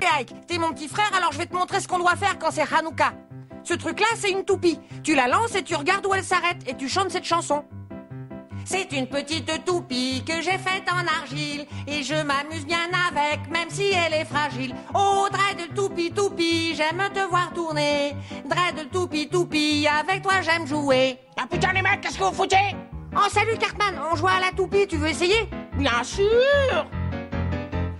Hey Ike, t'es mon petit frère, alors je vais te montrer ce qu'on doit faire quand c'est Hanouka. Ce truc-là, c'est une toupie. Tu la lances et tu regardes où elle s'arrête et tu chantes cette chanson. C'est une petite toupie que j'ai faite en argile et je m'amuse bien avec, même si elle est fragile. Oh, dread toupie toupie, j'aime te voir tourner. Dread toupie toupie, avec toi j'aime jouer. Ah putain les mecs, qu'est-ce que vous foutez? Oh, salut Cartman, on joue à la toupie, tu veux essayer? Bien sûr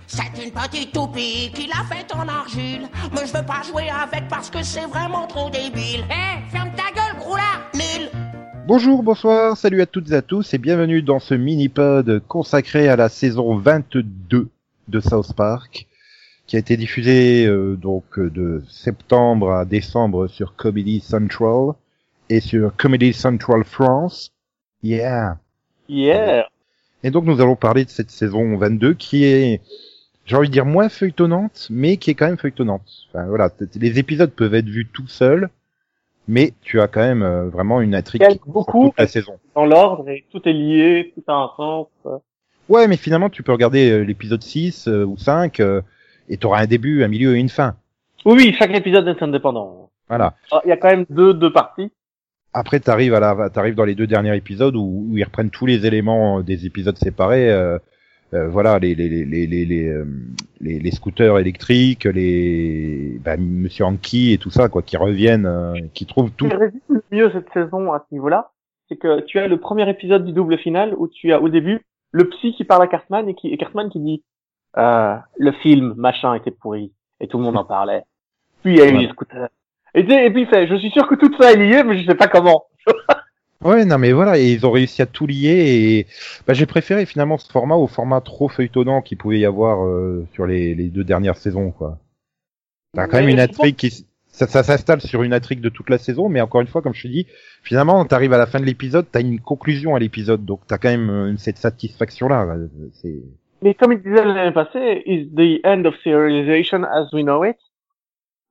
C'est une petite toupie qu'il a faite en argile. Mais je veux pas jouer avec parce que c'est vraiment trop débile. Eh, ferme ta gueule, gros lard Nul Bonjour, bonsoir, salut à toutes et à tous et bienvenue dans ce mini-pod consacré à la saison 22 de South Park qui a été diffusé euh, donc de septembre à décembre sur Comedy Central et sur Comedy Central France. Yeah. Yeah. Et donc nous allons parler de cette saison 22 qui est j'ai envie de dire moins feuilletonnante mais qui est quand même feuilletonnante. Enfin voilà, les épisodes peuvent être vus tout seuls mais tu as quand même euh, vraiment une intrigue qui beaucoup toute la saison. dans l'ordre et tout est lié, tout a un sens. euh. Ouais, mais finalement, tu peux regarder euh, l'épisode 6 euh, ou 5 euh, et t'auras un début, un milieu et une fin. Oui, oui, chaque épisode est indépendant. Voilà. Ah, Il y a quand même deux, deux parties. Après, t'arrives à la, t'arrives dans les deux derniers épisodes où, où ils reprennent tous les éléments des épisodes séparés. Euh, voilà, les les les les les les, euh, les- les scooters électriques, les bah, Monsieur Anki et tout ça, quoi, qui reviennent, euh, qui trouvent tout. Le mieux cette saison à ce niveau-là, c'est que tu as le premier épisode du double final où tu as au début le psy qui parle à Cartman et, qui, et Cartman qui dit euh, le film machin était pourri et tout le monde en parlait. Puis il y a eu Ouais. les scooters. Et, et puis il fait je suis sûr que tout ça est lié mais je sais pas comment. Ouais, non, mais voilà, et ils ont réussi à tout lier et bah, j'ai préféré finalement ce format au format trop feuilletonnant qu'il pouvait y avoir euh, sur les, les deux dernières saisons, quoi. T'as quand même une pense- intrigue qui ça, ça s'installe sur une intrigue de toute la saison, mais encore une fois, comme je te dis, finalement, t'arrives à la fin de l'épisode, t'as une conclusion à l'épisode, donc t'as quand même euh, cette satisfaction-là. euh, C'est Mais comme il disait l'année passée, is the end of serialization as we know it.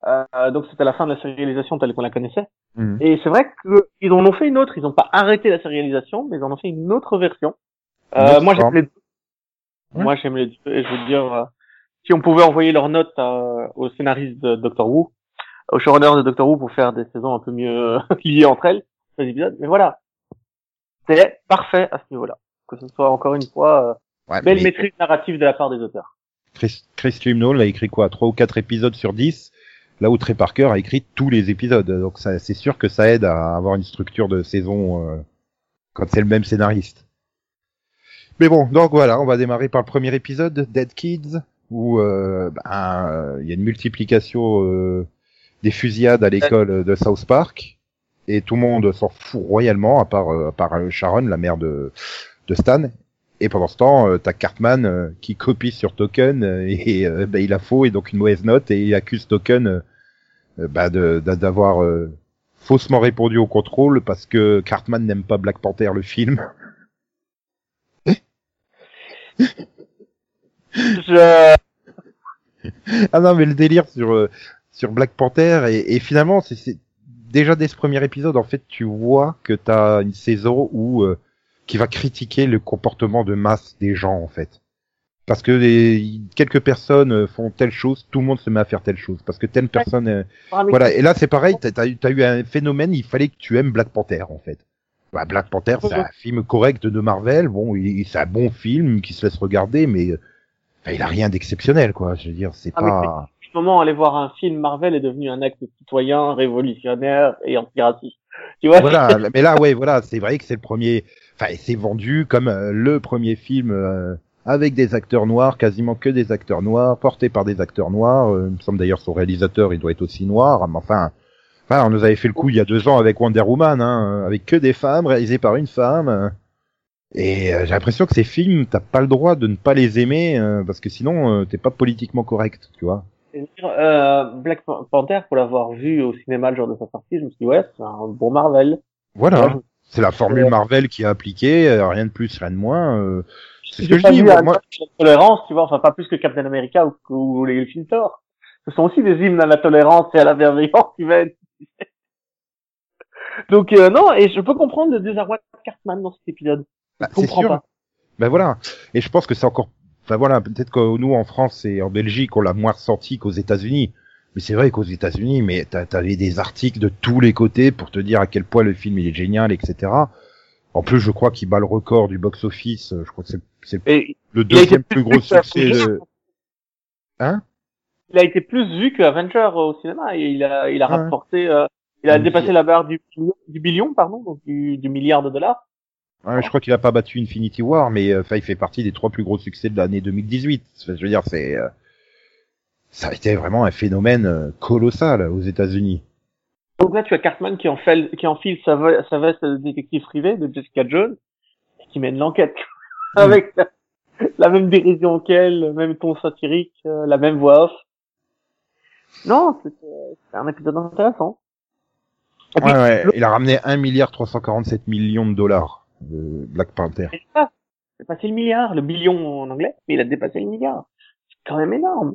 Euh, donc c'était la fin de la sérialisation telle qu'on la connaissait. Mhm. Et c'est vrai qu'ils en ont fait une autre. Ils n'ont pas arrêté la sérialisation, mais ils en ont fait une autre version. Euh, moi j'aime les deux. Ouais. Moi j'aime les deux. Et je veux dire, euh, si on pouvait envoyer leurs notes euh, aux scénaristes de Doctor Who, aux showrunners de Doctor Who pour faire des saisons un peu mieux liées entre elles, les épisodes. Mais voilà, c'est parfait à ce niveau-là. Que ce soit encore une fois ouais, belle mais maîtrise narrative de la part des auteurs. Chris, Chris Chibnall a écrit quoi, trois ou quatre épisodes sur 10 Là où Trey Parker a écrit tous les épisodes, donc c'est sûr que ça aide à avoir une structure de saison euh, quand c'est le même scénariste. Mais bon, donc voilà, on va démarrer par le premier épisode, Dead Kids, où euh, ben, il y a une multiplication euh, des fusillades à l'école de South Park, et tout le monde s'en fout royalement, à part, à Sharon, la mère de Stan. Et pendant ce temps, euh, t'as Cartman euh, qui copie sur Token euh, et euh, ben, il a faux et donc une mauvaise note et il accuse Token bah, d'avoir faussement répondu au contrôle parce que Cartman n'aime pas Black Panther le film. Je... Ah non, mais le délire sur sur Black Panther et, et finalement, c'est déjà dès ce premier épisode, en fait, tu vois que t'as une saison où qui va critiquer le comportement de masse des gens, en fait. Parce que les, quelques personnes euh, font telle chose, tout le monde se met à faire telle chose. Parce que telle personne, euh, voilà. Et là, c'est pareil. T'as as, eu- t'as eu un phénomène. Il fallait que tu aimes Black Panther, en fait. Bah, Black Panther, c'est un film correct de Marvel. Bon, il- c'est un bon film qui se laisse regarder, mais euh, enfin, il a rien d'exceptionnel, quoi. Je veux dire, c'est Ah, pas. ce moment, aller voir un film Marvel est devenu un acte citoyen, révolutionnaire et antiraciste. Tu vois? Voilà, mais là, ouais, voilà, c'est vrai que c'est le premier. Enfin, c'est vendu comme euh, le premier film euh, avec des acteurs noirs, quasiment que des acteurs noirs, portés par des acteurs noirs. Euh, il me semble d'ailleurs son réalisateur, il doit être aussi noir. Mais enfin, enfin, on nous avait fait le coup il y a deux ans avec Wonder Woman, hein, avec que des femmes réalisées par une femme. euh. Et euh, j'ai l'impression que ces films, t'as pas le droit de ne pas les aimer euh, parce que sinon, euh, t'es pas politiquement correct, tu vois. Euh, Black Panther, pour l'avoir vu au cinéma le jour de sa sortie, je me suis dit, ouais, c'est un bon Marvel. Voilà. C'est la formule Marvel qui a appliqué, euh, rien de plus, rien de moins. euh, c'est ce que je dis. moi- moi- tolérance, tu vois, enfin pas plus que Captain America ou, ou les films Thor. Ce sont aussi des hymnes à la tolérance et à la bienveillance humaine. Donc euh, non, et je peux comprendre le désarroi de Cartman dans cet épisode. Bah, Je c'est comprends sûr. pas. Ben voilà. Et je pense que c'est encore Enfin voilà, peut-être que nous en France et en Belgique, on l'a moins ressenti qu'aux États-Unis. Mais c'est vrai qu'aux États-Unis, mais t'a- t'avais des articles de tous les côtés pour te dire à quel point le film il est génial, etc. En plus, je crois qu'il bat le record du box-office. Je crois que c'est- le deuxième plus gros succès. De... Hein? Il a été plus vu que Avenger au cinéma. Et il a, il a Ouais. rapporté, euh, il a Donc, dépassé la barre du, du billion, pardon, donc du, du milliard de dollars. Ouais, je crois qu'il a pas battu Infinity War, mais euh, enfin, il fait partie des trois plus gros succès de l'année 2018. Enfin, je veux dire, c'est euh, ça a été vraiment un phénomène euh, colossal aux États-Unis. Donc là, tu as Cartman qui enfile, qui enfile sa, ve- sa veste de détective privé de Jessica Jones, et qui mène l'enquête avec la, la même dérision qu'elle, le même ton satirique, euh, la même voix off. Non, c'était c'était un épisode intéressant. Et puis, Ouais, ouais, le- il a ramené 1 milliard 347 millions de dollars de Black Panther. c'est ça, c'est passé le milliard, le billion en anglais, mais il a dépassé le milliard. C'est quand même énorme.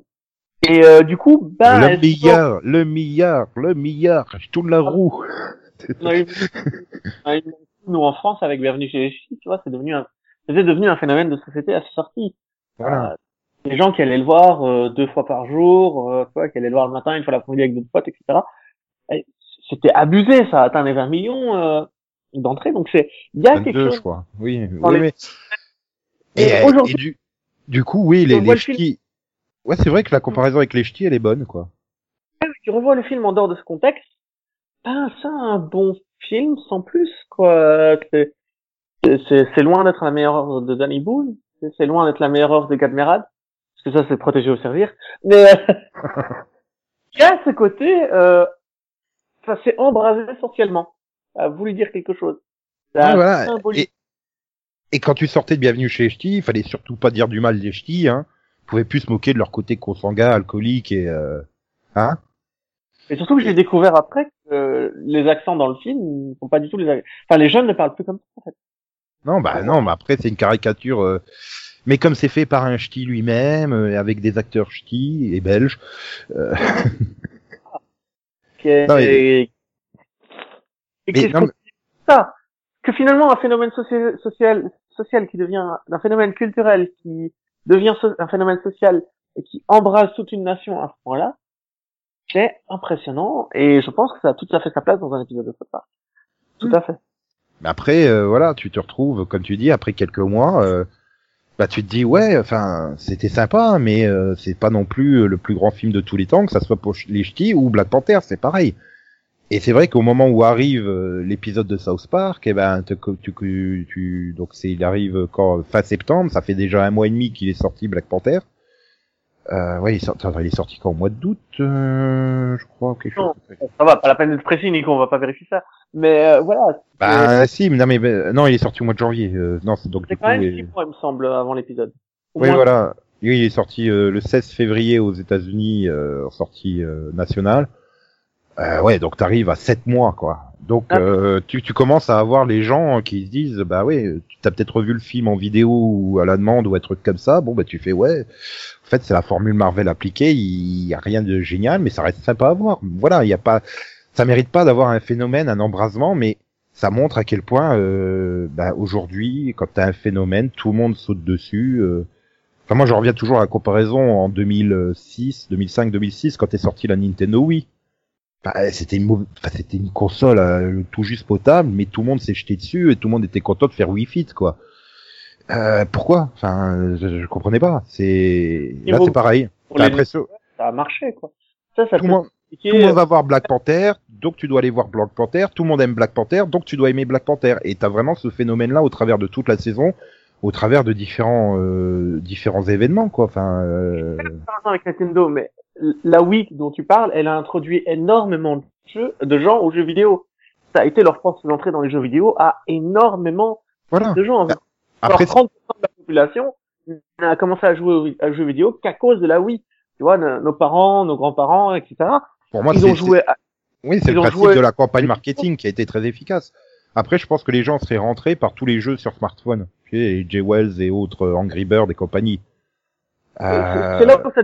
Et euh, du coup, bah, le milliard, le milliard, le milliard, je tourne la roue. nous en France avec Bienvenue chez les filles, tu vois, c'est devenu un, c'était devenu un phénomène de société à sa sortie. Voilà. Euh, les gens qui allaient le voir euh, deux fois par jour, euh, tu vois, qui allaient le voir le matin, une fois l'après-midi avec d'autres potes, etc. Et C'était abusé, ça a atteint les 20 millions euh, d'entrées, donc c'est, il y a quelque 22, chose. je crois. Oui, oui, les- mais- Et Et, aujourd'hui- et du, du coup, oui, les, les. Ouais, c'est vrai que la comparaison avec les ch'tis, elle est bonne, quoi. tu revois le film en dehors de ce contexte, ben c'est un bon film sans plus quoi. C'est loin d'être la meilleure œuvre de Danny Boone, c'est loin d'être la meilleure œuvre de Gad Merad, parce que ça c'est protégé au servir. Mais euh, il y a ce côté, euh, ça s'est embrasé essentiellement, ça a voulu dire quelque chose. Ça voilà. Et, et quand tu sortais de Bienvenue chez les ch'tis, il fallait surtout pas dire du mal des ch'tis, hein. Pouvais plus se moquer de leur côté consanguin, alcoolique et, euh, hein? Et surtout que j'ai découvert après que euh, les accents dans le film ne sont pas du tout les, enfin les jeunes ne parlent plus comme ça en fait. Non, bah non, mais après c'est une caricature. euh, Mais comme c'est fait par un ch'ti lui-même, euh, avec des acteurs ch'tis et belges, euh, Non, mais- et, mais qu'est-ce c'est ça? Que finalement un phénomène social, social qui devient un phénomène culturel qui devient so- un phénomène social et qui embrasse toute une nation à ce point-là, c'est impressionnant et je pense que ça a tout à fait sa place dans un épisode de South Park. Tout Mm. à fait. Mais après, euh, voilà, tu te retrouves, comme tu dis, après quelques mois, euh, bah tu te dis ouais, enfin, c'était sympa, mais euh, c'est pas non plus le plus grand film de tous les temps, que ça soit pour les ch'tis ou Black Panther, c'est pareil. Et c'est vrai qu'au moment où arrive euh, l'épisode de South Park, eh ben, tu, que- tu, donc c'est, il arrive quand fin septembre, ça fait déjà un mois et demi qu'il est sorti Black Panther. Euh, ouais, il est sorti, il est sorti quand au mois d'août, euh, je crois, quelque chose. Non. ça. Va, pas la peine d'être précis, Nico, on va pas vérifier ça. Mais euh, voilà, Bah si, mais non mais ben, non, il est sorti au mois de janvier. euh, non, c'est donc c'est coup. quand même euh, six mois, il me semble, avant l'épisode. Oui, moins, voilà. Oui, il est sorti euh, le 16 février aux États-Unis, euh, en sortie euh, nationale. Euh, ouais, donc t'arrives à 7 mois, quoi. Donc Ah. euh, tu, tu commences à avoir les gens qui se disent, bah ouais, tu t'as peut-être revu le film en vidéo ou à la demande ou un truc comme ça. Bon, bah tu fais, ouais. En fait, c'est la formule Marvel appliquée. Il y a rien de génial, mais ça reste sympa à voir. Voilà, il y a pas, ça mérite pas d'avoir un phénomène, un embrasement, mais ça montre à quel point, euh, bah, aujourd'hui, quand t'as un phénomène, tout le monde saute dessus. euh, Enfin, moi, je reviens toujours à la comparaison en 2006, 2005, 2006, quand est sortie la Nintendo Wii. Bah, c'était une, mauv- enfin, c'était une console euh, tout juste potable, mais tout le monde s'est jeté dessus et tout le monde était content de faire Wii Fit, quoi. Euh, pourquoi? Enfin, je, je comprenais pas. C'est là, c'est pareil. T'as l'impression ça a marché, quoi. Ça, ça tout peut le monde, tout le monde va voir Black Panther, donc tu dois aller voir Black Panther. Tout le monde aime Black Panther, donc tu dois aimer Black Panther. Et t'as vraiment ce phénomène-là au travers de toute la saison, au travers de différents euh, différents événements, quoi. Enfin, euh, pas rapport avec Nintendo, mais la Wii dont tu parles, elle a introduit énormément de jeux, de gens aux jeux vidéo. Ça a été leur porte d'entrée dans les jeux vidéo à énormément voilà. de gens. Bah, Alors, Après, 30% de la population n'a commencé à jouer aux- jeux vidéo qu'à cause de la Wii. Tu vois, nos nos parents, nos grands-parents, etc. pour moi, Ils c'est ont joué à... oui, c'est le principe joué- de la campagne marketing qui a été très efficace. Après, je pense que les gens seraient rentrés par tous les jeux sur smartphone, tu sais, les J-Wells et autres Angry Bird et compagnie. Euh, c'est là où ça...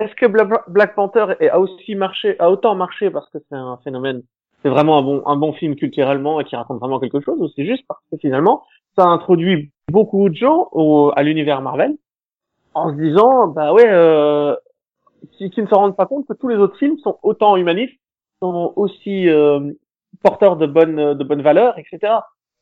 Est-ce que Bla- Black Panther a aussi marché, a autant marché parce que c'est un phénomène, c'est vraiment un bon, un bon film culturellement et qui raconte vraiment quelque chose, ou c'est juste parce que finalement, ça introduit beaucoup de gens au, à l'univers Marvel, en se disant, bah ouais, euh, qui ne se rendent pas compte que tous les autres films sont autant humanistes, sont aussi euh, porteurs de bonnes de bonnes valeurs, etc.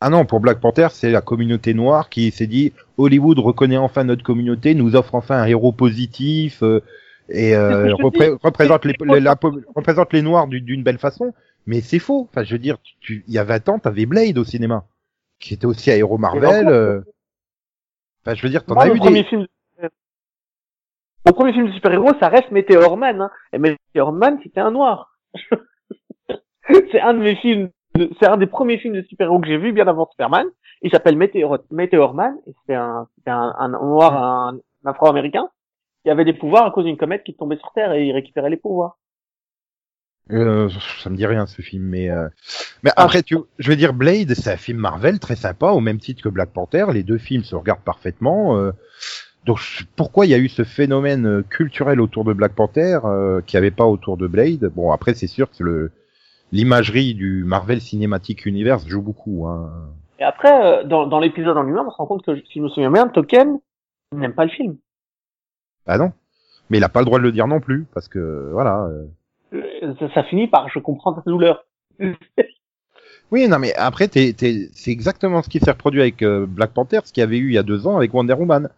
Ah non, pour Black Panther, c'est la communauté noire qui s'est dit Hollywood reconnaît enfin notre communauté, nous offre enfin un héros positif euh, et euh, repré- représente les, la représente les noirs d'une- belle façon. Mais c'est faux. Enfin, je veux dire, tu- tu- il y a 20 ans, t'avais Blade au cinéma, qui était aussi un héros Marvel. euh. Enfin, je veux dire, t'en as eu premier des. film, de- mon premier film de super-héros, ça reste Meteor Man. Hein. Et Meteor Man, c'était un noir. c'est un de mes films, de- c'est un des premiers films de super-héros que j'ai vu bien avant Superman. Il s'appelle Meteor, Meteor Man, et c'est un, c'était un, un noir, un, un afro-américain, qui avait des pouvoirs à cause d'une comète qui tombait sur Terre et il récupérait les pouvoirs. Euh, ça me dit rien ce film, mais euh, mais Ah. après, tu, je veux dire, Blade, c'est un film Marvel très sympa, au même titre que Black Panther. Les deux films se regardent parfaitement. euh, donc pourquoi il y a eu ce phénomène euh, culturel autour de Black Panther euh, qu'il n'y avait pas autour de Blade? Bon, après, c'est sûr que le l'imagerie du Marvel Cinematic Universe joue beaucoup. Hein. Et après, euh, dans, dans l'épisode en lui-même, on se rend compte que, si je me souviens bien, Token n'aime pas le film. Ah non Mais il a pas le droit de le dire non plus, parce que voilà. euh. Ça, ça finit par je comprends ta douleur. Oui, non, mais après, t'es, t'es, c'est exactement ce qui s'est reproduit avec euh, Black Panther, ce qu'il y avait eu il y a deux ans avec Wonder Woman.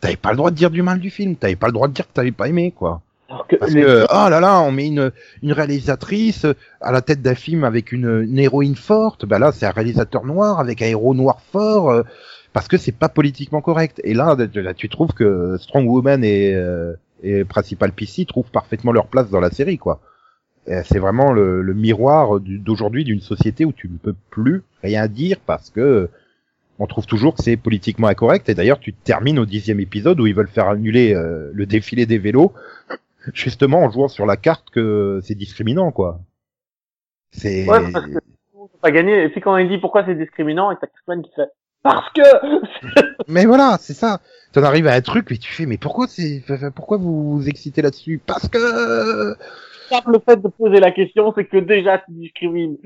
T'avais pas le droit de dire du mal du film, t'avais pas le droit de dire que t'avais pas aimé, quoi. Alors que Parce les- que, oh là là, on met une, une réalisatrice à la tête d'un film avec une, une héroïne forte, bah là, c'est un réalisateur noir avec un héros noir fort, euh, parce que c'est pas politiquement correct. Et là, tu trouves que Strong Woman et, euh, et Principal PC trouvent parfaitement leur place dans la série, quoi. C'est vraiment le, le miroir d'aujourd'hui d'une société où tu ne peux plus rien dire parce que on trouve toujours que c'est politiquement incorrect. Et d'ailleurs, tu termines au dixième épisode où ils veulent faire annuler euh, le défilé des vélos, justement en jouant sur la carte que c'est discriminant, quoi. C'est Ouais, pas gagner. Et puis quand il dit pourquoi c'est discriminant, et t'as Catman qui fait parce que mais voilà, c'est ça. T'en arrives à un truc et tu fais mais pourquoi c'est pourquoi vous vous excitez là-dessus? Parce que le fait de poser la question, c'est que déjà tu discrimines.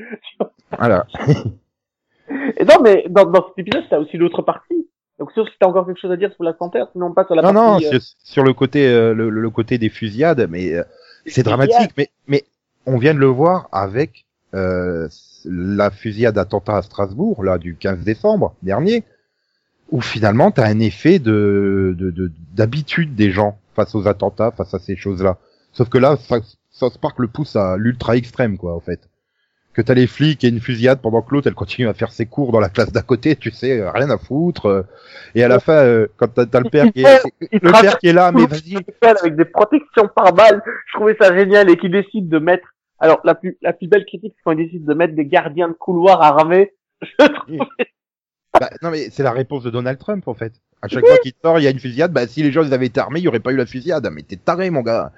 voilà. Et non, mais dans, dans cet épisode, t'as aussi l'autre partie. Donc sûr, si t'as encore quelque chose à dire sur la Panthère, sinon on passe à la non non, partie. euh, sur, sur le côté euh, le, le côté des fusillades, mais euh, c'est dramatique. Mais mais on vient de le voir avec la fusillade attentat à Strasbourg là du 15 décembre dernier, où finalement t'as un effet de de- de- d'habitude des gens face aux attentats, face à ces choses-là. Sauf que là, ça, South Park le pousse à l'ultra extrême quoi en fait. Que t'as les flics et une fusillade pendant que l'autre elle continue à faire ses cours dans la classe d'à côté, tu sais, euh, rien à foutre. euh, Et à la fin, euh, quand t'as le père qui est, le père qui est là, mais vas-y, avec des protections par balle. Je trouvais ça génial et qui décide de mettre. Alors la plus la plus belle critique, c'est quand il décide de mettre des gardiens de couloir armés. Je trouve Bah, non mais c'est la réponse de Donald Trump en fait. À chaque fois qu'il sort, il y a une fusillade. Bah si les gens ils avaient été armés, il y aurait pas eu la fusillade. Mais t'es taré mon gars.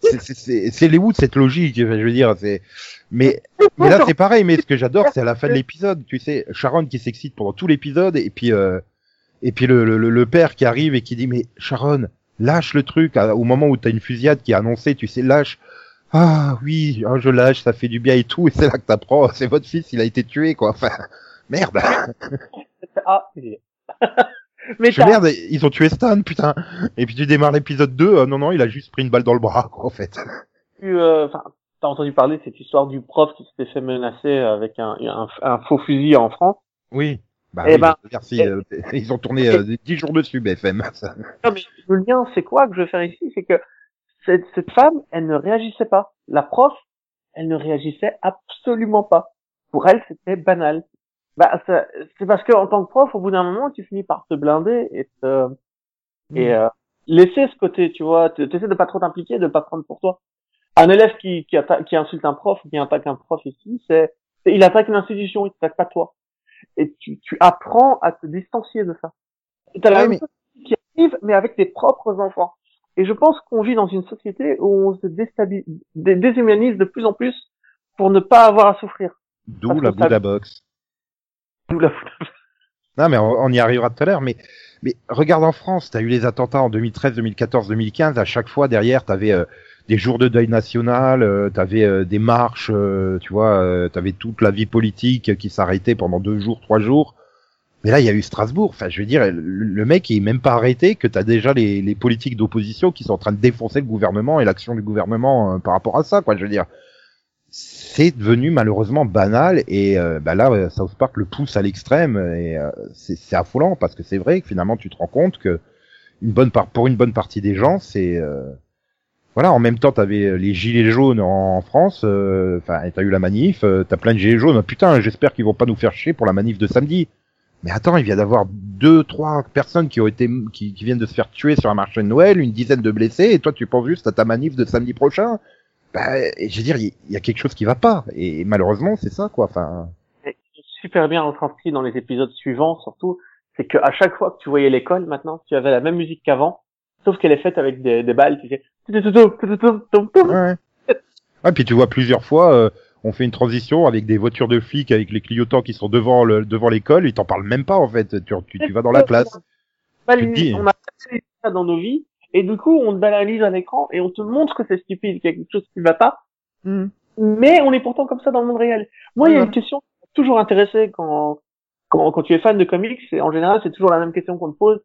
C'est- les de cette logique. Je veux dire, c'est. Mais mais là c'est pareil. Mais ce que j'adore, c'est à la fin de l'épisode. Tu sais, Sharon qui s'excite pendant tout l'épisode et puis euh, et puis le, le, le père qui arrive et qui dit mais Sharon lâche le truc au moment où t'as une fusillade qui est annoncée. Tu sais lâche. Ah oui, ah, je lâche, ça fait du bien et tout. Et c'est là que t'apprends, c'est votre fils, il a été tué quoi. Enfin merde. ah. mais Je merde, ils ont tué Stan, putain. Et puis tu démarres l'épisode 2, euh, non, non, il a juste pris une balle dans le bras, quoi, en fait. tu, euh, t'as entendu parler de cette histoire du prof qui s'était fait menacer avec un, un, un faux fusil en France. Oui. Bah Eh oui, ben, merci. euh, ils ont tourné euh, 10 jours dessus, BFM. ça. Non, mais le lien, c'est quoi que je veux faire ici? C'est que cette, cette femme, elle ne réagissait pas. La prof, elle ne réagissait absolument pas. Pour elle, c'était banal. Bah, ça- c'est parce que en tant que prof, au bout d'un moment, tu finis par te blinder et te, et euh, laisser ce côté, tu vois. Tu essaies de pas trop t'impliquer, de pas prendre pour toi. Un élève qui qui, atta- qui insulte un prof qui attaque un prof ici, c'est il attaque une institution, il t'attaque pas toi. Et tu, tu apprends à te distancier de ça. Et t'as la Ouais, même mais- chose qui arrive, mais avec tes propres enfants. Et je pense qu'on vit dans une société où on se déstabilise, dé- déshumanise de plus en plus pour ne pas avoir à souffrir. D'où la ça- Buddha Box. D'où la Non, mais on, on y arrivera tout à l'heure, mais, mais regarde en France, t'as eu les attentats en 2013, 2014, 2015, à chaque fois, derrière, t'avais euh, des jours de deuil national, euh, t'avais euh, des marches, tu vois, t'avais toute la vie politique qui s'arrêtait pendant deux jours, trois jours. Mais là, il y a eu Strasbourg. Enfin, je veux dire, le, mec est même pas arrêté que t'as déjà les, les politiques d'opposition qui sont en train de défoncer le gouvernement et l'action du gouvernement euh, par rapport à ça, quoi. Je veux dire, c'est devenu malheureusement banal et euh, bah là, euh, South Park le pousse à l'extrême et euh, c'est affolant parce que c'est vrai que finalement tu te rends compte que une bonne part pour une bonne partie des gens, c'est voilà, en même temps, t'avais les gilets jaunes en, France, enfin, t'as eu la manif, t'as plein de gilets jaunes. Putain, j'espère qu'ils vont pas nous faire chier pour la manif de samedi. Mais attends, il vient d'avoir deux, trois personnes qui ont été, qui, qui viennent de se faire tuer sur un marché de Noël, une dizaine de blessés, et toi, tu penses juste à ta manif de samedi prochain. Bah, je veux dire, il y, a quelque chose qui va pas. Et malheureusement, c'est ça, quoi. Enfin, super bien retranscrit dans les épisodes suivants, surtout, c'est qu'à chaque fois que tu voyais l'école, maintenant, tu avais la même musique qu'avant, sauf qu'elle est faite avec des, des balles, tu sais. ouais. Ah, puis tu vois plusieurs fois, euh, on fait une transition avec des voitures de flics avec les clignotants qui sont devant le, devant l'école, ils t'en parlent même pas en fait. Tu, tu, tu vas dans la classe. Banalise- Tu dis. On a ça dans nos vies, et du coup, on te banalise à l'écran, et on te montre que c'est stupide, qu'il y a quelque chose qui va pas, mais on est pourtant comme ça dans le monde réel. Moi, il y a une question qui m'a toujours intéressée quand, quand, quand tu es fan de comics, et en général, c'est toujours la même question qu'on te pose.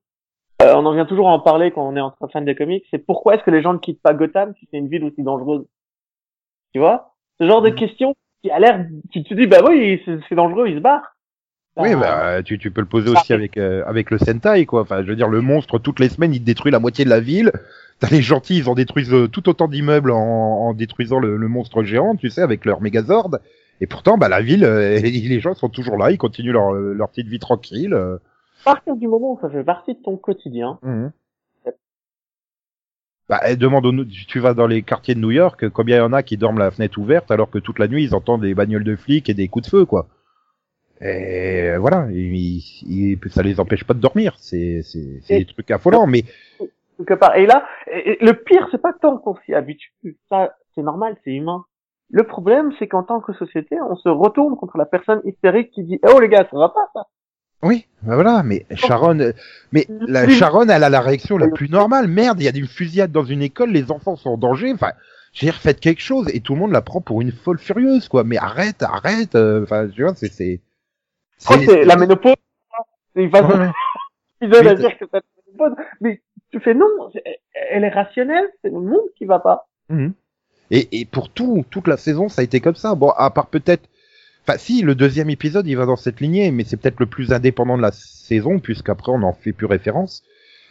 Euh, on en vient toujours à en parler quand on est entre fans de comics, c'est pourquoi est-ce que les gens ne quittent pas Gotham si c'est une ville aussi dangereuse? Tu vois? Ce genre de Mhm. question qui a l'air, tu te dis, bah oui, c'est dangereux, il se barre. Oui, Euh, bah, tu, tu peux le poser aussi avec euh, avec le Sentai, quoi. Enfin, je veux dire, le monstre toutes les semaines, il détruit la moitié de la ville. T'as les gentils, ils en détruisent euh, tout autant d'immeubles en, en détruisant le, le monstre géant, tu sais, avec leur Megazord. Et pourtant, bah, la ville, euh, les gens sont toujours là, ils continuent leur euh, leur petite vie tranquille. euh. à partir du moment où ça fait partie de ton quotidien, Bah, eh, demande aux, tu vas dans les quartiers de New York, combien il y en a qui dorment la fenêtre ouverte alors que toute la nuit ils entendent des bagnoles de flics et des coups de feu, quoi. Et voilà, ils, ils- ça les empêche pas de dormir. C'est c'est c'est Et- des trucs affolants, mais quelque part. Et là, et- et le pire, c'est pas tant qu'on s'y habitue. Ça, c'est normal, c'est humain. Le problème, c'est qu'en tant que société, on se retourne contre la personne hystérique qui dit, oh les gars, ça va pas, ça. Oui, bah voilà, mais Sharon, euh, mais la. Sharon, elle a la réaction la plus normale. Merde, il y a une fusillade dans une école, les enfants sont en danger. Enfin, j'ai dire, faites quelque chose et tout le monde la prend pour une folle furieuse, quoi. Mais arrête, arrête. euh, Enfin, tu vois, c'est c'est. Oh, c'est la ménopause. Il va Ouais, dire que c'est la ménopause. Mais tu fais non, elle est rationnelle, c'est le monde qui va pas. Mhm. Et, et pour tout, toute la saison, ça a été comme ça. Bon, à part peut-être, enfin, si le deuxième épisode, il va dans cette lignée, mais c'est peut-être le plus indépendant de la saison, puisqu'après on n'en fait plus référence.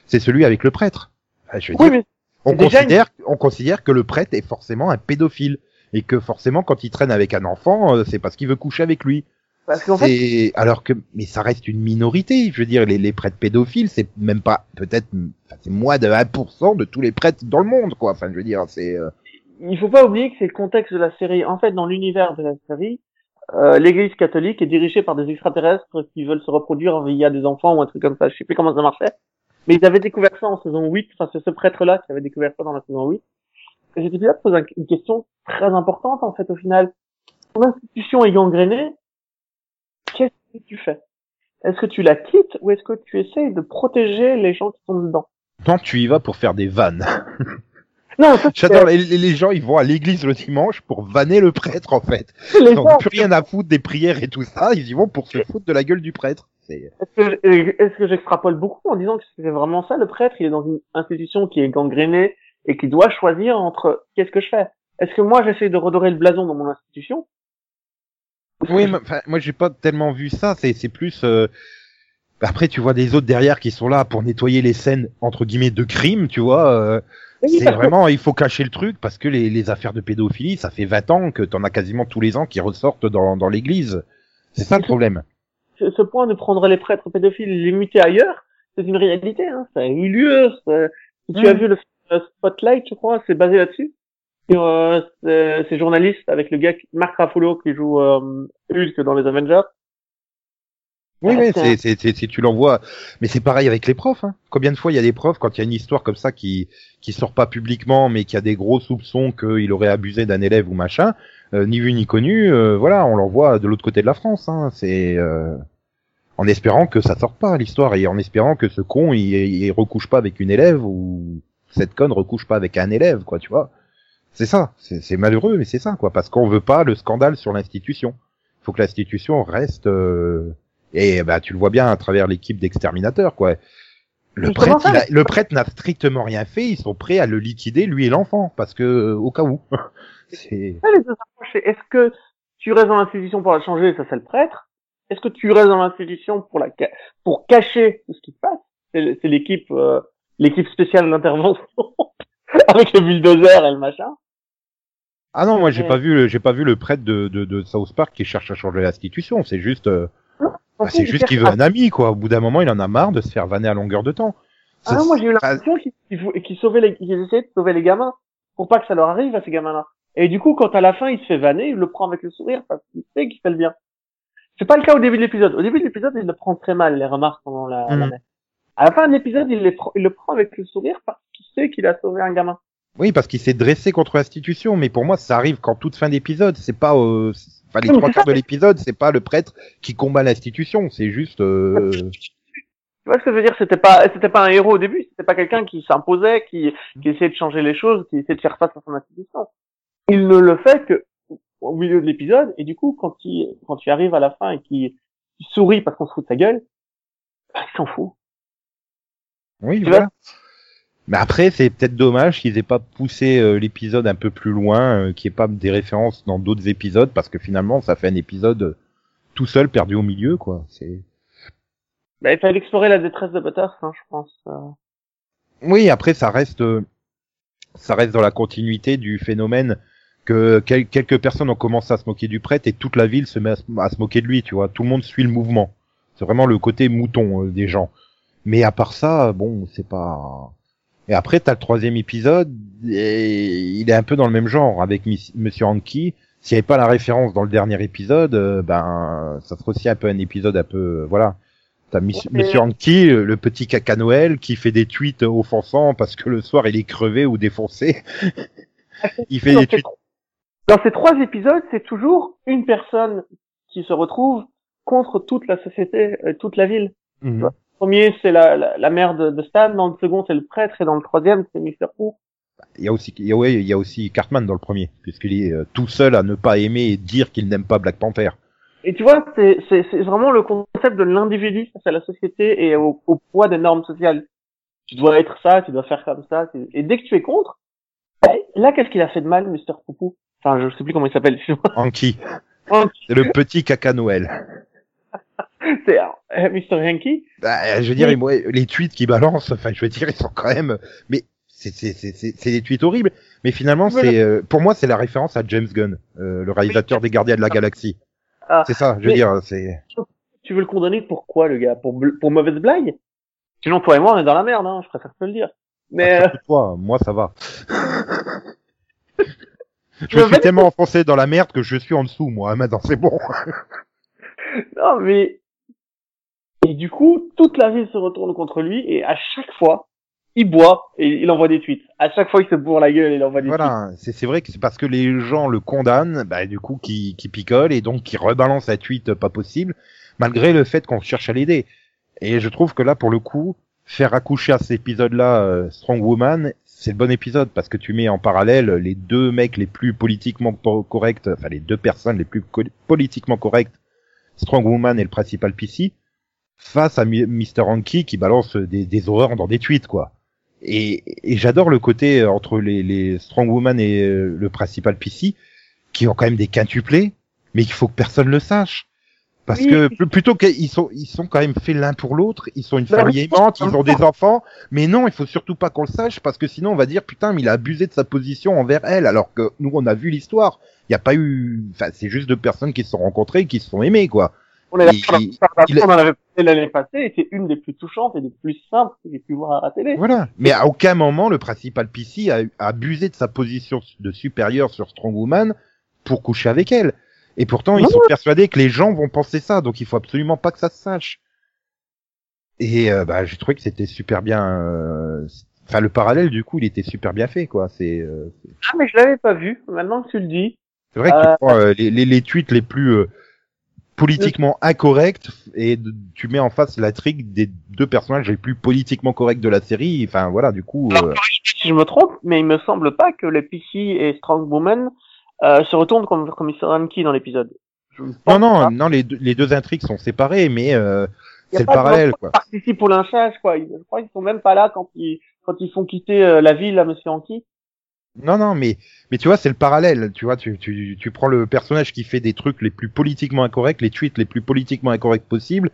C'est celui avec le prêtre. Je veux Oui, dire, mais on considère, on considère que le prêtre est forcément un pédophile et que forcément, quand il traîne avec un enfant, euh, c'est parce qu'il veut coucher avec lui. parce qu'en fait, C'est alors que, mais ça reste une minorité. Je veux dire, les, les prêtres pédophiles, c'est même pas peut-être, c'est moins de 1% de tous les prêtres dans le monde, quoi. Enfin, je veux dire, c'est. euh, il faut pas oublier que c'est le contexte de la série. En fait, dans l'univers de la série, euh, l'Église catholique est dirigée par des extraterrestres qui veulent se reproduire via des enfants ou un truc comme ça. Je sais plus comment ça marchait. Mais ils avaient découvert ça en saison 8. Enfin, c'est ce prêtre-là qui avait découvert ça dans la saison 8. Et cet épisode pose un- une question très importante, en fait, au final. Ton institution est gangrénée. Qu'est-ce que tu fais? Est-ce que tu la quittes ou est-ce que tu essayes de protéger les gens qui sont dedans? Non, tu y vas pour faire des vannes. Non, J'adore les, les- les gens, ils vont à l'église le dimanche pour vanner le prêtre en fait. les Ils n'ont plus rien à foutre des prières et tout ça, ils y vont pour se foutre de la gueule du prêtre. C'est Est-ce que, j'extrapole beaucoup en disant que c'est vraiment ça le prêtre? Il est dans une institution qui est gangrénée et qui doit choisir entre qu'est-ce que je fais? Est-ce que moi j'essaie de redorer le blason dans mon institution? Oui, mais, enfin, moi j'ai pas tellement vu ça. C'est c'est plus. euh, Après, tu vois des autres derrière qui sont là pour nettoyer les scènes entre guillemets de crime, tu vois. euh, Oui, C'est que- vraiment, il faut cacher le truc parce que les, les affaires de pédophilie, ça fait 20 ans que t'en as quasiment tous les ans qui ressortent dans, dans l'église. C'est ça le problème. ce, ce point de prendre les prêtres pédophiles et les muter ailleurs, c'est une réalité. Hein. Ça a eu lieu. Si tu as vu le film euh, Spotlight, je crois, c'est basé là-dessus. Sur euh, ces ces journalistes avec le gars Mark Ruffalo qui joue euh, Hulk dans les Avengers. Oui, oui, c'est un- c'est, si tu l'envoies. Mais c'est pareil avec les profs. Hein. Combien de fois il y a des profs quand il y a une histoire comme ça qui qui sort pas publiquement, mais qui a des gros soupçons qu'il aurait abusé d'un élève ou machin, euh, ni vu ni connu, euh, voilà, on l'envoie de l'autre côté de la France. Hein. C'est euh, en espérant que ça sorte pas l'histoire et en espérant que ce con il, il recouche pas avec une élève ou cette conne recouche pas avec un élève, quoi, tu vois. C'est ça. C'est, malheureux, mais c'est ça, quoi, parce qu'on veut pas le scandale sur l'institution. Il faut que l'institution reste euh, Et bah tu le vois bien à travers l'équipe d'exterminateurs, quoi. Le prêtre, ça, il a- le prêtre n'a strictement rien fait. Ils sont prêts à le liquider, lui et l'enfant, parce que euh, au cas où. C'est est-ce que tu restes dans l'institution pour la changer, ça c'est le prêtre? Est-ce que tu restes dans l'institution pour la pour cacher tout ce qui se passe? C'est l'équipe euh, l'équipe spéciale d'intervention avec le bulldozer et le machin. ah non, moi j'ai Ouais. pas vu, le- j'ai pas vu le prêtre de, de, de South Park qui cherche à changer l'institution. C'est juste, euh, bah, c'est juste qu'il veut un ami, quoi. Au bout d'un moment, il en a marre de se faire vanner à longueur de temps. Ah non, moi j'ai eu l'impression qu'ils qu'ils sauvaient les, qu'ils essayaient de sauver les gamins pour pas que ça leur arrive à ces gamins-là. Et du coup, quand à la fin il se fait vanner, il le prend avec le sourire parce qu'il sait qu'il fait le bien. C'est pas le cas au début de l'épisode. Au début de l'épisode, il le prend très mal, les remarques pendant la, la Mhm. messe. À la fin de l'épisode, il, il le prend avec le sourire parce qu'il sait qu'il a sauvé un gamin. Oui, parce qu'il s'est dressé contre l'institution, mais pour moi, ça arrive qu'en toute fin d'épisode. C'est pas, euh, enfin, les Oui, trois quarts de l'épisode, c'est pas le prêtre qui combat l'institution. C'est juste, euh, Tu vois ce que je veux dire? C'était pas, c'était pas un héros au début. C'était pas quelqu'un qui s'imposait, qui, qui essayait de changer les choses, qui essayait de faire face à son institution. Il ne le fait que au milieu de l'épisode, et du coup, quand il, quand il arrive à la fin et qu'il sourit parce qu'on se fout de sa gueule, bah, il s'en fout. oui, Tu voilà. Mais après, c'est peut-être dommage qu'ils aient pas poussé euh, l'épisode un peu plus loin, euh, qu'il n'y ait pas des références dans d'autres épisodes, parce que finalement, ça fait un épisode euh, tout seul, perdu au milieu, quoi. C'est. Bah, il fallait explorer la détresse de Butters, hein, je pense. Oui, après ça reste ça reste dans la continuité du phénomène que quel- quelques personnes ont commencé à se moquer du prêtre et toute la ville se met à se, à se moquer de lui, tu vois. Tout le monde suit le mouvement. C'est vraiment le côté mouton euh, des gens. Mais à part ça, bon, c'est pas. Et après, t'as le troisième épisode, et il est un peu dans le même genre avec Miss- Monsieur Hanky. S'il n'y avait pas la référence dans le dernier épisode, euh, ben, ça serait aussi un peu un épisode un peu, euh, voilà. T'as Miss- Ouais. Monsieur Hanky, euh, le petit caca Noël, qui fait des tweets offensants parce que le soir il est crevé ou défoncé. il fait Dans des ces, tweets. dans ces trois épisodes, c'est toujours une personne qui se retrouve contre toute la société, euh, toute la ville. Mhm. Le premier, c'est la, la, la mère de, de Stan, dans le second, c'est le prêtre, et dans le troisième, c'est Mr. Pooh. Il y a aussi, il y a, ouais, il y a aussi Cartman dans le premier, puisqu'il est euh, tout seul à ne pas aimer et dire qu'il n'aime pas Black Panther. Et tu vois, c'est c'est- c'est vraiment le concept de l'individu face à la société et au, au poids des normes sociales. Tu dois être ça, tu dois faire comme ça. tu- Et dès que tu es contre, bah, là, qu'est-ce qu'il a fait de mal, Mr. Poupou Enfin, je sais plus comment il s'appelle. Hanky, Hanky. c'est le petit caca Noël. c'est euh, Mr. Yankee. Bah, je veux dire, Oui. les tweets qu'il balance, enfin, je veux dire, ils sont quand même, mais c'est c'est c'est c'est c'est des tweets horribles. Mais finalement, Voilà. c'est euh, pour moi, c'est la référence à James Gunn, euh, le réalisateur des Gardiens de la Galaxie. Ah. C'est ça, je veux dire, c'est. Tu veux le condamner pour quoi, le gars? Pour, pour mauvaise blague? Sinon, toi et moi, on est dans la merde, hein, je préfère te le dire. Mais euh, Surtout toi, moi ça va. je Le suis fait- tellement enfoncé dans la merde que je suis en dessous, moi. Maintenant, c'est bon. non, mais et du coup, toute la ville se retourne contre lui et à chaque fois, il boit et il envoie des tweets. À chaque fois, il se bourre la gueule et il envoie des tweets. Voilà, c'est vrai que c'est parce que les gens le condamnent, bah, du coup, qui qui picole et donc qui rebalance un tweet pas possible, malgré le fait qu'on cherche à l'aider. Et je trouve que là, pour le coup, faire accoucher à cet épisode-là euh, Strong Woman, c'est le bon épisode parce que tu mets en parallèle les deux mecs les plus politiquement po- corrects, enfin les deux personnes les plus politiquement correctes, Strong Woman et le principal PC, face à Mr. Hanky qui balance des, des horreurs dans des tweets, quoi. Et, et j'adore le côté euh, entre les, les Strong Woman et euh, le principal PC, qui ont quand même des quintuplés, mais il faut que personne le sache. Parce Oui. que pl- plutôt qu'ils sont, ils sont quand même faits l'un pour l'autre, ils sont une Bah famille aimante, ils ont des enfants, mais non, il faut surtout pas qu'on le sache, parce que sinon on va dire, putain, mais il a abusé de sa position envers elle, alors que nous on a vu l'histoire. Il n'y a pas eu, enfin, c'est juste deux personnes qui se sont rencontrées, qui se sont aimées, quoi. On est là, Il- on en avait parlé l'année passée et c'est une des plus touchantes et des plus simples que j'ai pu voir à la télé. Voilà. Mais à aucun moment le principal PC a, a abusé de sa position de supérieur sur Strong Woman pour coucher avec elle. Et pourtant, ils sont persuadés que les gens vont penser ça, donc il faut absolument pas que ça se sache. Et euh, bah, j'ai trouvé que c'était super bien. euh, Enfin, le parallèle du coup, il était super bien fait, quoi. C'est euh, Ah, mais je l'avais pas vu. Maintenant que tu le dis. c'est vrai que Euh, euh, les, les, les tweets les plus euh, politiquement incorrects et de- tu mets en face la trique des deux personnages les plus politiquement corrects de la série. Enfin, voilà, du coup. Euh, Si je me trompe, mais il me semble pas que les PC et Strong Woman euh, se retournent comme, comme Mr. Hanky dans l'épisode. Non, non, non, les deux, les deux intrigues sont séparées, mais euh, c'est le parallèle, quoi. qui participent au lynchage, quoi. Ils- Je crois qu'ils sont même pas là quand ils, quand ils font quitter euh, la ville à Monsieur Anki. Non, non, mais mais tu vois, c'est le parallèle. Tu vois, tu, tu tu prends le personnage qui fait des trucs les plus politiquement incorrects, les tweets les plus politiquement incorrects possibles,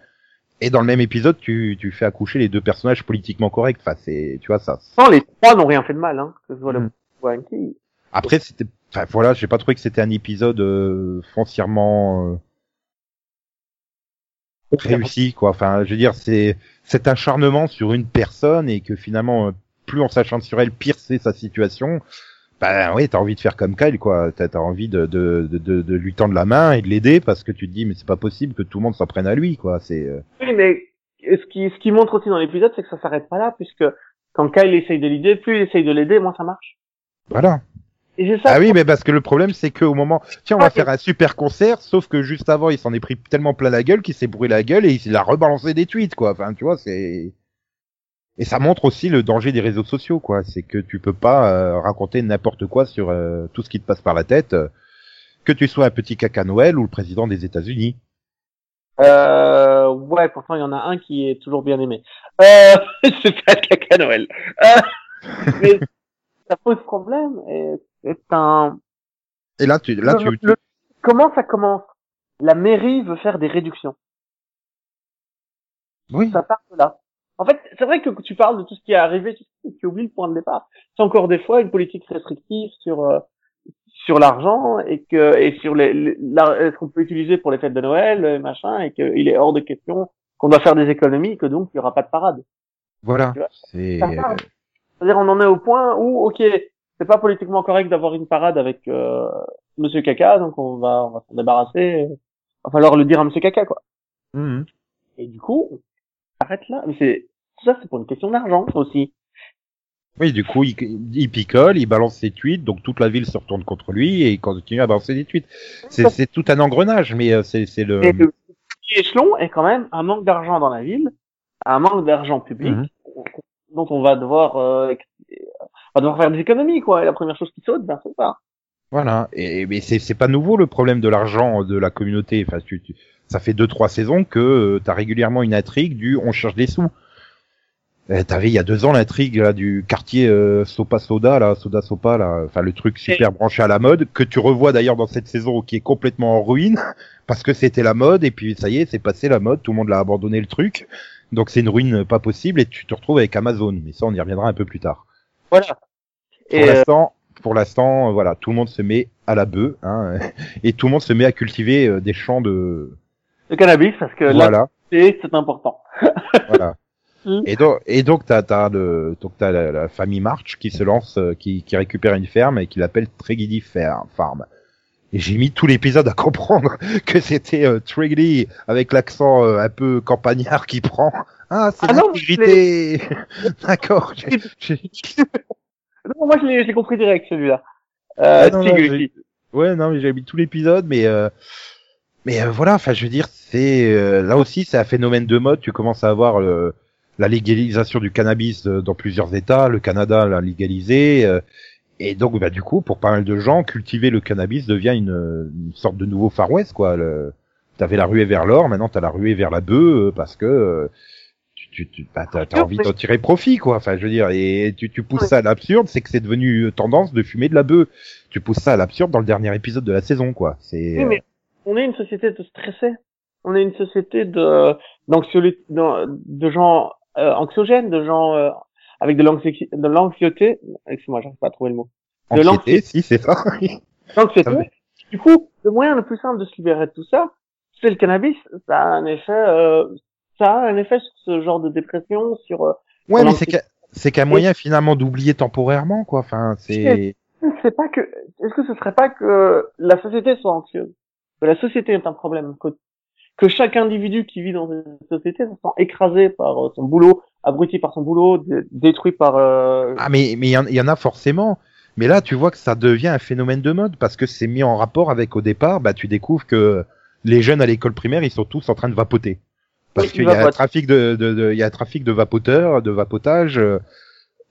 et dans le même épisode, tu tu fais accoucher les deux personnages politiquement corrects. Enfin, c'est tu vois ça. Non, les trois n'ont rien fait de mal, hein. Que ce soit le Mm. ou Anki. Après, c'était, enfin voilà, j'ai pas trouvé que c'était un épisode euh, foncièrement euh, réussi, quoi. Enfin, je veux dire, c'est cet acharnement sur une personne et que finalement, euh, plus on s'acharne sur elle, pire c'est sa situation. Ben oui, t'as envie de faire comme Kyle, quoi. T'as as envie de, de, de, de, lui tendre la main et de l'aider parce que tu te dis, mais c'est pas possible que tout le monde s'en prenne à lui, quoi. C'est euh, Oui, mais ce qui, ce qui montre aussi dans l'épisode, c'est que ça s'arrête pas là, puisque quand Kyle essaye de l'aider, plus il essaye de l'aider, moins ça marche. voilà. Et c'est ça. Ah oui, mais parce que le problème, c'est qu'au moment, tiens, on Ah, va faire un super concert, sauf que juste avant, il s'en est pris tellement plein la gueule qu'il s'est brûlé la gueule et il a rebalancé des tweets, quoi. Enfin, tu vois, c'est et ça montre aussi le danger des réseaux sociaux, quoi. C'est que tu peux pas euh, raconter n'importe quoi sur euh, tout ce qui te passe par la tête, euh, que tu sois un petit caca Noël ou le président des États-Unis. Euh, ouais, pourtant il y en a un qui est toujours bien aimé. Euh, c'est pas le caca Noël. Euh, mais ça pose problème et c'est un. Et là, tu, là, Le- tu, tu- le- Comment ça commence? La mairie veut faire des réductions. oui, Ça part de là. En fait, c'est vrai que tu parles de tout ce qui est arrivé, tu, oublies le point de départ. C'est encore des fois une politique restrictive sur euh, sur l'argent et que et sur les, les- la- ce qu'on peut utiliser pour les fêtes de Noël, euh, machin, et qu'il est hors de question qu'on doit faire des économies, que donc il y aura pas de parade. voilà. C'est part. C'est-à-dire on en est au point où, ok, c'est pas politiquement correct d'avoir une parade avec euh, Monsieur Caca, donc on va on va s'en débarrasser. Il va falloir le dire à Monsieur Caca, quoi. Mhm. Et du coup, arrête là. Mais c'est tout ça, c'est pour une question d'argent aussi. Oui, du coup, il, il picole, il balance ses tweets, donc toute la ville se retourne contre lui et il continue à balancer des tweets. C'est tout un engrenage, mais euh, c'est le. Et le petit échelon est quand même un manque d'argent dans la ville, un manque d'argent public, Mhm. dont on va devoir, euh, on va devoir faire des économies, quoi. Et la première chose qui saute, ben c'est ça. Voilà. Et mais c'est c'est pas nouveau le problème de l'argent de la communauté. Enfin, tu, tu- ça fait deux trois saisons que euh, t'as régulièrement une intrigue du on cherche des sous. Euh, T'avais il y a deux ans l'intrigue là du quartier euh, Sopa Soda là, Soda Sopa là, enfin le truc super branché à la mode que tu revois d'ailleurs dans cette saison qui est complètement en ruine parce que c'était la mode et puis ça y est c'est passé la mode, tout le monde l'a abandonné le truc. Donc c'est une ruine pas possible et tu te retrouves avec Amazon. Mais ça on y reviendra un peu plus tard. Voilà. Pour Et euh, l'instant, pour l'instant, voilà, tout le monde se met à la bœuf, hein, et tout le monde se met à cultiver euh, des champs de, le cannabis, parce que là, voilà, c'est c'est important. voilà. Mm. Et donc, et donc t'as, t'as le, donc t'as la, la famille March qui se lance, euh, qui, qui récupère une ferme et qui l'appelle Tregiddy Farm. Et j'ai mis tout l'épisode à comprendre que c'était euh, avec l'accent euh, un peu campagnard qui prend. Ah, c'est Ah l'intégrité. D'accord. Non, moi, je l'ai compris direct, celui-là. Ah Euh, non, Tigri. Ouais, non, mais j'ai mis tout l'épisode, mais euh, mais euh, voilà, enfin, je veux dire, c'est euh, là aussi, c'est un phénomène de mode. Tu commences à avoir euh, la légalisation du cannabis euh, dans plusieurs États. Le Canada l'a légalisé, euh, et donc, bah, du coup, pour pas mal de gens, cultiver le cannabis devient une, une sorte de nouveau Far West, quoi. Le... T'avais la ruée vers l'or, maintenant t'as la ruée vers la bœuf, euh, parce que euh, tu, tu, bah, t'as, t'as envie d'en tirer profit, quoi. Enfin, je veux dire, et tu, tu pousses Ouais. ça à l'absurde, c'est que c'est devenu tendance de fumer de la bœuf tu pousses ça à l'absurde dans le dernier épisode de la saison, quoi. C'est Oui, mais on est une société de stressés. On est une société de de gens euh, anxiogènes, de gens euh, avec de l'anxi- de l'anxiété. Excuse-moi, j'arrive pas à trouver le mot. de anxiété, si c'est ça. L'anxiété. Ah. Du coup, le moyen le plus simple de se libérer de tout ça, c'est le cannabis. Ça a un effet, euh, ça a un effet sur ce genre de dépression, sur. euh, ouais, mais c'est qu'un c'est qu'un moyen finalement d'oublier temporairement, quoi. Enfin, c'est c'est pas que. Est-ce que ce serait pas que la société soit anxieuse, que la société est un problème, que, que chaque individu qui vit dans une société se sent écrasé par euh, son boulot, abruti par son boulot, dé- détruit par. euh, ah mais mais il y, en- il y en a forcément. Mais là, tu vois que ça devient un phénomène de mode parce que c'est mis en rapport avec au départ, bah tu découvres que les jeunes à l'école primaire, ils sont tous en train de vapoter. Parce Oui, qu'il y a un trafic de, de, de- il y a un trafic de vapoteurs, de vapotage. euh,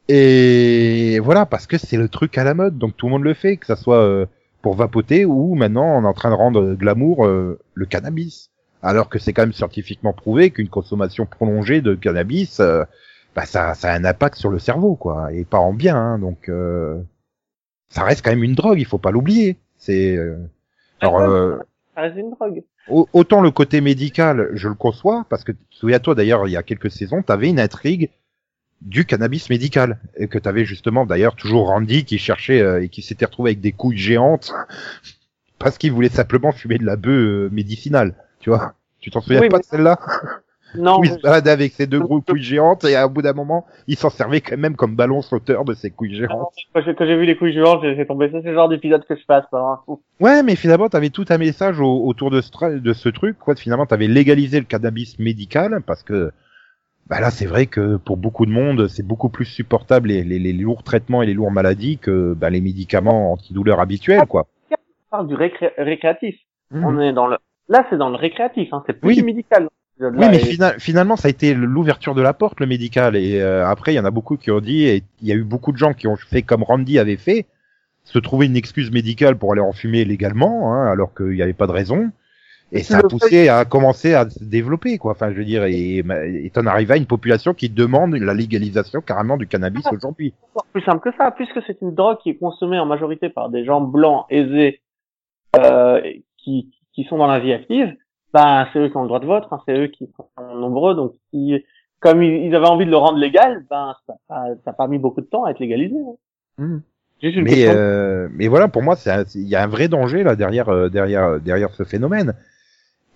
Et voilà, parce que c'est le truc à la mode, donc tout le monde le fait, que ça soit euh, pour vapoter ou maintenant on est en train de rendre glamour euh, le cannabis. Alors que c'est quand même scientifiquement prouvé qu'une consommation prolongée de cannabis, euh, bah ça, ça a un impact sur le cerveau, quoi, et pas en bien. hein. donc, euh, ça reste quand même une drogue, il faut pas l'oublier. C'est euh, alors euh, Ça reste une drogue. au- autant le côté médical, je le conçois, parce que souviens-toi d'ailleurs, il y a quelques saisons, tu avais une intrigue du cannabis médical, et que tu avais justement d'ailleurs toujours Randy qui cherchait euh, et qui s'était retrouvé avec des couilles géantes parce qu'il voulait simplement fumer de la bœuf euh, médicinale, tu vois. Tu t'en souviens Oui, pas mais- de celle-là? Non, Où il se baladait avec ses deux gros couilles géantes et à bout d'un moment, il s'en servait quand même comme ballon sauteur de ses couilles géantes. quand j'ai quand j'ai vu les couilles géantes, j'ai. Ça, c'est le genre d'épisode que je passe. Hein. Ouais, mais finalement, t'avais tout un message au- autour de ce, de ce truc. Quoi. Finalement, t'avais légalisé le cannabis médical parce que bah là, c'est vrai que pour beaucoup de monde, c'est beaucoup plus supportable les, les, les lourds traitements et les lourdes maladies que bah, les médicaments antidouleurs habituels, quoi. On parle du récré- récréatif. Mhm. On est dans le. Là, c'est dans le récréatif. Hein. C'est plus Oui. du médical. Oui, mais et- fina- finalement, ça a été l'ouverture de la porte, le médical. Et euh, après, il y en a beaucoup qui ont dit, et il y a eu beaucoup de gens qui ont fait comme Randy avait fait, se trouver une excuse médicale pour aller en fumer légalement, hein, alors qu'il n'y avait pas de raison. Et ça a poussé à commencer à se développer, quoi. Enfin, je veux dire, et t'en arrives à une population qui demande la légalisation carrément du cannabis Ah. aujourd'hui. encore plus simple que ça, puisque c'est une drogue qui est consommée en majorité par des gens blancs, aisés, euh, qui, qui sont dans la vie active, ben c'est eux qui ont le droit de vote, hein, c'est eux qui sont nombreux, donc si, comme ils, ils avaient envie de le rendre légal, ben ça n'a ça a pas mis beaucoup de temps à être légalisé. hein. Une Mais, euh, mais voilà, pour moi, c'est un- c'est- il y a un vrai danger là derrière, euh, derrière, derrière ce phénomène.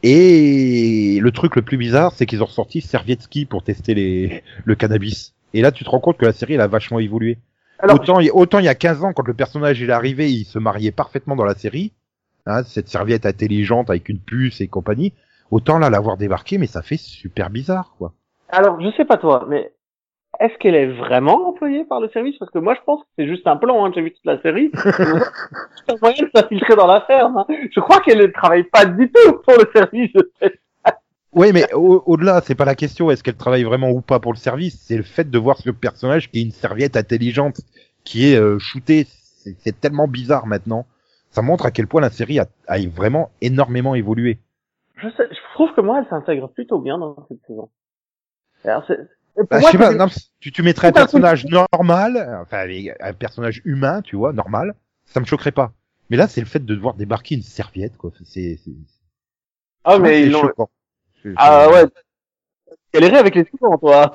Et le truc le plus bizarre, c'est qu'ils ont ressorti Servietsky pour tester les, le cannabis. Et là, tu te rends compte que la série, elle a vachement évolué. Alors, autant, autant il y a 15 ans, quand le personnage est arrivé, il se mariait parfaitement dans la série. Hein, cette serviette intelligente avec une puce et compagnie. Autant là, l'avoir débarqué, mais ça fait super bizarre, quoi. alors, je sais pas toi, mais est-ce qu'elle est vraiment employée par le service? Parce que moi, je pense que c'est juste un plan. Hein, J'ai vu toute la série. C'est un moyen de s'infiltrer dans la ferme. hein. Je crois qu'elle ne travaille pas du tout pour le service. Oui, mais au- au-delà, c'est pas la question, est-ce qu'elle travaille vraiment ou pas pour le service, c'est le fait de voir ce personnage qui est une serviette intelligente, qui est euh, shootée, c'est tellement bizarre maintenant. Ça montre à quel point la série a, a vraiment énormément évolué. Je, sais, je trouve que moi, elle s'intègre plutôt bien dans cette saison. Alors, Bah, moi, je sais pas, non, tu, tu mettrais un personnage normal, enfin un personnage humain, tu vois, normal, ça me choquerait pas. Mais là, c'est le fait de devoir débarquer une serviette, quoi. C'est c'est- ah, mais ils l'ont. Ah ouais. Galérer avec les suivants, toi.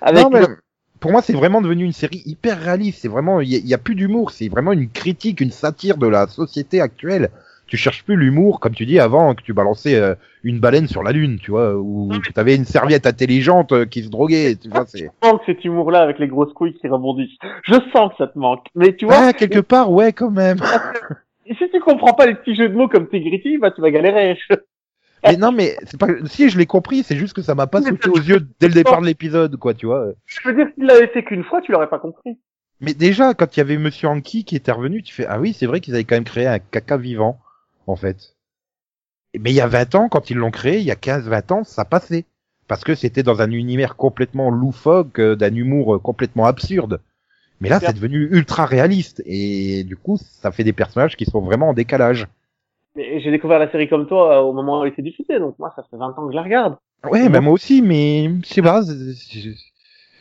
Avec Non, mais le- pour moi, c'est vraiment devenu une série hyper réaliste. C'est vraiment, il y, y a plus d'humour. C'est vraiment une critique, une satire de la société actuelle. Tu cherches plus l'humour, comme tu dis avant, que tu balançais euh, une baleine sur la lune, tu vois, ou que t'avais une serviette intelligente euh, qui se droguait. Tu vois, c'est. Je sens que cet humour-là avec les grosses couilles qui rebondissent. Je sens que ça te manque. Mais tu vois, Ah, quelque part, ouais, quand même. si tu comprends pas les petits jeux de mots comme Tigrity, bah tu vas galérer. mais non, mais c'est pas. Si je l'ai compris, c'est juste que ça m'a pas sauté aux yeux dès le départ de l'épisode, quoi, tu vois. Je veux dire, s'il l'avait fait qu'une fois, tu l'aurais pas compris. Mais déjà, quand il y avait Monsieur Anki qui était revenu, tu fais ah oui, c'est vrai qu'ils avaient quand même créé un caca vivant, en fait. Mais il y a 20 ans, quand ils l'ont créé, il y a 15-20 ans, ça passait. Parce que c'était dans un univers complètement loufoque, euh, d'un humour euh, complètement absurde. Mais là, c'est devenu ultra réaliste. Et du coup, ça fait des personnages qui sont vraiment en décalage. Mais j'ai découvert la série comme toi euh, au moment où elle était diffusée, donc moi, ça fait 20 ans que je la regarde. Ouais, bah moi aussi, mais je sais pas.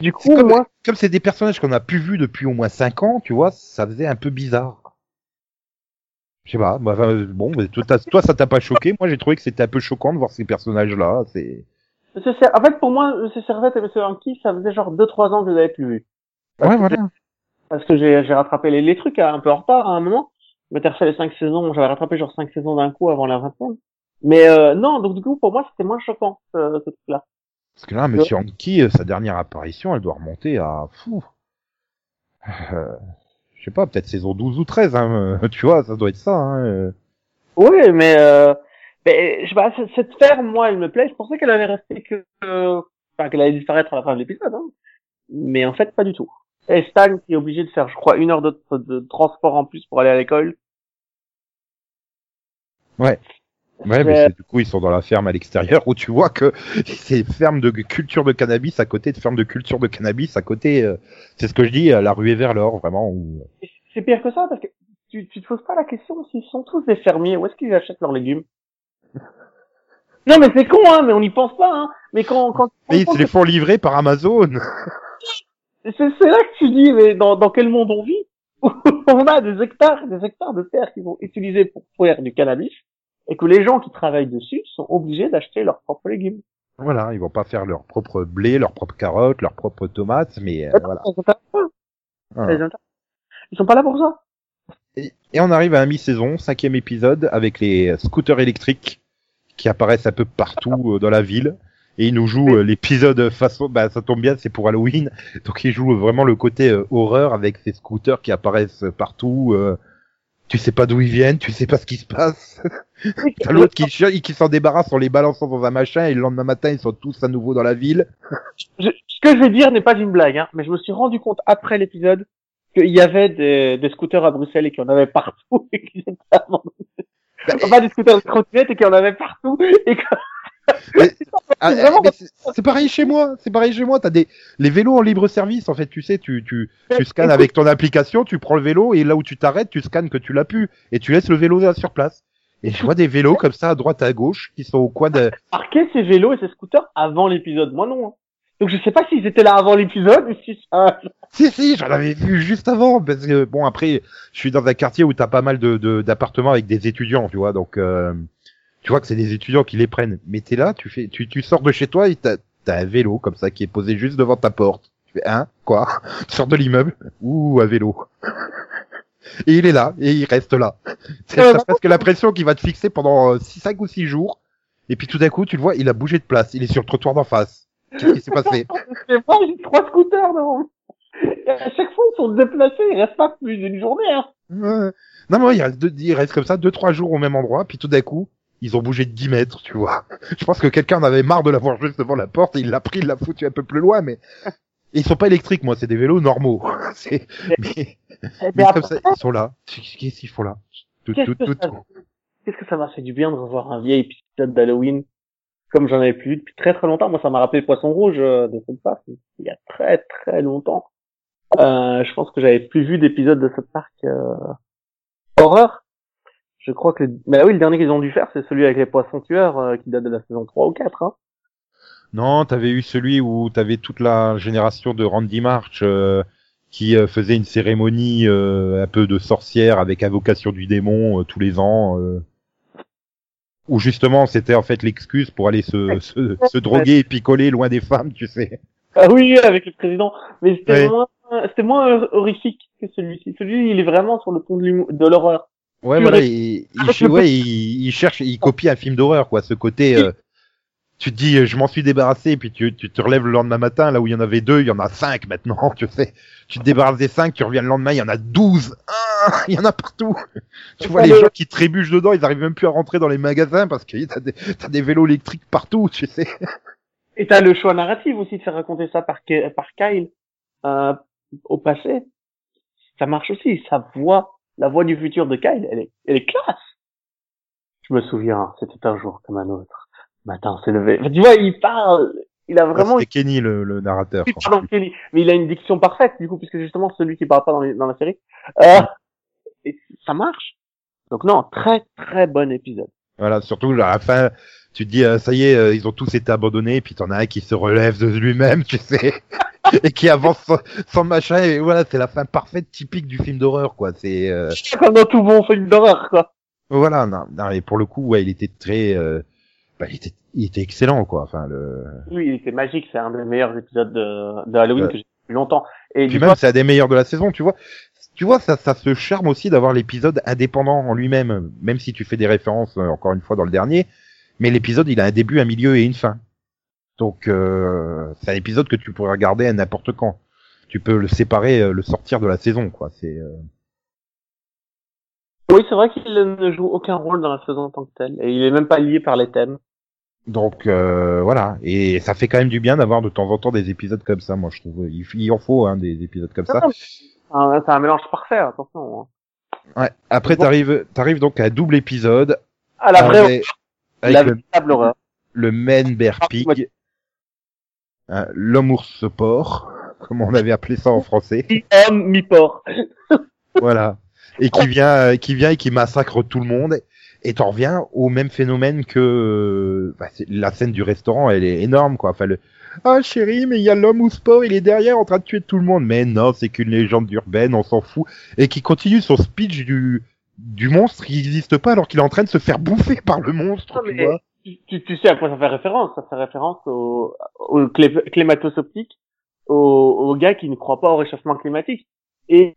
Du coup, comme moi, comme c'est des personnages qu'on a plus vus depuis au moins 5 ans, tu vois, ça faisait un peu bizarre. Je sais pas. bah, enfin, euh, bon, mais toi, t'as- toi, ça t'a pas choqué? Moi, j'ai trouvé que c'était un peu choquant de voir ces personnages-là. C'est. En fait, pour moi, Monsieur Servette et Monsieur Anki, ça faisait genre 2-trois ans que je les avais plus vus. Parce Ouais, voilà. Parce que j'ai rattrapé les, les trucs hein, un peu en retard à un moment. Je m'étais refait les 5 saisons, j'avais rattrapé genre 5 saisons d'un coup avant la 20 Mais euh, non, donc du coup, pour moi, c'était moins choquant, ce, ce truc-là. Parce que là, Monsieur Anki, euh, sa dernière apparition, elle doit remonter à fou. Euh, je sais pas, peut-être saison 12 ou 13, hein, euh, tu vois, ça doit être ça. Hein. euh. Oui, mais, euh, mais je sais pas, cette ferme, moi, elle me plaît. Je pensais qu'elle allait rester que, que- enfin, qu'elle allait disparaître à la fin de l'épisode, hein. Mais en fait, pas du tout. Et Stan qui est obligé de faire, je crois, une heure de, de transport en plus pour aller à l'école. Ouais. Ouais, mais c'est- du coup, ils sont dans la ferme à l'extérieur où tu vois que c'est ferme de culture de cannabis à côté de ferme de culture de cannabis à côté. euh, c'est ce que je dis, euh, la ruée vers l'or, vraiment. Où... C'est pire que ça parce que tu, tu te poses pas la question s'ils sont tous des fermiers, où est-ce qu'ils achètent leurs légumes? Non, mais c'est con, hein, mais on n'y pense pas, hein. Mais quand, quand Mais ils se les font livrer par Amazon. c'est c'est là que tu dis, mais dans, dans quel monde on vit? On a des hectares, des hectares de terre qui vont utiliser pour faire du cannabis, et que les gens qui travaillent dessus sont obligés d'acheter leurs propres légumes. Voilà, ils vont pas faire leur propre blé, leur propre carotte, leur propre tomate, mais euh, voilà. Ils sont pas là. Voilà. Ils sont- pas là pour ça. Et, et on arrive à un mi-saison, cinquième épisode, avec les scooters électriques qui apparaissent un peu partout euh, dans la ville. Et ils nous jouent euh, l'épisode façon, bah ça tombe bien, c'est pour Halloween, donc ils jouent vraiment le côté euh, horreur avec ces scooters qui apparaissent partout. Tu sais pas d'où ils viennent, tu sais pas ce qui se passe. T'as l'autre qui, s'en débarrasse en les balançant dans un machin et le lendemain matin ils sont tous à nouveau dans la ville. Je- ce que je vais dire n'est pas une blague, hein, mais je me suis rendu compte après l'épisode qu'il y avait des, des scooters à Bruxelles et qu'il y en avait partout et qu'ils étaient abandonnés. Enfin, des scooters de trottinette et qu'il y en avait partout et que... Ah, C'est pareil chez moi, c'est pareil chez moi. T'as des les vélos en libre service en fait. Tu sais, tu tu tu scannes avec ton application, tu prends le vélo et là où tu t'arrêtes, tu scannes que tu l'as pu et tu laisses le vélo là sur place. Et je vois des vélos comme ça à droite à gauche qui sont au coin de. marqué ces vélos et ces scooters avant l'épisode. Moi non. hein. Donc je sais pas s'ils étaient là avant l'épisode ou si ça... Si si, j'en avais vu juste avant parce que bon après, je suis dans un quartier où t'as pas mal de de- d'appartements avec des étudiants, tu vois. Donc euh, tu vois que c'est des étudiants qui les prennent. Mais t'es là, tu fais, tu tu sors de chez toi et t'as t'as un vélo comme ça qui est posé juste devant ta porte. Tu fais hein quoi? Tu sors de l'immeuble? Ou à vélo. Et il est là, et il reste là. C'est Euh, t'as presque l'impression qu'il va te fixer pendant 5 ou 6 jours. Et puis tout d'un coup, tu le vois, il a bougé de place. Il est sur le trottoir d'en face. Qu'est-ce qui s'est passé? C'est pas, j'ai trois scooters devant. Et à chaque fois ils sont déplacés, ils restent pas plus d'une journée. Hein. Non, mais ouais, il reste, deux- il reste comme ça 2-3 jours au même endroit. Puis tout d'un coup, ils ont bougé de 10 mètres, tu vois. Je pense que quelqu'un en avait marre de l'avoir juste devant la porte. Et il l'a pris, il l'a foutu un peu plus loin. Mais Et ils sont pas électriques, moi. C'est des vélos normaux. C'est... Mais, Et mais après, comme ça, ils sont là. Qu'est-ce qu'ils font là? Tout, Qu'est-ce tout, que tout, ça- tout. qu'est-ce que ça m'a fait du bien de revoir un vieil épisode d'Halloween comme j'en avais plus vu depuis très très longtemps. Moi, ça m'a rappelé Poisson Rouge euh, de South Park il y a très très longtemps. Euh, je pense que j'avais plus vu d'épisodes de South Park euh, horreur. Je crois que, bah oui, le dernier qu'ils ont dû faire, c'est celui avec les poissons tueurs euh, qui date de la saison 3 ou 4. Hein. Non, t'avais eu celui où t'avais toute la génération de Randy March euh, qui euh, faisait une cérémonie euh, un peu de sorcière avec invocation du démon euh, tous les ans. Euh, où justement c'était en fait l'excuse pour aller se, se, se droguer et picoler loin des femmes, tu sais. Ah oui, avec le président. Mais c'était moins, c'était moins horrifique que celui-ci. Celui, il est vraiment sur le ton de l'horreur. Ouais, voilà, il, il, ouais, il, il cherche, il copie un film d'horreur, quoi. Ce côté, euh, tu te dis, euh, je m'en suis débarrassé, et puis tu, tu te relèves le lendemain matin, là où il y en avait deux, il y en a cinq maintenant, tu sais. Tu te débarrasses des cinq, tu reviens le lendemain, il y en a douze. Ah, il y en a partout. Tu vois Ouais, les gens qui trébuchent dedans, ils arrivent même plus à rentrer dans les magasins parce que t'as des, t'as des vélos électriques partout, tu sais. Et t'as le choix narratif aussi de faire raconter ça par, par Kyle euh, au passé. Ça marche aussi. Sa voix, la voix du futur de Kyle, elle est, elle est classe. Je me souviens, c'était un jour comme un autre. Matin s'est levé. Tu vois, il parle. Il a vraiment. C'était Kenny, le, le narrateur. Oui, pardon, Kelly. Mais il a une diction parfaite, du coup, puisque justement, c'est celui qui parle pas dans, les- dans la série. Euh, et ça marche. Donc non, très très bon épisode. Voilà, surtout à la fin, tu te dis, euh, ça y est, euh, ils ont tous été abandonnés, et puis t'en as un qui se relève de lui-même, tu sais, et qui avance sans, sans machin, et voilà, c'est la fin parfaite, typique du film d'horreur, quoi. C'est euh, Comme dans tout bon film d'horreur, quoi. voilà, non, non, et pour le coup, ouais, il était très, euh, bah, il était, il était excellent, quoi. Enfin, le, Oui, il était magique, c'est un des meilleurs épisodes de, de Halloween Ouais. que j'ai vu depuis longtemps. Et puis même, c'est un des meilleurs de la saison, tu vois. Tu vois, ça, ça se charme aussi d'avoir l'épisode indépendant en lui-même, même si tu fais des références, euh, encore une fois, dans le dernier. Mais l'épisode, il a un début, un milieu et une fin. Donc, euh, c'est un épisode que tu pourrais regarder à n'importe quand. Tu peux le séparer, euh, le sortir de la saison, quoi. C'est, euh, oui, c'est vrai qu'il ne joue aucun rôle dans la saison en tant que tel. Et il est même pas lié par les thèmes. donc euh, voilà. Et ça fait quand même du bien d'avoir de temps en temps des épisodes comme ça. Moi, je trouve, il, il en faut hein, des épisodes comme ça. Non, mais C'est un, mélange parfait, attention. hein. Ouais. Après, t'arrives, t'arrives donc à un double épisode À la vraie, avec, avec la le, véritable horreur. le Men Bear Pig, hein, l'homme ours porc, comme on avait appelé ça en français. Mi-homme, mi-porc. voilà. et qui vient, qui vient et qui massacre tout le monde. Et t'en reviens au même phénomène que bah, c'est- la scène du restaurant, elle est énorme quoi. Enfin le ah chérie, mais il y a l'homme au sport, il est derrière en train de tuer tout le monde. Mais non, c'est qu'une légende urbaine, on s'en fout. Et qui continue son speech du du monstre qui n'existe pas alors qu'il est en train de se faire bouffer par le monstre. Non, tu vois. tu, sais à quoi ça fait référence Ça fait référence au, au clé- au, au gars qui ne croit pas au réchauffement climatique et,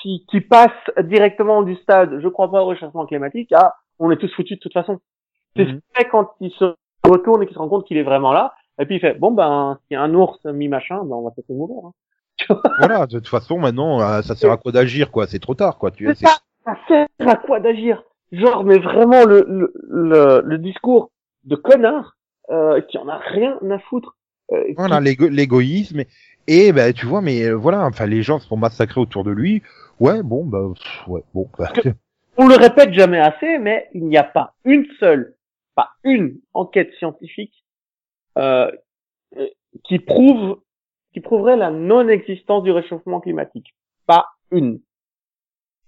qui, qui passe directement du stade je crois pas au réchauffement climatique à on est tous foutus de toute façon. C'est ce Mhm. qu'il fait quand il se retourne et qu'il se rend compte qu'il est vraiment là. Et puis il fait bon ben s'il y a un ours mi machin, ben on va peut-être mourir. Hein. Voilà, de toute façon maintenant, euh, ça sert à quoi d'agir quoi C'est trop tard quoi. Tu C'est ça, ça sert à quoi d'agir? Genre, mais vraiment le, le, le, le discours de connard euh, qui en a rien à foutre. Euh, Voilà, l'égo- l'égoïsme. Et ben tu vois, mais euh, voilà, enfin les gens se font massacrer autour de lui. Ouais, bon, bah, pff, ouais, bon. bah, On le répète jamais assez, mais il n'y a pas une seule, pas une enquête scientifique euh, qui prouve, qui prouverait la non-existence du réchauffement climatique. Pas une.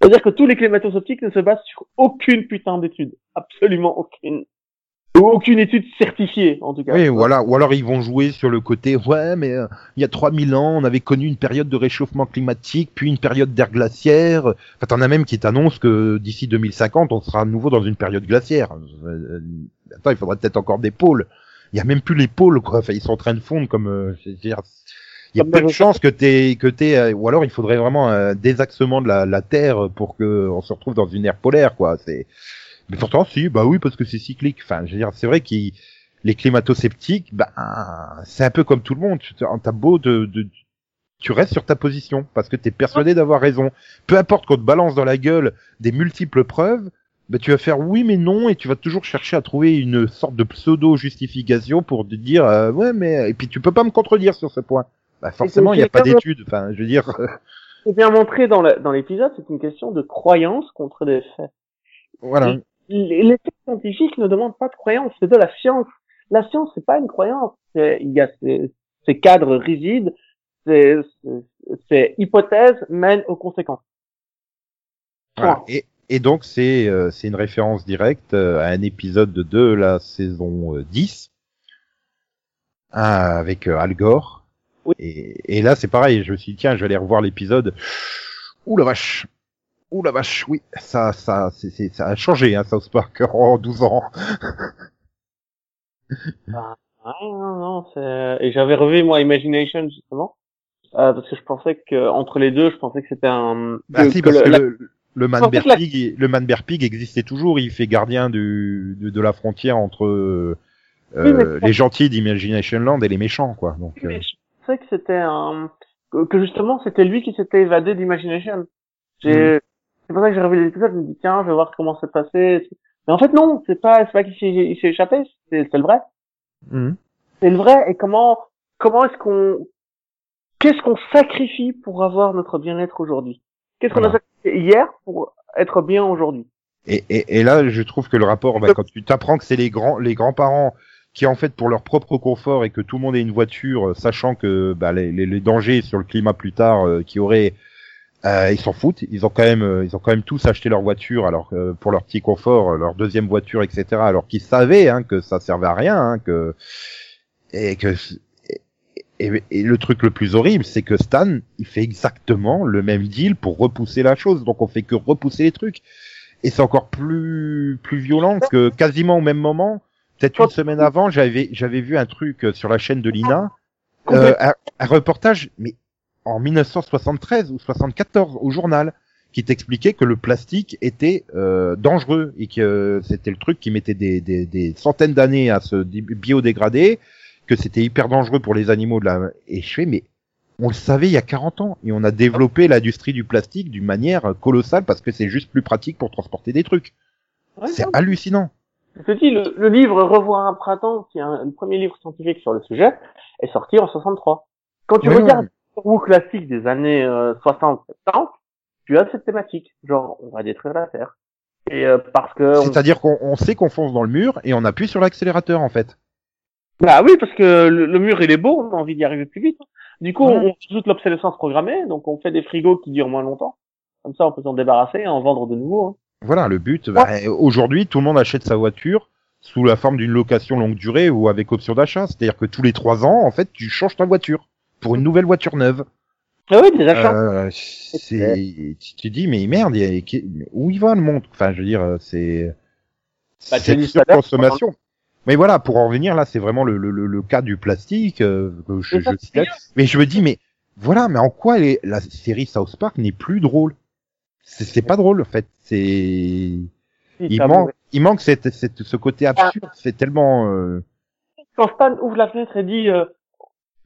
C'est-à-dire que tous les climato-sceptiques ne se basent sur aucune putain d'étude, absolument aucune, ou aucune étude certifiée en tout cas. Oui, voilà. Ou alors ils vont jouer sur le côté, ouais, mais euh, il y a 3000 ans, on avait connu une période de réchauffement climatique, puis une période d'ère glaciaire. Enfin, t'en as même qui t'annoncent que d'ici 2050, on sera à nouveau dans une période glaciaire. Euh, euh, attends, il faudrait peut-être encore des pôles. Il y a même plus les pôles, quoi. Enfin, ils sont en train de fondre comme, euh, il y a peu de chances que t'aies, que t'aies, euh, ou alors il faudrait vraiment un désaxement de la, la Terre pour que on se retrouve dans une ère polaire, quoi. C'est, mais pourtant, si, bah oui, parce que c'est cyclique. Enfin, je veux dire, c'est vrai qu'ils, les climato-sceptiques, bah, c'est un peu comme tout le monde. Tu as beau de, de, tu restes sur ta position parce que t'es persuadé d'avoir raison. Peu importe qu'on te balance dans la gueule des multiples preuves, bah, tu vas faire oui mais non et tu vas toujours chercher à trouver une sorte de pseudo justification pour te dire euh, ouais mais et puis tu peux pas me contredire sur ce point. Bah forcément il n'y a pas d'études. Enfin, je veux dire. C'est bien montré dans l'épisode, c'est une question de croyance contre des faits. voilà. les les faits scientifiques ne demandent pas de croyance, c'est de la science. La science, c'est pas une croyance. Il y a ces, ces cadres rigides, ces, ces- hypothèses mènent aux conséquences. Voilà. Et, et donc c'est euh, une référence directe euh, à un épisode de la saison euh, 10 ah, avec euh, Al Gore. Oui. Et, et là c'est pareil, je me suis dit tiens je vais aller revoir l'épisode. Ouh la vache. Ouh la vache, oui, ça ça c'est ça a changé hein, South Park en 12 ans. Ah, non, non, c'est... Et j'avais revu, moi, Imagination, justement. Euh, parce que je pensais que, entre les deux, je pensais que c'était un... Bah que- si que parce le- que la- le, le Man la- Pig, le Man Pig existait toujours, il fait gardien du, de, de la frontière entre euh, Oui, les gentils d'Imagination Land et les méchants quoi. Donc euh, pensais que c'était un... que justement, c'était lui qui s'était évadé d'Imagination. J'ai... Mhm. C'est pour ça que j'ai revu l'épisode, je me dis, tiens, je vais voir comment c'est passé. Mais en fait, non, c'est pas, c'est pas qu'il s'est, échappé, c'est, c'est le vrai. mhm. C'est le vrai. Et comment, comment est-ce qu'on, qu'est-ce qu'on sacrifie pour avoir notre bien-être aujourd'hui? Qu'est-ce qu'on a sacrifié hier pour être bien aujourd'hui? Et, et, et là, je trouve que le rapport, bah, quand tu t'apprends que c'est les grands, les grands-parents qui, en fait, pour leur propre confort et que tout le monde ait une voiture, euh, sachant que bah, les, les, les dangers sur le climat plus tard, euh, qui auraient, euh, ils s'en foutent. Ils ont quand même, euh, ils ont quand même tous acheté leur voiture, alors euh, pour leur petit confort, euh, leur deuxième voiture, etc. Alors qu'ils savaient hein, que ça servait à rien, hein, que et que et, et le truc le plus horrible, c'est que Stan, il fait exactement le même deal pour repousser la chose. Donc on fait que repousser les trucs. Et c'est encore plus plus violent que quasiment au même moment, peut-être une semaine avant, j'avais j'avais vu un truc euh, sur la chaîne de Lina, euh, un, un reportage, mais en 1973 ou 74 au journal, qui t'expliquait que le plastique était euh, dangereux et que euh, c'était le truc qui mettait des, des, des centaines d'années à se dé- biodégrader, que c'était hyper dangereux pour les animaux de la. Et je fais mais on le savait il y a 40 ans et on a développé l'industrie du plastique d'une manière colossale parce que c'est juste plus pratique pour transporter des trucs. Ouais, C'est hallucinant. Dis, le, le livre Revoir un printemps, qui est un, le premier livre scientifique sur le sujet, est sorti en 63. Quand tu regardes ouais. le ou classique des années euh, 60-70, tu as cette thématique. Genre, on va détruire la Terre. Et euh, parce que... on- C'est-à-dire qu'on on sait qu'on fonce dans le mur et on appuie sur l'accélérateur en fait. Bah oui, parce que le, le mur, il est beau, on a envie d'y arriver plus vite. Du coup, Ouais. on ajoute l'obsolescence programmée, donc on fait des frigos qui durent moins longtemps. Comme ça, on peut s'en débarrasser et en vendre de nouveau. Voilà, le but. bah, Aujourd'hui, tout le monde achète sa voiture sous la forme d'une location longue durée ou avec option d'achat. C'est-à-dire que tous les trois ans, en fait, tu changes ta voiture pour une nouvelle voiture neuve. Ah oui, des achats. Euh, c'est, tu te dis, mais merde, y a- où il va le monde? Enfin, je veux dire, euh, c'est, Bah, c'est dis une ça là, consommation. Mais voilà, pour en revenir là, c'est vraiment le, le, le, le cas du plastique euh, que je, je. Mais je me dis, mais voilà, mais en quoi les, la série South Park n'est plus drôle? C'est pas drôle en fait. C'est il manque, il manque cette, cette, ce côté absurde. C'est tellement. euh, Quand Stan ouvre la fenêtre et dit, euh,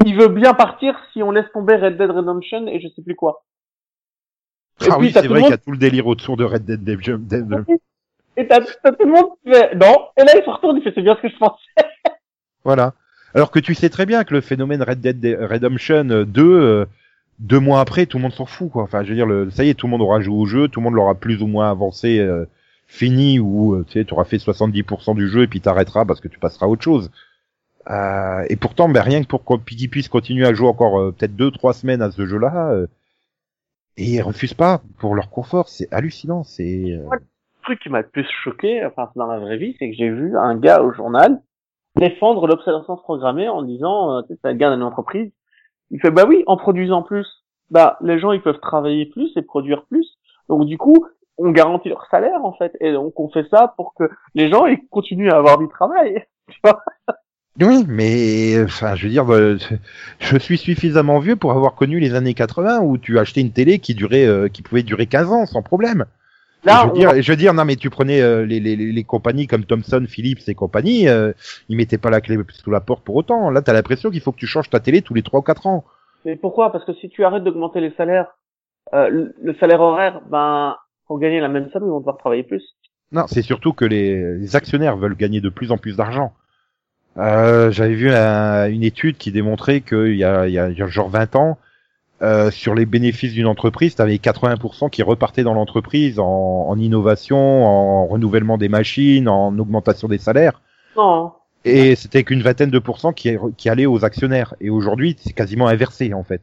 il veut bien partir si on laisse tomber Red Dead Redemption et je sais plus quoi. Et Ah puis, oui, c'est vrai qu'il y a tout le délire autour de Red Dead Redemption. Dead- Et t'as t'as tout le monde qui fait, non. Et là, il se retourne, il fait, c'est bien ce que je pensais. Voilà. Alors que tu sais très bien que le phénomène Red Dead Redemption 2, euh, deux mois après, tout le monde s'en fout, quoi. Enfin, je veux dire, le, ça y est, tout le monde aura joué au jeu, tout le monde l'aura plus ou moins avancé, euh, fini, ou euh, tu sais, tu auras fait 70% du jeu et puis t'arrêteras parce que tu passeras à autre chose. Euh, et pourtant, ben, rien que pour qu'ils puissent continuer à jouer encore euh, peut-être deux, trois semaines à ce jeu-là, euh, et ils refusent pas pour leur confort, c'est hallucinant, c'est. euh, Le truc qui m'a le plus choqué, enfin, dans la vraie vie, c'est que j'ai vu un gars au journal défendre l'obsolescence programmée en disant, c'est un gars d'une entreprise. Il fait, bah oui, en produisant plus, bah, les gens, ils peuvent travailler plus et produire plus. Donc, du coup, on garantit leur salaire, en fait. Et donc, on fait ça pour que les gens, ils continuent à avoir du travail. Oui, mais enfin, je veux dire, euh, je suis suffisamment vieux pour avoir connu les années 80 où tu achetais une télé qui durait, euh, qui pouvait durer 15 ans sans problème. Là, je veux on dire, je veux dire, non, mais tu prenais euh, les, les, les compagnies comme Thomson, Philips et compagnie, euh, ils mettaient pas la clé sous la porte pour autant. Là, t'as l'impression qu'il faut que tu changes ta télé tous les 3 ou 4 ans. Mais pourquoi? Parce que si tu arrêtes d'augmenter les salaires, euh, le- le salaire horaire, ben, pour gagner la même somme, ils vont devoir travailler plus. Non, c'est surtout que les, les actionnaires veulent gagner de plus en plus d'argent. Euh, J'avais vu un- une étude qui démontrait qu'il y a, il y a genre 20 ans, euh, sur les bénéfices d'une entreprise, tu avais 80% qui repartaient dans l'entreprise en, en innovation, en renouvellement des machines, en augmentation des salaires. Non. Et c'était qu'une vingtaine de pourcents qui, qui allaient aux actionnaires. Et aujourd'hui, c'est quasiment inversé en fait.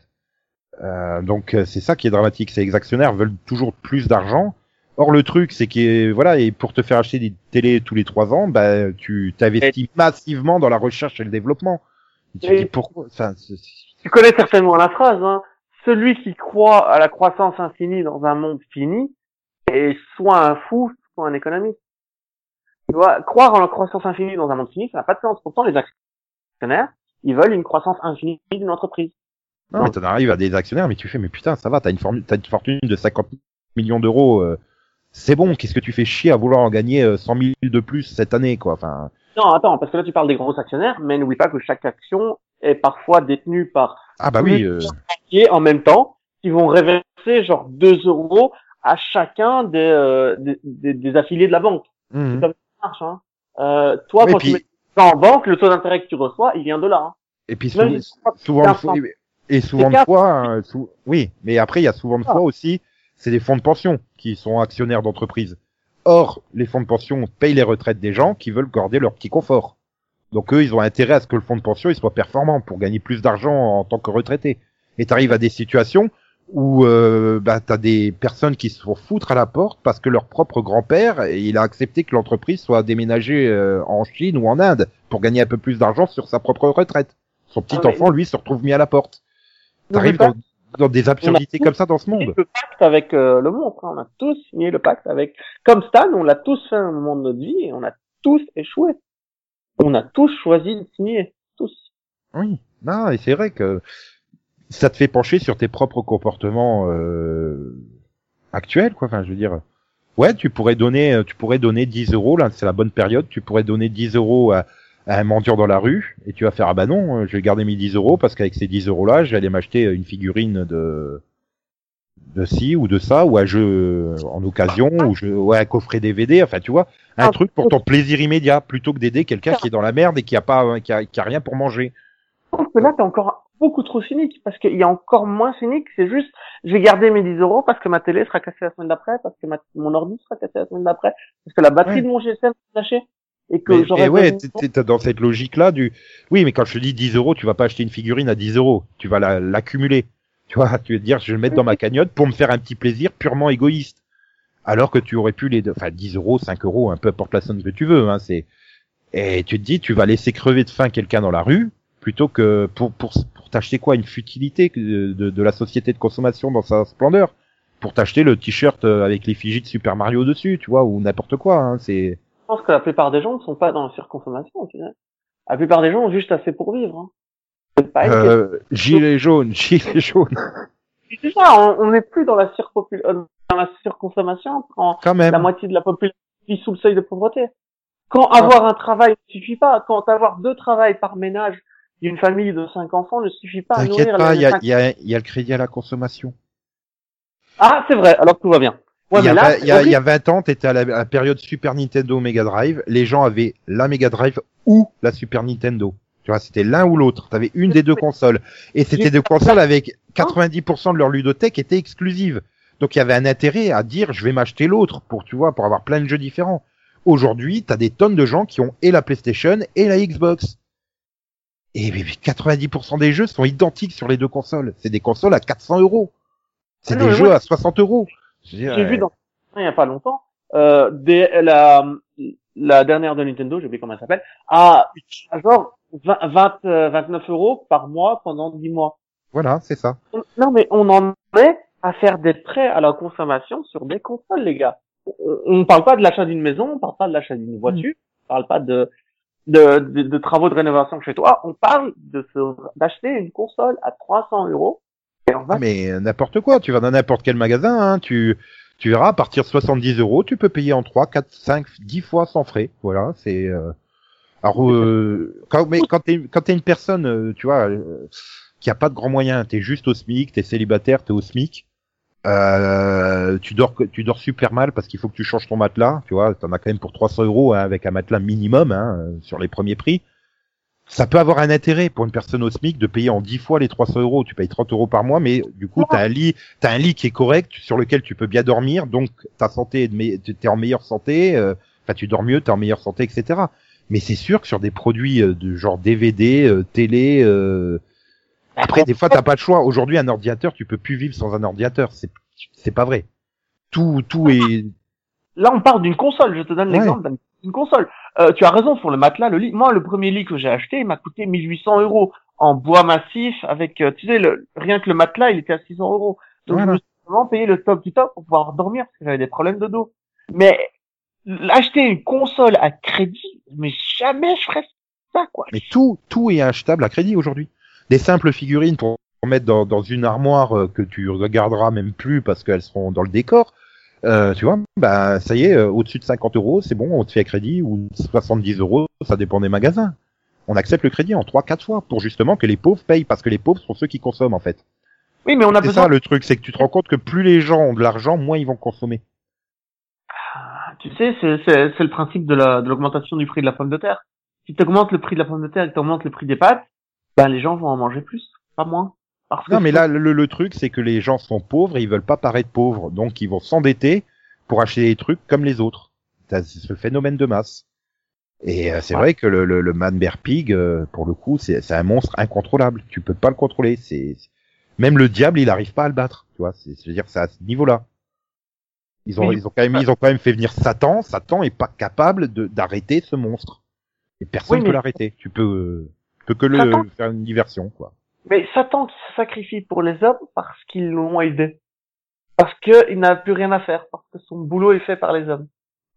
Euh, donc euh, c'est ça qui est dramatique, c'est que les actionnaires veulent toujours plus d'argent. Or le truc, c'est que voilà, et pour te faire acheter des télés tous les trois ans, bah tu t'investis massivement dans la recherche et le développement. Et tu Et- dis pourquoi? Enfin, Tu connais certainement la phrase, hein. Celui qui croit à la croissance infinie dans un monde fini est soit un fou, soit un économiste. Tu vois, croire en la croissance infinie dans un monde fini, ça n'a pas de sens. Pourtant, les actionnaires, ils veulent une croissance infinie d'une entreprise. Non, mais t'en arrives à des actionnaires, mais tu fais, mais putain, ça va, t'as une, fortune de 50 millions d'euros, euh, c'est bon, qu'est-ce que tu fais chier à vouloir en gagner euh, 100 000 de plus cette année, quoi, enfin, Non, attends, parce que là, tu parles des gros actionnaires, mais n'oublie pas que chaque action est parfois détenue par ah bah oui, euh, et en même temps, qui vont reverser genre 2 euros à chacun des, euh, des, des- des affiliés de la banque. mhm. comme ça marche, hein. Euh, toi, Oui, quand puis- tu mets ça en banque, le taux d'intérêt que tu reçois, il vient de là. Hein. et puis Même c'est souvent, 15 de fois- et souvent C'est de fois, sou- oui, mais après, il y a souvent de Ah. fois aussi, c'est des fonds de pension qui sont actionnaires d'entreprises. Or, les fonds de pension payent les retraites des gens qui veulent garder leur petit confort. Donc eux, ils ont intérêt à ce que le fonds de pension il soit performant pour gagner plus d'argent en tant que retraité. Et tu arrives à des situations où euh, bah, tu as des personnes qui se font foutre à la porte parce que leur propre grand-père, il a accepté que l'entreprise soit déménagée euh, en Chine ou en Inde pour gagner un peu plus d'argent sur sa propre retraite. Son petit Ah, mais- enfant, lui, se retrouve mis à la porte. T'arrives dans, dans des absurdités comme ça dans ce monde. le pacte avec euh, le monde. On a tous signé le pacte avec. Comme Stan, on l'a tous fait à un moment de notre vie et on a tous échoué. On a tous choisi de signer. Tous. Oui, non, et c'est vrai que ça te fait pencher sur tes propres comportements euh, actuels, quoi. Enfin, je veux dire, ouais, tu pourrais donner, tu pourrais donner 10 euros là, c'est la bonne période. Tu pourrais donner 10 euros à, à un mendiant dans la rue et tu vas faire ah bah non, je vais garder mes 10 euros parce qu'avec ces 10 euros là, je vais aller m'acheter une figurine de de ci ou de ça ou un jeu en occasion ou je, un coffret DVD. Enfin, tu vois, un Ah, truc pour ton plaisir immédiat plutôt que d'aider quelqu'un qui est dans la merde et qui a pas, qui a, qui a rien pour manger. Je trouve que là, t'es encore beaucoup trop cynique parce qu'il y a encore moins cynique. C'est juste, je vais garder mes 10 euros parce que ma télé sera cassée la semaine d'après, parce que ma, mon ordi sera cassé la semaine d'après, parce que la batterie Ouais. de mon GSM est lâchée. Et que j'aurais mais ouais, t'es t'es dans cette logique-là du. Oui, mais quand je te dis 10 euros, tu vas pas acheter une figurine à 10 euros. Tu vas la- l'accumuler. Tu vois, tu veux dire, je vais le mettre dans ma cagnotte pour me faire un petit plaisir purement égoïste. Alors que tu aurais pu les, enfin, 10 euros, 5 euros, un peu importe la somme que tu veux, hein, c'est, et tu te dis, tu vas laisser crever de faim quelqu'un dans la rue, plutôt que pour, pour, pour t'acheter quoi, une futilité de, de, de la société de consommation dans sa splendeur. Pour t'acheter le t-shirt euh, avec l'effigie de Super Mario dessus, tu vois, ou n'importe quoi, hein, c'est, Je pense que la plupart des gens ne sont pas dans la surconsommation, tu sais. La plupart des gens ont juste assez pour vivre. Hein. Question- euh, gilet jaune, gilet jaune, C'est ça, on n'est plus dans la, surpopu- euh, dans la surconsommation quand quand même. la moitié de la population vit sous le seuil de pauvreté. Quand avoir un travail ne suffit pas, quand avoir deux travails par ménage d'une famille de cinq enfants ne suffit pas à nourrir pas, il y a, y, y le crédit à la consommation. Ah, c'est vrai, alors tout va bien. Ouais, il, y a, là, vingt- il, y a, c'est il y a 20 ans, t'étais à la, à la période Super Nintendo Mega Drive, les gens avaient la Mega Drive ou la Super Nintendo. Tu vois, c'était l'un ou l'autre. T'avais une des deux consoles. Et c'était deux consoles avec 90% de leur ludothèque était exclusive. Donc il y avait un intérêt à dire, je vais m'acheter l'autre pour, tu vois, pour avoir plein de jeux différents. Aujourd'hui, t'as des tonnes de gens qui ont et la PlayStation et la Xbox. Et mais 90% des jeux sont identiques sur les deux consoles. C'est des consoles à 400 euros. C'est Ah des jeux à 60 euros. J'ai vu euh, dans il y a pas longtemps euh, des, la la dernière de Nintendo, j'ai oublié comment elle s'appelle, à genre 20, 20, euh, 29 euros par mois pendant 10 mois. Voilà, c'est ça. Non mais on en est à faire des prêts à la consommation sur des consoles, les gars. On ne parle pas de l'achat d'une maison, on parle pas de l'achat d'une voiture, on parle pas de de, de de travaux de rénovation chez toi, on parle de d'acheter une console à 300 euros. Et on va Ah, mais n'importe quoi, tu vas dans n'importe quel magasin, hein, tu, tu verras, à partir de 70 euros, tu peux payer en 3, 4, 5, 10 fois sans frais. Voilà, c'est... Euh... Alors, euh, quand, mais quand t'es, quand t'es une personne, euh, tu vois, euh, qui a pas de grands moyens, t'es juste au SMIC, t'es célibataire, t'es au SMIC, euh, tu dors, tu dors super mal parce qu'il faut que tu changes ton matelas, tu vois, t'en as quand même pour 300 euros hein, avec un matelas minimum hein, euh, sur les premiers prix. Ça peut avoir un intérêt pour une personne au SMIC de payer en 10 fois les 300 euros. Tu payes 30 euros par mois, mais du coup, t'as un lit, t'as un lit qui est correct, sur lequel tu peux bien dormir, donc ta santé t'es en meilleure santé, euh, enfin tu dors mieux, t'es en meilleure santé, etc. Mais c'est sûr que sur des produits euh, de genre DVD, euh, télé, euh, après des fois t'as pas le choix. Aujourd'hui, un ordinateur, tu peux plus vivre sans un ordinateur. C'est c'est pas vrai. Tout tout est Là, on parle d'une console. Je te donne Ouais. l'exemple d'une console. Euh, tu as raison sur le matelas, le lit. Moi, le premier lit que j'ai acheté, il m'a coûté 1800 euros en bois massif avec, euh, tu sais, le, rien que le matelas, il était à 600 euros. Donc, Voilà. je me suis vraiment payé le top du top pour pouvoir dormir parce que j'avais des problèmes de dos. Mais acheter une console à crédit, mais jamais je ferais ça, quoi. Mais tout, tout est achetable à crédit aujourd'hui. Des simples figurines pour mettre dans, dans une armoire euh, que tu regarderas même plus parce qu'elles seront dans le décor. Euh, tu vois, bah ça y est, euh, au-dessus de 50 euros, c'est bon, on te fait à crédit ou 70 euros, ça dépend des magasins. On accepte le crédit en 3-4 fois pour justement que les pauvres payent parce que les pauvres sont ceux qui consomment en fait. Oui, mais on a C'est besoin. ça le truc, c'est que tu te rends compte que plus les gens ont de l'argent, moins ils vont consommer. Tu sais, c'est, le principe de, la, de l'augmentation du prix de la pomme de terre. Si tu augmentes le prix de la pomme de terre et que tu augmentes le prix des pâtes, ben les gens vont en manger plus, pas moins. Parce que Non, mais là, le, le truc, c'est que les gens sont pauvres et ils veulent pas paraître pauvres, donc ils vont s'endetter pour acheter des trucs comme les autres. C'est ce phénomène de masse. Et euh, c'est Ouais. vrai que le, le, le Manbear Pig, euh, pour le coup, c'est un monstre incontrôlable. Tu peux pas le contrôler. C'est même le diable, il arrive pas à le battre. Tu vois, c'est c'est-à-dire que c'est à ce niveau-là. Ils ont, ils ont quand même, ils ont quand même fait venir Satan. Satan est pas capable de d'arrêter ce monstre. Et personne Oui, peut mais- l'arrêter. Tu peux, euh, tu peux que le Satan- faire une diversion, quoi. Mais Satan qui se sacrifie pour les hommes parce qu'ils l'ont aidé. Parce qu'il n'a plus rien à faire, parce que son boulot est fait par les hommes.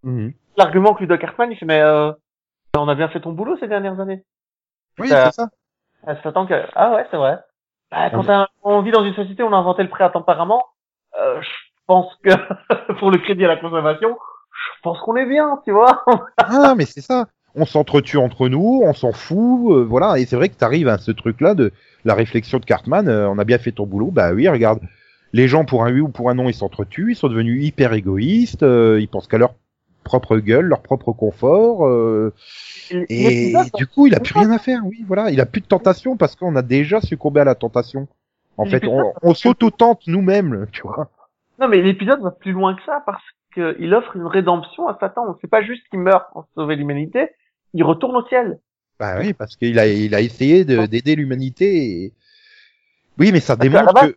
Mhm. L'argument que lui donne Cartman, il fait, mais euh, on a bien fait ton boulot ces dernières années. Oui, c'est ça. Ah, Satan que... Ah ouais, c'est vrai. Bah, quand On- t'as- on vit dans une société où on a inventé le prêt à tempérament, euh, pense que pour le crédit à la consommation, je pense qu'on est bien, tu vois. Ah, mais c'est ça. On s'entretue entre nous, on s'en fout, euh, voilà. Et c'est vrai que t'arrives à ce truc-là de la réflexion de Cartman. euh, on a bien fait ton boulot. Bah oui, regarde. Les gens pour un oui ou pour un non, ils s'entretuent. Ils sont devenus hyper égoïstes. euh, ils pensent qu'à leur propre gueule, leur propre confort. euh, et du coup, il a plus rien à faire. Oui, voilà. Il a plus de tentation parce qu'on a déjà succombé à la tentation. En fait, on, on s'auto-tente nous-mêmes, tu vois. Non, mais l'épisode va plus loin que ça parce qu'il offre une rédemption à Satan. C'est pas juste qu'il meurt pour sauver l'humanité, il retourne au ciel. Bah oui, parce qu'il a, il a essayé de- d'aider l'humanité. et- Oui, mais ça Parce démontre que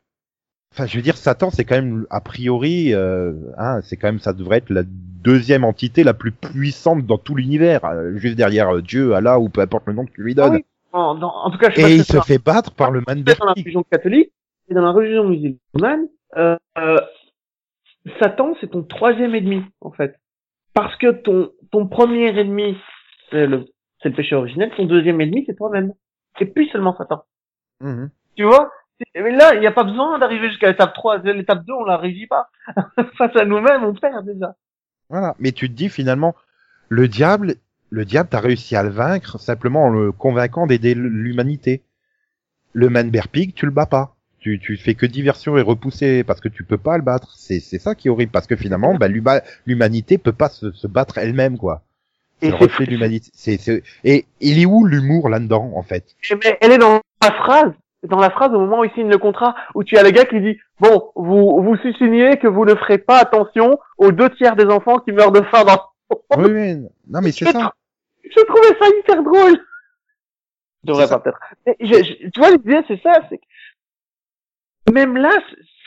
Enfin, je veux dire, Satan, c'est quand même a priori, euh, hein, c'est quand même, ça devrait être la deuxième entité la plus puissante dans tout l'univers, euh, juste derrière euh, Dieu, Allah ou peu importe le nom que tu lui Ah donnes. oui. En, dans- en tout cas, je Et il se fait battre par le man dans la religion catholique et dans la religion musulmane, euh, Satan, c'est ton troisième ennemi, en fait. Parce que ton, ton premier ennemi, c'est le, c'est le péché originel, ton deuxième ennemi, c'est toi-même. Et puis seulement Satan. Mhm. Tu vois? Mais là, il n'y a pas besoin d'arriver jusqu'à l'étape 3. L'étape 2, on la réussit pas. Face à nous-mêmes, on perd déjà. Voilà. Mais tu te dis finalement, le diable, le diable, t'as réussi à le vaincre simplement en le convainquant d'aider l'humanité. Le Manberpig, tu le bats pas. Tu, tu fais que diversion et repousser parce que tu peux pas le battre. C'est, c'est ça qui est horrible parce que finalement, bah, l'huma- l'humanité peut pas se, se battre elle-même, quoi. Et le c'est reflet de l'humanité. C'est, c'est, et il est où l'humour là-dedans, en fait? Mais elle est dans la phrase, dans la phrase au moment où il signe le contrat, où tu as le gars qui dit, bon, vous, vous signez que vous ne ferez pas attention aux deux tiers des enfants qui meurent de faim dans Oui, oui. Non, mais c'est Je ça. Je trouvais ça hyper drôle. Je devrais pas peut-être. Mais je- je- tu vois, l'idée, c'est ça, c'est que même là,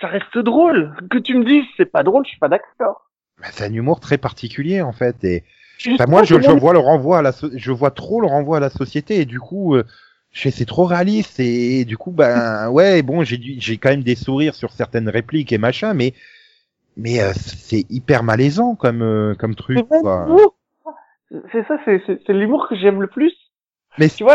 ça reste drôle. Que tu me dises, c'est pas drôle, je suis pas d'accord. Bah, c'est un humour très particulier, en fait. Et, sais moi, je, je vois le renvoi à la, so- je vois trop le renvoi à la société et du coup, euh, c'est trop réaliste et, du coup, ben ouais, bon, j'ai j'ai quand même des sourires sur certaines répliques et machin, mais mais euh, c'est hyper malaisant comme euh, comme truc. C'est ça, c'est l'humour que j'aime le plus. Mais Tu vois,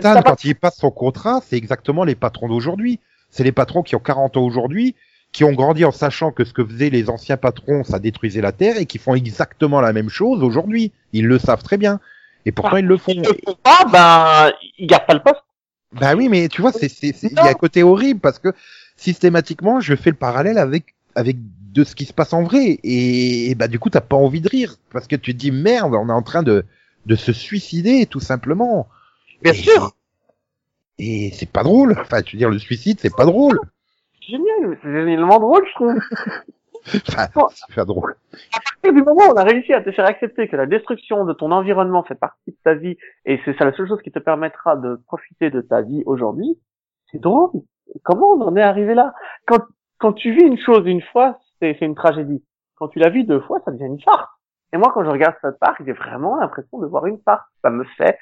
ça quand il passe son contrat, c'est exactement les patrons d'aujourd'hui. C'est les patrons qui ont 40 ans aujourd'hui, qui ont grandi en sachant que ce que faisaient les anciens patrons, ça détruisait la terre et qui font exactement la même chose aujourd'hui. Ils le savent très bien. Et pourtant, ils le font. Ils le font pas, ben, ils gardent pas le poste. Bah oui, mais tu vois, c'est c'est c'est- il y a un côté horrible parce que systématiquement, je fais le parallèle avec avec de ce qui se passe en vrai et, et bah du coup, t'as pas envie de rire parce que tu te dis merde, on est en train de de se suicider tout simplement. Bien Et- sûr. Et c'est pas drôle. Enfin, tu veux dire le suicide, c'est pas drôle. Génial, c'est génialement drôle, je trouve. Enfin, Bon. c'est pas drôle. À partir du moment où on a réussi à te faire accepter que la destruction de ton environnement fait partie de ta vie et c'est ça la seule chose qui te permettra de profiter de ta vie aujourd'hui, c'est drôle. Comment on en est arrivé là? Quand, quand tu vis une chose une fois, c'est une tragédie. Quand tu la vis deux fois, ça devient une farce. Et moi, quand je regarde cette parc, j'ai vraiment l'impression de voir une farce. Ça me fait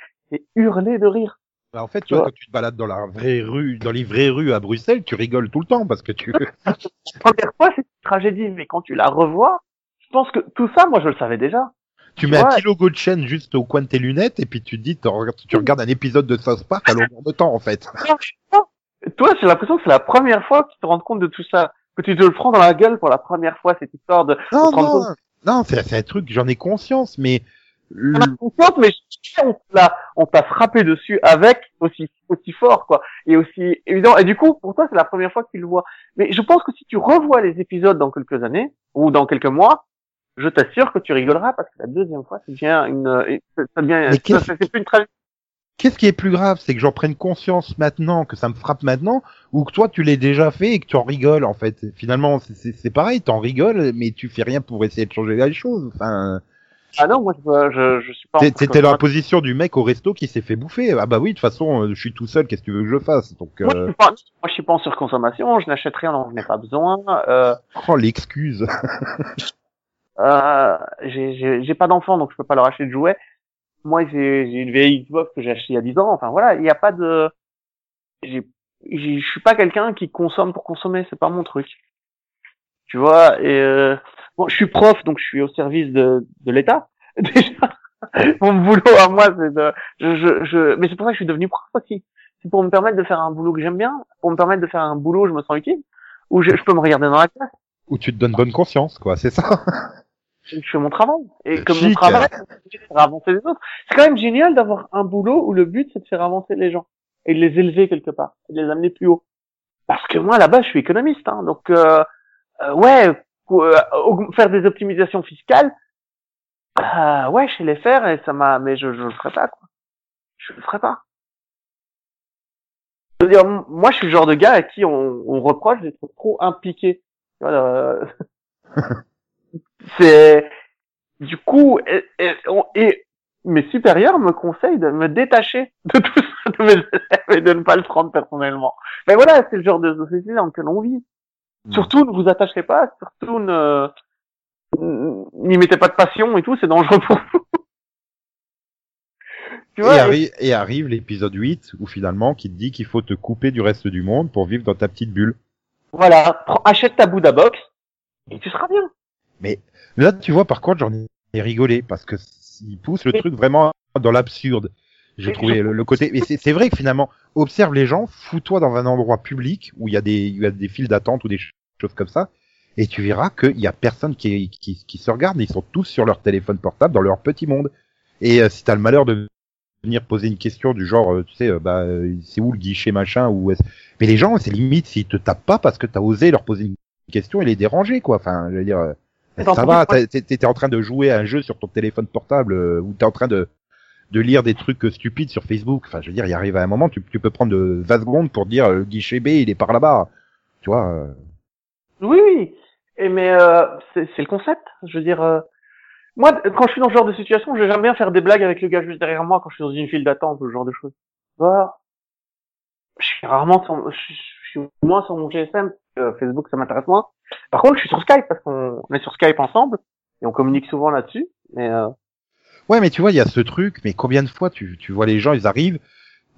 hurler de rire. Bah, en fait, tu Tu vois, vois. quand tu te balades dans la vraie rue, dans les vraies rues à Bruxelles, tu rigoles tout le temps parce que tu. La première fois, c'est une tragédie, mais quand tu la revois, je pense que tout ça, moi, je le savais déjà. Tu mets un petit logo de chaîne juste au coin de tes lunettes et puis tu te dis, tu regardes- un épisode de South Park à longueur de temps en fait. Toi, j'ai l'impression que c'est la première fois que tu te rends compte de tout ça, que tu te le prends dans la gueule pour la première fois, cette histoire de... Non, non, non, c'est un truc, j'en ai conscience, mais On a conscience, mais on t'a, on t'a frappé dessus avec aussi, aussi fort, quoi, et aussi évident. Et du coup, pour toi, c'est la première fois que tu le vois. Mais je pense que si tu revois les épisodes dans quelques années, ou dans quelques mois, je t'assure que tu rigoleras parce que la deuxième fois, ça devient une, ça devient, c'est plus une tragédie. qu'est-ce qui est plus grave, c'est que j'en prenne conscience maintenant, que ça me frappe maintenant, ou que toi tu l'aies déjà fait et que tu en rigoles en fait. Finalement, c'est pareil, t'en rigoles, mais tu fais rien pour essayer de changer les choses. Enfin, Ah non, moi, je, je, je suis pas... ça. la position du mec au resto qui s'est fait bouffer. Ah bah oui, de toute façon, euh, je suis tout seul, qu'est-ce que tu veux que je fasse? Donc, Moi, je euh... suis pas, moi, je suis pas en surconsommation, je n'achète rien dont je n'ai pas besoin. Euh, oh l'excuse. euh, j'ai- pas d'enfants, donc je peux pas leur acheter de jouets. Moi, j'ai une vieille Xbox que j'ai achetée il y a 10 ans. Enfin voilà, il n'y a pas de. Je suis pas quelqu'un qui consomme pour consommer, c'est pas mon truc. Tu vois. Et euh, bon, je suis prof, donc je suis au service de de l'État. Déjà, mon boulot à moi, c'est de. Je, je, je... Mais c'est pour ça que je suis devenu prof aussi. C'est pour me permettre de faire un boulot que j'aime bien, pour me permettre de faire un boulot où je me sens utile, où je, je peux me regarder dans la classe. Où tu te donnes bonne conscience, quoi, c'est ça. je fais mon travail. Et comme mon travail, c'est de faire avancer les autres. C'est quand même génial d'avoir un boulot où le but, c'est de faire avancer les gens. Et de les élever quelque part. Et de les amener plus haut. Parce que moi, là-bas, je suis économiste. Hein, donc, euh, euh, ouais, euh, faire des optimisations fiscales, euh, ouais, je sais les faire et ça m'a... Mais je, je le ferai pas, quoi. Je le ferai pas. Je veux dire, moi, je suis le genre de gars à qui on, on reproche d'être trop impliqué. C'est du coup et, et- mes supérieurs me conseillent de me détacher de tout ça de mes élèves et de ne pas le prendre personnellement. Mais voilà, c'est le genre de société dans lequel on vit. Mm. Surtout, ne vous attachez pas, surtout ne n'y mettez pas de passion et tout, c'est dangereux pour vous. tu Et, vois, et- arri- et arrive l'épisode 8 où finalement qui te dit qu'il faut te couper du reste du monde pour vivre dans ta petite bulle. voilà, prends- achète ta Bouddha Box et tu seras bien. Là, tu vois, par contre, j'en ai rigolé parce que il pousse le truc vraiment dans l'absurde. J'ai trouvé je- le, le côté. Mais c'est vrai que finalement, observe les gens, fous-toi dans un endroit public où il y a des, il y a des files d'attente ou des ch- choses comme ça, et tu verras qu'il y a personne qui, qui, qui se regarde. Ils sont tous sur leur téléphone portable dans leur petit monde. Et euh, si t'as le malheur de venir poser une question du genre, euh, tu sais, euh, bah, euh, c'est où le guichet machin ou est-ce- mais les gens, c'est limite s'ils te tapent pas parce que t'as osé leur poser une question et les déranger, quoi. Enfin, je veux dire. euh, ça va, t'es en train de jouer à un jeu sur ton téléphone portable euh, ou t'es en train de de lire des trucs stupides sur Facebook. Enfin, je veux dire, il arrive à un moment, tu, tu peux prendre de 20 secondes pour dire euh, le guichet B, il est par là-bas. Tu vois. euh. Oui, oui. Et mais euh, c'est le concept. Je veux dire, euh, moi, quand je suis dans ce genre de situation, j'aime bien faire des blagues avec le gars juste derrière moi quand je suis dans une file d'attente ou ce genre de choses. Bah, je suis rarement sur, je, suis- je suis moins sur mon GSM. Facebook, ça m'intéresse moins. Par contre, je suis sur Skype parce qu'on on est sur Skype ensemble et on communique souvent là-dessus. Mais euh, Ouais, mais tu vois, il y a ce truc. Mais combien de fois tu, tu vois les gens, ils arrivent.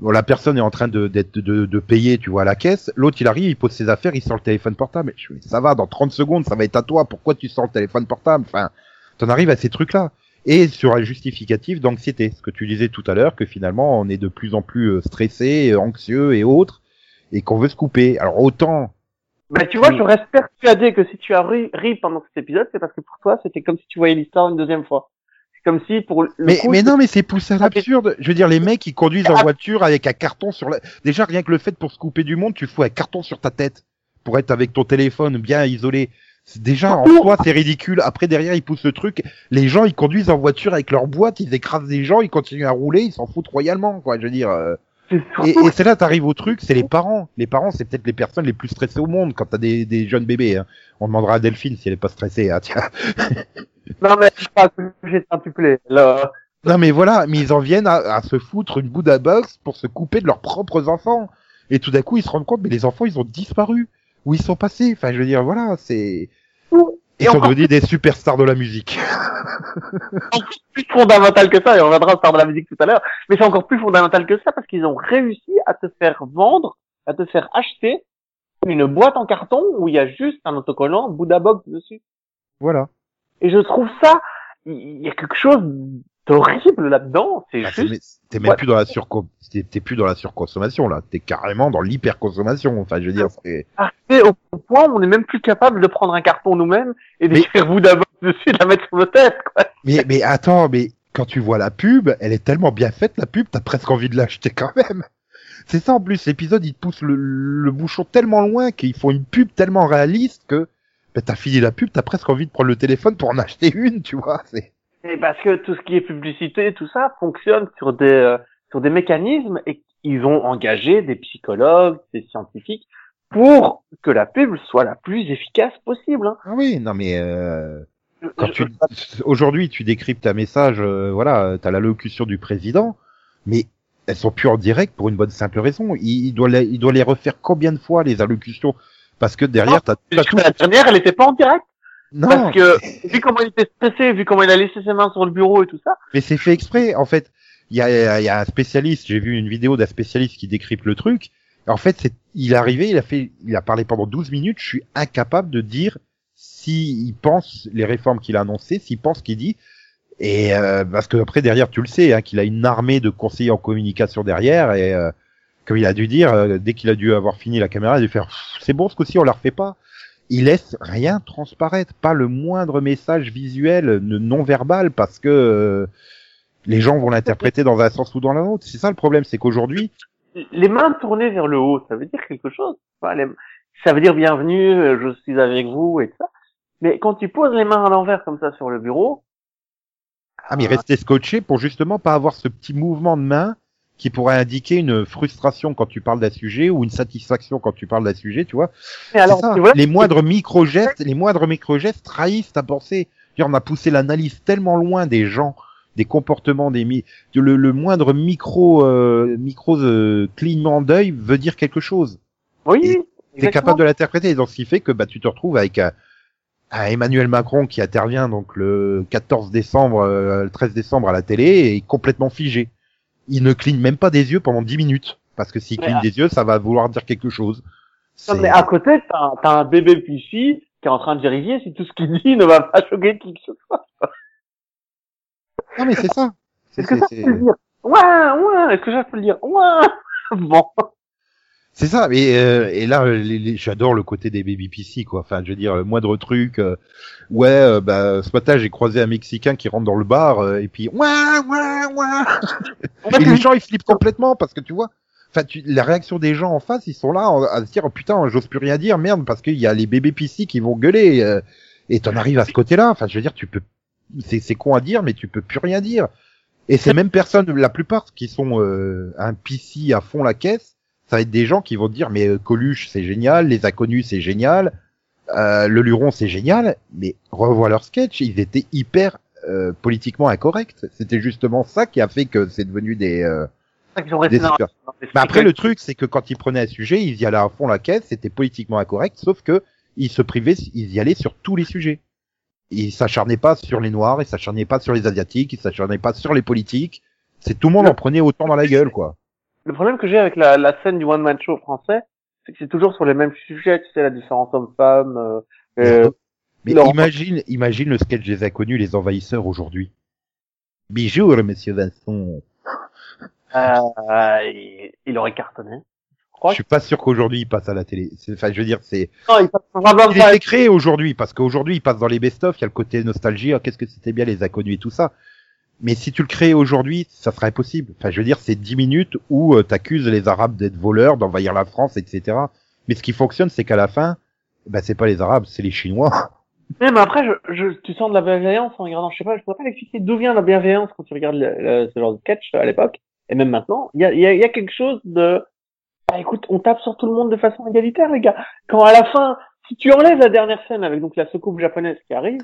Bon, la personne est en train de, d'être- de, de, payer, tu vois, à la caisse. L'autre, il arrive, il pose ses affaires, il sort le téléphone portable. Mais je fais, ça va, dans 30 secondes, ça va être à toi. Pourquoi tu sors le téléphone portable? Enfin, t'en arrives à ces trucs-là. Et sur un justificatif d'anxiété, ce que tu disais tout à l'heure, que finalement, on est de plus en plus euh, stressé, anxieux et autres, et qu'on veut se couper. Alors autant, bah, tu vois, Oui. je reste persuadé que si tu as ri, ri pendant cet épisode, c'est parce que pour toi, c'était comme si tu voyais l'histoire une deuxième fois. Comme si pour le mais, coup, mais non, mais c'est poussé à l'absurde. Je veux dire, les mecs, ils conduisent en voiture avec un carton sur la... Déjà, rien que le fait pour se couper du monde, tu fous un carton sur ta tête pour être avec ton téléphone bien isolé. Déjà, en soi, c'est ridicule. Après, derrière, ils poussent le truc. Les gens, ils conduisent en voiture avec leur boîte, ils écrasent des gens, ils continuent à rouler, ils s'en foutent royalement, quoi. Je veux dire... euh, Et, et c'est là, t'arrives au truc, c'est les parents. Les parents, c'est peut-être les personnes les plus stressées au monde quand t'as des, des jeunes bébés. Hein. On demandera à Delphine si elle est pas stressée. Hein, tiens. Non, mais j'ai un tuplé. Là, Non mais voilà, mais ils en viennent à, à se foutre une Buddha box pour se couper de leurs propres enfants. Et tout d'un coup, ils se rendent compte, mais les enfants, ils ont disparu. Où ils sont passés Enfin, je veux dire, voilà, c'est... Et sont devenus des superstars de la musique. encore plus fondamental que ça, et on reviendra au star de la musique tout à l'heure, mais c'est encore plus fondamental que ça parce qu'ils ont réussi à te faire vendre, à te faire acheter une boîte en carton où il y a juste un autocollant Buddha Box dessus. voilà. Et je trouve ça, il y a quelque chose d'horrible là-dedans, c'est Ah, t'es juste, t'es même Ouais. plus dans la plus dans la surconsommation, là. T'es carrément dans l'hyperconsommation. Enfin, je veux dire, c'est... arrivé au point où on n'est même plus capable de prendre un carton nous-mêmes et Mais- d'écrire Buddha Box dessus et de la mettre sur nos têtes, quoi. Mais, mais attends, mais quand tu vois la pub, elle est tellement bien faite, la pub, t'as presque envie de l'acheter quand même. C'est ça en plus, l'épisode il te pousse le, le bouchon tellement loin qu'ils font une pub tellement réaliste que ben, t'as fini la pub, t'as presque envie de prendre le téléphone pour en acheter une, tu vois. C'est... Et parce que tout ce qui est publicité, tout ça fonctionne sur des euh, sur des mécanismes et ils ont engagé des psychologues, des scientifiques pour que la pub soit la plus efficace possible. Hein. Ah oui, non mais euh, quand tu aujourd'hui tu décryptes un message, euh, voilà, t'as l'allocution du président, mais elles sont plus en direct pour une bonne simple raison. Il, il doit les, il doit les refaire combien de fois les allocutions? Parce que derrière t'as, t'as tout. la dernière, elle était pas en direct Non, parce que vu comment il était stressé, vu comment il a laissé ses mains sur le bureau et tout ça. Mais c'est fait exprès. En fait, il y a, y a un spécialiste. J'ai vu une vidéo d'un spécialiste qui décrypte le truc. En fait, c'est, il est arrivé, il a fait, il a parlé pendant 12 minutes. Je suis incapable de dire s'il pense les réformes qu'il a annoncées, s'il pense ce qu'il dit. Et euh, parce que après derrière, tu le sais, hein, qu'il a une armée de conseillers en communication derrière. Et euh, comme il a dû dire, euh, dès qu'il a dû avoir fini la caméra, il a dû faire, c'est bon, ce coup-ci on la refait pas. Il laisse rien transparaître, pas le moindre message visuel, non verbal, parce que euh, les gens vont l'interpréter dans un sens ou dans l'autre. C'est ça le problème, c'est qu'aujourd'hui, Les mains tournées vers le haut, ça veut dire quelque chose. Enfin, les- Ça veut dire bienvenue, euh, je suis avec vous et tout ça. Mais quand tu poses les mains à l'envers comme ça sur le bureau, ah mais rester scotché pour justement pas avoir ce petit mouvement de main qui pourrait indiquer une frustration quand tu parles d'un sujet ou une satisfaction quand tu parles d'un sujet, tu vois. mais alors, ça. vois, les moindres micro-gestes, les moindres micro-gestes trahissent ta pensée. On a poussé l'analyse tellement loin des gens, des comportements, des mi le, le moindre micro euh, micro euh, clignement d'œil veut dire quelque chose. oui, T'es capable de l'interpréter. Donc, ce qui fait que bah, tu te retrouves avec un, Emmanuel Macron qui intervient donc le 14 décembre, euh, le 13 décembre à la télé et est complètement figé. Il ne cligne même pas des yeux pendant 10 minutes. Parce que s'il cligne des yeux, ça va vouloir dire quelque chose. Non, mais à côté, t'as un- bébé Pichi qui est en train de vérifier si tout ce qu'il dit ne va pas choquer qui que ce soit. Non, mais c'est ça. Est-ce que c'est- ça peut le dire Ouais, ouais. Est-ce que ça peut le dire Ouais. Bon. C'est ça, mais euh, et là, les- les- j'adore le côté des baby PC, quoi. Enfin, je veux dire, le moindre truc. euh, ouais, euh, bah, ce matin, j'ai croisé un Mexicain qui rentre dans le bar euh, et puis ouais, ouais, ouais. Et les gens, ils flippent complètement parce que tu vois. Enfin, tu, la réaction des gens en face, ils sont là en- à se dire, oh, putain, j'ose plus rien dire, merde, parce qu'il y a les bébés PC qui vont gueuler. euh, et t'en arrives à ce côté-là. Enfin, je veux dire, tu peux. C'est c'est con à dire, mais tu peux plus rien dire. Et ces mêmes personnes, la plupart qui sont euh, un PC à fond la caisse, ça va être des gens qui vont te dire mais euh, Coluche c'est génial, les inconnus c'est génial, euh, le Luron c'est génial, mais revois leur sketch, ils étaient hyper euh, politiquement incorrects. C'était justement ça qui a fait que c'est devenu des, euh, des super. après le truc c'est que quand ils prenaient un sujet, ils y allaient à fond la caisse, c'était politiquement incorrect, sauf que ils se privaient, ils y allaient sur tous les sujets. Ils s'acharnaient pas sur les noirs, ils s'acharnaient pas sur les asiatiques, ils s'acharnaient pas sur les politiques. C'est tout le monde en prenait autant dans la gueule quoi. Le problème que j'ai avec la, la scène du one man show français, c'est que c'est toujours sur les mêmes sujets, tu sais, la différence homme-femme. Euh, euh, Mais Laurent. imagine, imagine le sketch des inconnus, les envahisseurs aujourd'hui. Bonjour, monsieur Vincent. euh, il, il aurait cartonné. Je suis pas sûr qu'aujourd'hui il passe à la télé. C'est- Enfin, je veux dire, c'est. Non, il passe Il était créé aujourd'hui parce qu'aujourd'hui il passe dans les best-of. Il y a le côté nostalgie. ah, Qu'est-ce que c'était bien les inconnus et tout ça. Mais si tu le crées aujourd'hui, ça serait impossible. Enfin, je veux dire, c'est 10 minutes où euh, t'accuses les Arabes d'être voleurs, d'envahir la France, etc. Mais ce qui fonctionne, c'est qu'à la fin, bah, c'est pas les Arabes, c'est les Chinois. Mais, mais après, je, je, tu sens de la bienveillance en regardant, je sais pas, je pourrais pas l'expliquer d'où vient la bienveillance quand tu regardes le, le- ce genre de sketch à l'époque, et même maintenant. Il y a, y, a, y a quelque chose de, bah écoute, on tape sur tout le monde de façon égalitaire, les gars. Quand à la fin, si tu enlèves la dernière scène avec donc la soucoupe japonaise qui arrive,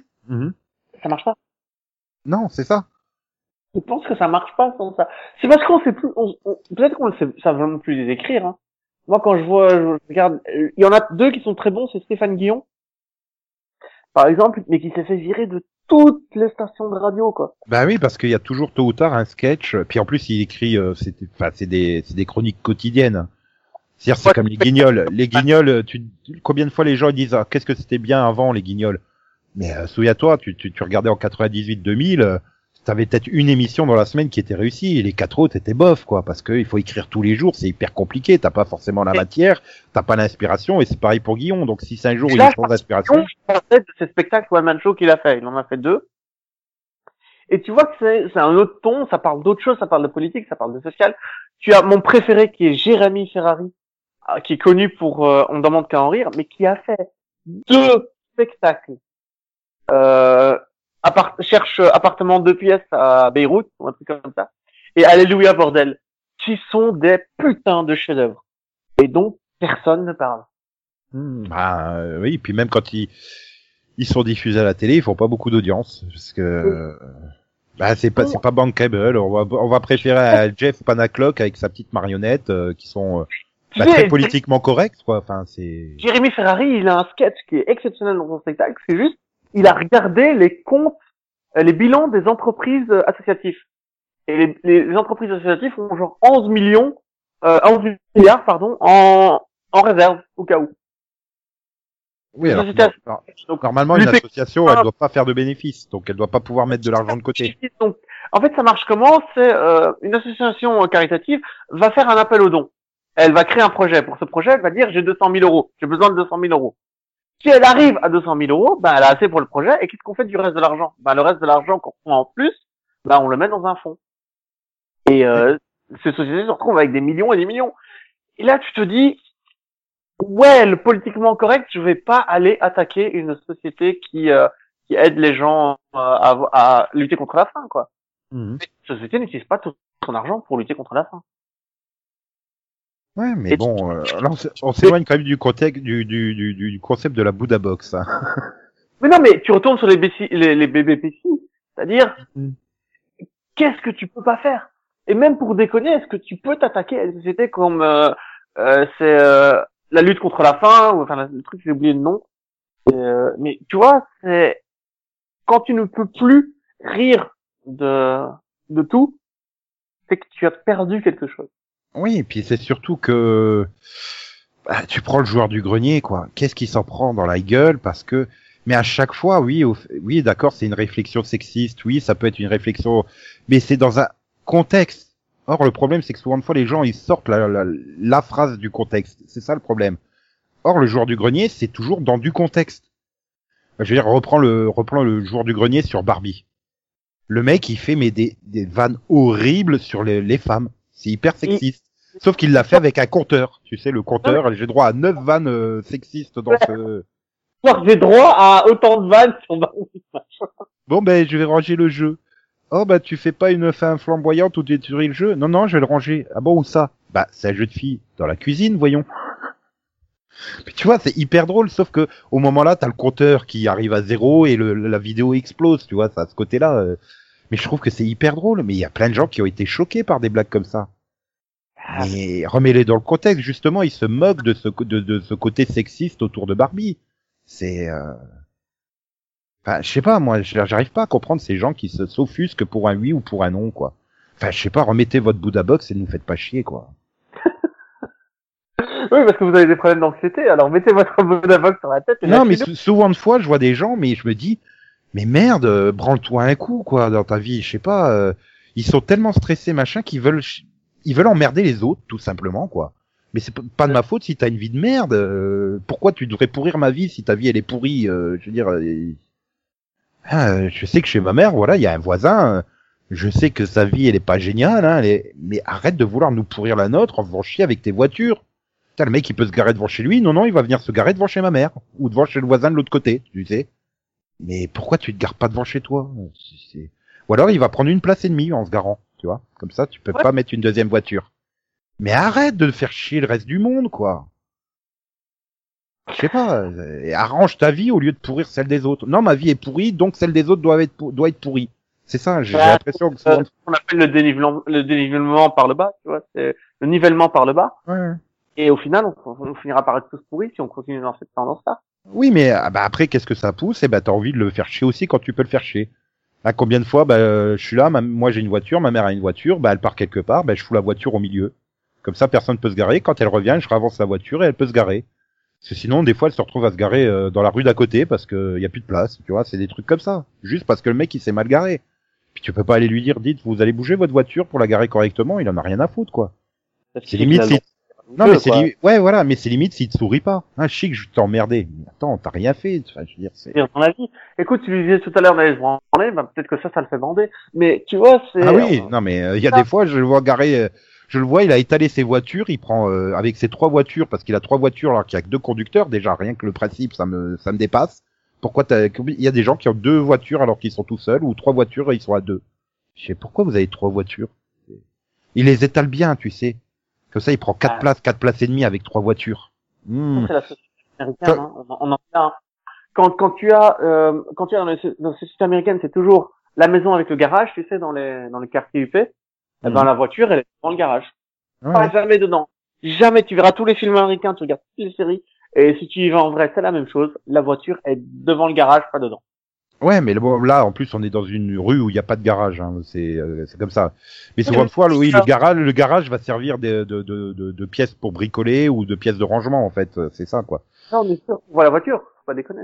ça marche pas. Non, c'est ça. Je pense que ça marche pas sans ça. C'est parce qu'on sait plus, on, on- peut-être qu'on ne sait ça vraiment plus les écrire, hein. Moi, quand je vois, je regarde, euh, il y en a deux qui sont très bons, c'est Stéphane Guillon, par exemple, mais qui s'est fait virer de toutes les stations de radio, quoi. Bah oui, parce qu'il y a toujours tôt ou tard un sketch. Puis en plus, il écrit, euh, c'est, enfin, c'est des, c'est des chroniques quotidiennes. C'est-à-dire, c'est Ouais. comme les guignols. Les guignols, tu, combien de fois les gens disent, ah, qu'est-ce que c'était bien avant les guignols? Mais euh, souviens-toi, tu, tu, tu regardais en 98-2000, euh, t'avais peut-être une émission dans la semaine qui était réussie et les quatre autres étaient bof, quoi, parce qu'il faut écrire tous les jours, c'est hyper compliqué. T'as pas forcément la matière, t'as pas l'inspiration, et c'est pareil pour Guillon. Donc si c'est un jour Et il là, est sans inspiration, je pensais de ces spectacles one man show qu'il a fait. Il en a fait deux. Et tu vois que c'est, un autre ton, ça parle d'autre chose, ça parle de politique, ça parle de social. Tu as mon préféré qui est Jérémy Ferrari, ah, qui est connu pour euh, On ne demande qu'à en rire, mais qui a fait deux spectacles. Euh, appart- cherche appartement deux pièces à Beyrouth, ou un truc comme ça. Et Alléluia bordel, qui sont des putains de chefs-d'œuvre. Et donc, personne ne parle. Hmm, bah, euh, oui, puis même quand ils, ils sont diffusés à la télé, ils font pas beaucoup d'audience, parce que euh, bah, c'est pas c'est pas bankable. On va on va préférer à Jeff Panaclock avec sa petite marionnette, euh, qui sont euh, bah, très politiquement corrects, quoi. Enfin, c'est Jérémy Ferrari, il a un sketch qui est exceptionnel dans son spectacle. C'est juste, il a regardé les comptes, euh, les bilans des entreprises euh, associatives. Et les, les- entreprises associatives ont genre 11 millions, euh, 11 milliards, pardon, en, en réserve, au cas où. oui. Alors, non, Donc, normalement, une association, elle doit pas faire de bénéfices, donc elle doit pas pouvoir mettre de l'argent de côté. Donc, en fait, ça marche comment? C'est euh, une association caritative va faire un appel aux dons. Elle va créer un projet. Pour ce projet, elle va dire j'ai 200 000 euros, j'ai besoin de 200 000 euros. Si elle arrive à 200 000 euros, ben elle a assez pour le projet. Et qu'est-ce qu'on fait du reste de l'argent? Ben le reste de l'argent qu'on prend en plus, ben on le met dans un fonds. Et euh, ces sociétés se retrouvent avec des millions et des millions. Et là, tu te dis, ouais, le politiquement correct, je vais pas aller attaquer une société qui euh, qui aide les gens euh, à, à lutter contre la faim, quoi. Mhm. Cette société n'utilise pas tout son argent pour lutter contre la faim. Ouais, mais Et bon, euh, on s'éloigne quand même du contexte du, du, du, du concept de la Buddha Box. Hein. Mais non, mais tu retournes sur les, BC les, les BBPC, c'est-à-dire, Mm. qu'est-ce que tu peux pas faire? Et même pour déconner, est-ce que tu peux t'attaquer à une société comme euh, euh, c'est euh, la lutte contre la faim, ou enfin le truc j'ai oublié le nom. Et, euh, mais tu vois, c'est quand tu ne peux plus rire de de tout, c'est que tu as perdu quelque chose. Oui, et puis c'est surtout que bah, tu prends le joueur du grenier, quoi. Qu'est-ce qui s'en prend dans la gueule Parce que, mais à chaque fois, oui, oui, d'accord, c'est une réflexion sexiste, oui, ça peut être une réflexion, mais c'est dans un contexte. Or, le problème, c'est que souvent fois, les gens, ils sortent la, la, la phrase du contexte. C'est ça le problème. Or, le joueur du grenier, c'est toujours dans du contexte. Je veux dire, reprends le, reprends le joueur du grenier sur Barbie. Le mec, il fait mais des, vannes horribles sur les femmes. C'est hyper sexiste. Sauf qu'il l'a fait avec un compteur. Tu sais, le compteur, j'ai droit à 9 vannes euh, sexistes dans ce... J'ai droit à autant de vannes sur ma Bon, ben, je vais ranger le jeu. Oh, bah, tu fais pas une fin flamboyante ou détruire le jeu? Non, non, je vais le ranger. Ah bon, où ça? Bah, c'est un jeu de filles. Dans la cuisine, voyons. Mais tu vois, c'est hyper drôle, sauf que au moment là, t'as le compteur qui arrive à zéro et le, la vidéo explose, tu vois, ça, à ce côté-là. euh. Mais je trouve que c'est hyper drôle. Mais il y a plein de gens qui ont été choqués par des blagues comme ça. Mais remets-les dans le contexte, justement, ils se moquent de ce, de, de ce côté sexiste autour de Barbie. C'est... Euh... Enfin, je sais pas, moi, j'arrive pas à comprendre ces gens qui se s'offusquent pour un oui ou pour un non, quoi. Enfin, je sais pas, remettez votre Buddha Box et ne nous faites pas chier, quoi. Oui, parce que vous avez des problèmes d'anxiété, alors mettez votre Vodavox sur la tête et Non, mais sou- souvent de fois, je vois des gens, mais je me dis, mais merde, euh, branle-toi un coup, quoi, dans ta vie. Je sais pas, euh, ils sont tellement stressés, machin, qu'ils veulent, ils veulent emmerder les autres, tout simplement, quoi. Mais c'est pas de ma faute si t'as une vie de merde. euh, pourquoi tu devrais pourrir ma vie si ta vie elle est pourrie euh, Je veux dire, euh, ah, je sais que chez ma mère, voilà, il y a un voisin. euh, je sais que sa vie elle est pas géniale, hein, mais arrête de vouloir nous pourrir la nôtre en faisant chier avec tes voitures. Putain, le mec il peut se garer devant chez lui, non non, il va venir se garer devant chez ma mère ou devant chez le voisin de l'autre côté, tu sais. Mais pourquoi tu te gares pas devant chez toi C'est- c'est- Ou alors il va prendre une place et demie en se garant, tu vois. Comme ça, tu peux Ouais. pas mettre une deuxième voiture. Mais arrête de faire chier le reste du monde, quoi. Je sais pas, euh, arrange ta vie au lieu de pourrir celle des autres. Non, ma vie est pourrie, donc celle des autres doit être, pour- doit être pourrie. C'est ça, j'ai l'impression que. Euh, ce qu'on appelle le dénivellement, le dénivellement par le bas, tu vois, c'est le nivellement par le bas. Ouais. Et au final, on, on finira par être tous pourris si on continue dans cette tendance-là. Oui, mais ah bah après, qu'est-ce que ça pousse? Eh ben, t'as envie de le faire chier aussi quand tu peux le faire chier. Là, combien de fois, bah, euh, je suis là, ma- moi j'ai une voiture, ma mère a une voiture, bah, elle part quelque part, bah, je fous la voiture au milieu. Comme ça, personne peut se garer. Quand elle revient, je ravance la voiture et elle peut se garer. Parce que sinon, des fois, elle se retrouve à se garer euh, dans la rue d'à côté parce qu'il y a plus de place. Tu vois, c'est des trucs comme ça. Juste parce que le mec, il s'est mal garé. Puis tu peux pas aller lui dire, dites, vous allez bouger votre voiture pour la garer correctement. Il en a rien à foutre, quoi. C'est limite Non, mais c'est ouais, voilà, mais c'est limite s'il te sourit pas. Hein, je sais que je t'ai emmerdé. Mais attends, t'as rien fait. Enfin, je veux dire, c'est... la vie. Écoute, tu lui disais tout à l'heure d'aller se branler, bah, peut-être que ça, ça le fait bander. Mais tu vois, c'est... Ah oui, non mais euh, il y a des fois je le vois garer, euh, je le vois, il a étalé ses voitures, il prend euh, avec ses trois voitures parce qu'il a trois voitures alors qu'il y a que deux conducteurs déjà rien que le principe ça me ça me dépasse. Pourquoi t'as il y a des gens qui ont deux voitures alors qu'ils sont tout seuls ou trois voitures et ils sont à deux? Je sais pourquoi vous avez trois voitures? Il les étale bien, tu sais. Comme ça il prend quatre Ah. places, quatre places et demie avec trois voitures. Hmm. c'est la société américaine, hein. on, en-. Quand, quand tu as, euh, quand tu as dans, les, dans la société américaine, c'est toujours la maison avec le garage, tu sais, dans les, dans les quartiers UP. Eh ben, Mhm. la voiture, elle est dans le garage. Ouais. Pas jamais dedans. Jamais. Tu verras tous les films américains, tu regardes toutes les séries. Et si tu y vas en vrai, c'est la même chose. La voiture est devant le garage, pas dedans. Ouais, mais là, en plus, on est dans une rue où il n'y a pas de garage. Hein. C'est, euh, c'est comme ça. Mais souvent fois, oui, le garage, le garage va servir de, de, de, de, de pièces pour bricoler ou de pièces de rangement, en fait. C'est ça, quoi. Non, sûr. On voit la voiture. Faut pas déconner.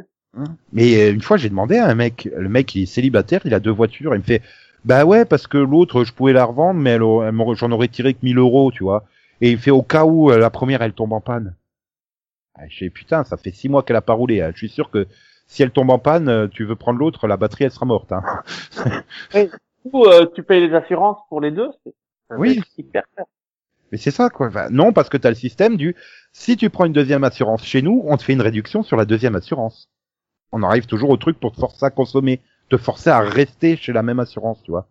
Mais euh, une fois, j'ai demandé à un mec. Le mec, il est célibataire, il a deux voitures. Il me fait, bah ouais, parce que l'autre, je pouvais la revendre, mais j'en aurais tiré que 1000 euros, tu vois. Et il me fait au cas où euh, la première, elle tombe en panne. Ah, je fais putain, ça fait six mois qu'elle a pas roulé. hein. Je suis sûr que si elle tombe en panne, euh, tu veux prendre l'autre, la batterie, elle sera morte. Hein. Ou euh, tu payes les assurances pour les deux. Oui. Hyper. Mais c'est ça, quoi. Enfin, non, parce que tu as le système du si tu prends une deuxième assurance chez nous, on te fait une réduction sur la deuxième assurance. On arrive toujours au truc pour te forcer à consommer, te forcer à rester chez la même assurance, tu vois.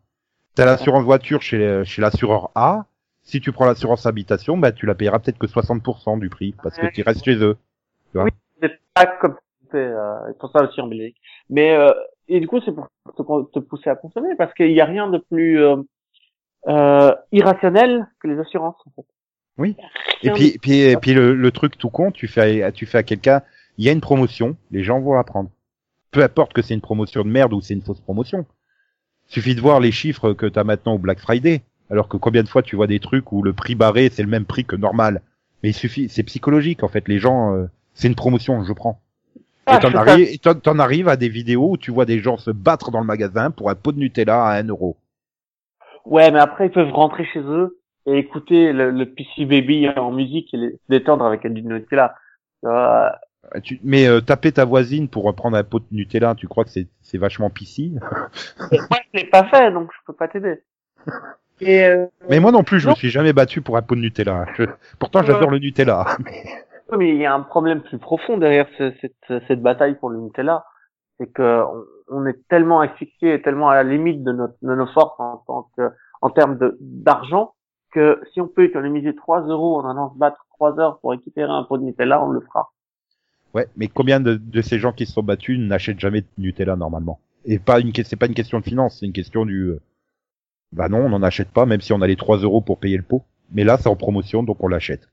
T'as l'assurance voiture chez, chez l'assureur A. Si tu prends l'assurance habitation, bah, tu la payeras peut-être que 60% du prix, parce que tu restes chez eux. C'est pas comme c'est euh, pour ça aussi en Belgique. Mais euh, et du coup c'est pour te, te pousser à consommer parce qu'il y a rien de plus euh, euh, irrationnel que les assurances en fait. Oui. Et puis, puis, et puis le, le truc tout con, tu fais, à- tu fais à quelqu'un, il y a une promotion, les gens vont la prendre. Peu importe que c'est une promotion de merde ou c'est une fausse promotion. Suffit de voir les chiffres que t'as maintenant au Black Friday. Alors que combien de fois tu vois des trucs où le prix barré c'est le même prix que normal. Mais il suffit, c'est psychologique en fait. Les gens, euh, c'est une promotion, je prends. Ah, et t'en sais arrives, à des vidéos où tu vois des gens se battre dans le magasin pour un pot de Nutella à 1 euro. Ouais, mais après, ils peuvent rentrer chez eux et écouter le, le PC Baby en musique et les- se détendre avec du Nutella. Euh, Tu, mais euh, taper ta voisine pour prendre un pot de Nutella, tu crois que c'est, c'est vachement pissy moi, je l'ai pas fait, donc je peux pas t'aider. Euh, Mais moi non plus, je Non. me suis jamais battu pour un pot de Nutella. Je- Pourtant, j'adore le Nutella. oui, mais il y a un problème plus profond derrière ce- cette, cette bataille pour le Nutella, c'est que on, on est tellement asphyxié et tellement à la limite de, notre, de nos forces en tant que en termes de d'argent que si on peut économiser 3 euros en allant se battre 3 heures pour récupérer un pot de Nutella, on le fera. Ouais, mais combien de, de ces gens qui se sont battus n'achètent jamais de Nutella normalement? Et pas une, c'est pas une question de finance, c'est une question du. euh, Bah non, on n'en achète pas, même si on a les 3 euros pour payer le pot. Mais là, c'est en promotion, donc on l'achète.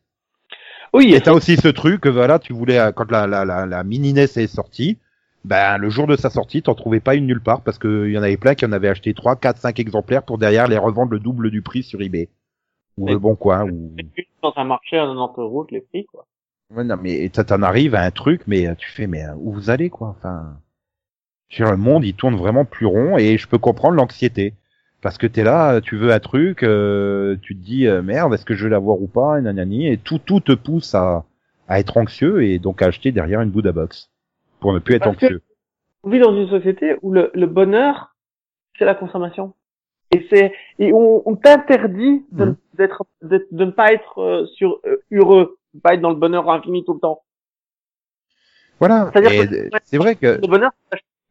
Oui, Et t'as aussi ce truc que voilà, tu voulais euh, quand la la la, la mini NES est sortie, ben le jour de sa sortie, t'en trouvais pas une nulle part parce que y en avait plein qui en avaient acheté 3, 4, 5 exemplaires pour derrière les revendre le double du prix sur eBay ou Mais- le bon coin ou dans un marché à 90 euros, l'ai pris, quoi. Ouais, non, mais t'en arrive à un truc, mais euh, tu fais, mais euh, où vous allez, quoi Enfin, sur le monde, il tourne vraiment plus rond, et je peux comprendre l'anxiété. Parce que t'es là, tu veux un truc, euh, tu te dis, euh, merde, est-ce que je vais l'avoir ou pas, et nanani, et tout, tout te pousse à, à être anxieux, et donc à acheter derrière une Buddha Box. Pour ne plus être Parce anxieux. On vit dans une société où le, le bonheur, c'est la consommation. Et c'est et on, on t'interdit de, Mhm. d'être de, de ne pas être euh, sur euh, heureux, de pas être dans le bonheur infini tout le temps. Voilà. C'est-à-dire Et que- c'est vrai que, Le bonheur,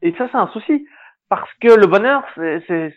et ça c'est un souci parce que le bonheur, c'est, c'est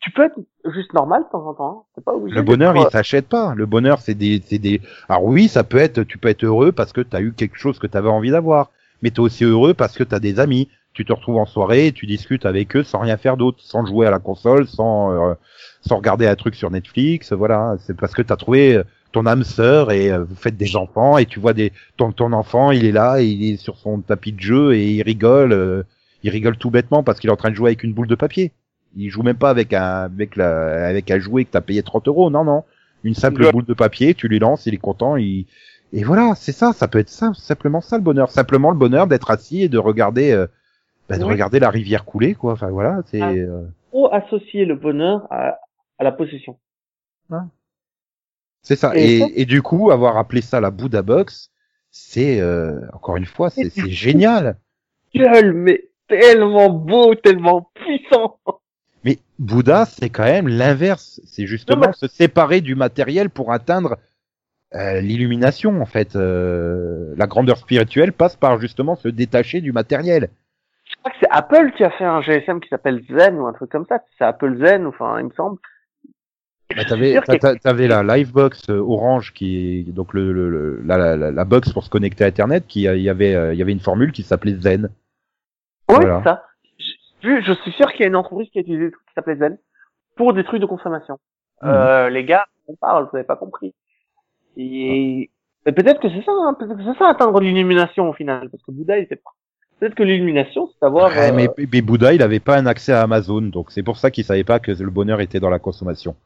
tu peux être juste normal de temps en temps. hein. C'est pas obligé. Le bonheur, il s'achète pas. Le bonheur, c'est des, c'est des. Alors oui, ça peut être. Tu peux être heureux parce que t'as eu quelque chose que t'avais envie d'avoir, mais t'es aussi heureux parce que t'as des amis. Tu te retrouves en soirée, et tu discutes avec eux sans rien faire d'autre, sans jouer à la console, sans euh, sans regarder un truc sur Netflix. Voilà, c'est parce que t'as trouvé euh, ton âme sœur et euh, vous faites des enfants et tu vois des ton ton enfant, il est là, il est sur son tapis de jeu et il rigole. euh, il rigole tout bêtement parce qu'il est en train de jouer avec une boule de papier. Il joue même pas avec un avec la avec un jouet que t'as payé 30 euros. Non non, une simple Ouais. boule de papier, tu lui lances, il est content. Il et voilà, c'est ça. Ça peut être ça, simplement ça le bonheur. Simplement le bonheur d'être assis et de regarder euh, bah, de Oui. regarder la rivière couler quoi. Enfin voilà, c'est Ah. euh, trop associer le bonheur à, à la possession. c'est ça. Et Et, ça- et du coup avoir appelé ça la Buddha Box, c'est euh, encore une fois, c'est génial. Gueule, mais tellement beau, tellement puissant. Mais Bouddha, c'est quand même l'inverse. C'est justement Non, mais- se séparer du matériel pour atteindre euh, l'illumination, en fait. Euh, la grandeur spirituelle passe par justement se détacher du matériel. Je crois que c'est Apple qui a fait un GSM qui s'appelle Zen ou un truc comme ça. C'est Apple Zen, enfin, il me semble. Bah, t'avais, la Livebox euh, Orange qui est donc le, le- le- la, la, la box pour se connecter à Internet qui il y avait il y avait une formule qui s'appelait Zen. Oui, Voilà. ça. Je, je suis sûr qu'il y a une entreprise qui a utilisé des trucs qui s'appelait Zen pour des trucs de consommation. Mhm. Euh, les gars, on parle, vous avez pas compris. Et, et peut-être que c'est ça, hein, peut-être que c'est ça atteindre l'illumination au final, parce que Bouddha, il sait pas. Peut-être que l'illumination, c'est savoir. Ouais, euh, mais, mais Bouddha, il avait pas un accès à Amazon, donc c'est pour ça qu'il savait pas que le bonheur était dans la consommation.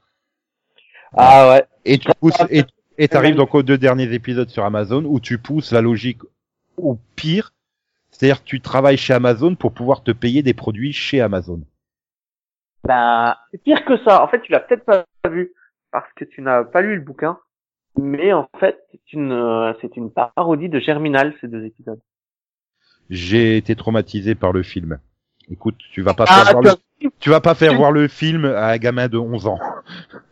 Ah ouais. Et tu pousses, et, et t'arrives donc aux deux derniers épisodes sur Amazon où tu pousses la logique au pire. C'est-à-dire, tu travailles chez Amazon pour pouvoir te payer des produits chez Amazon. C'est pire que ça. En fait, tu l'as peut-être pas vu parce que tu n'as pas lu le bouquin. Mais en fait, c'est une, euh, c'est une parodie de Germinal, ces deux épisodes. J'ai été traumatisé par le film. Écoute, tu vas pas Ah, faire voir le, tu vas pas faire voir le film à un gamin de 11 ans.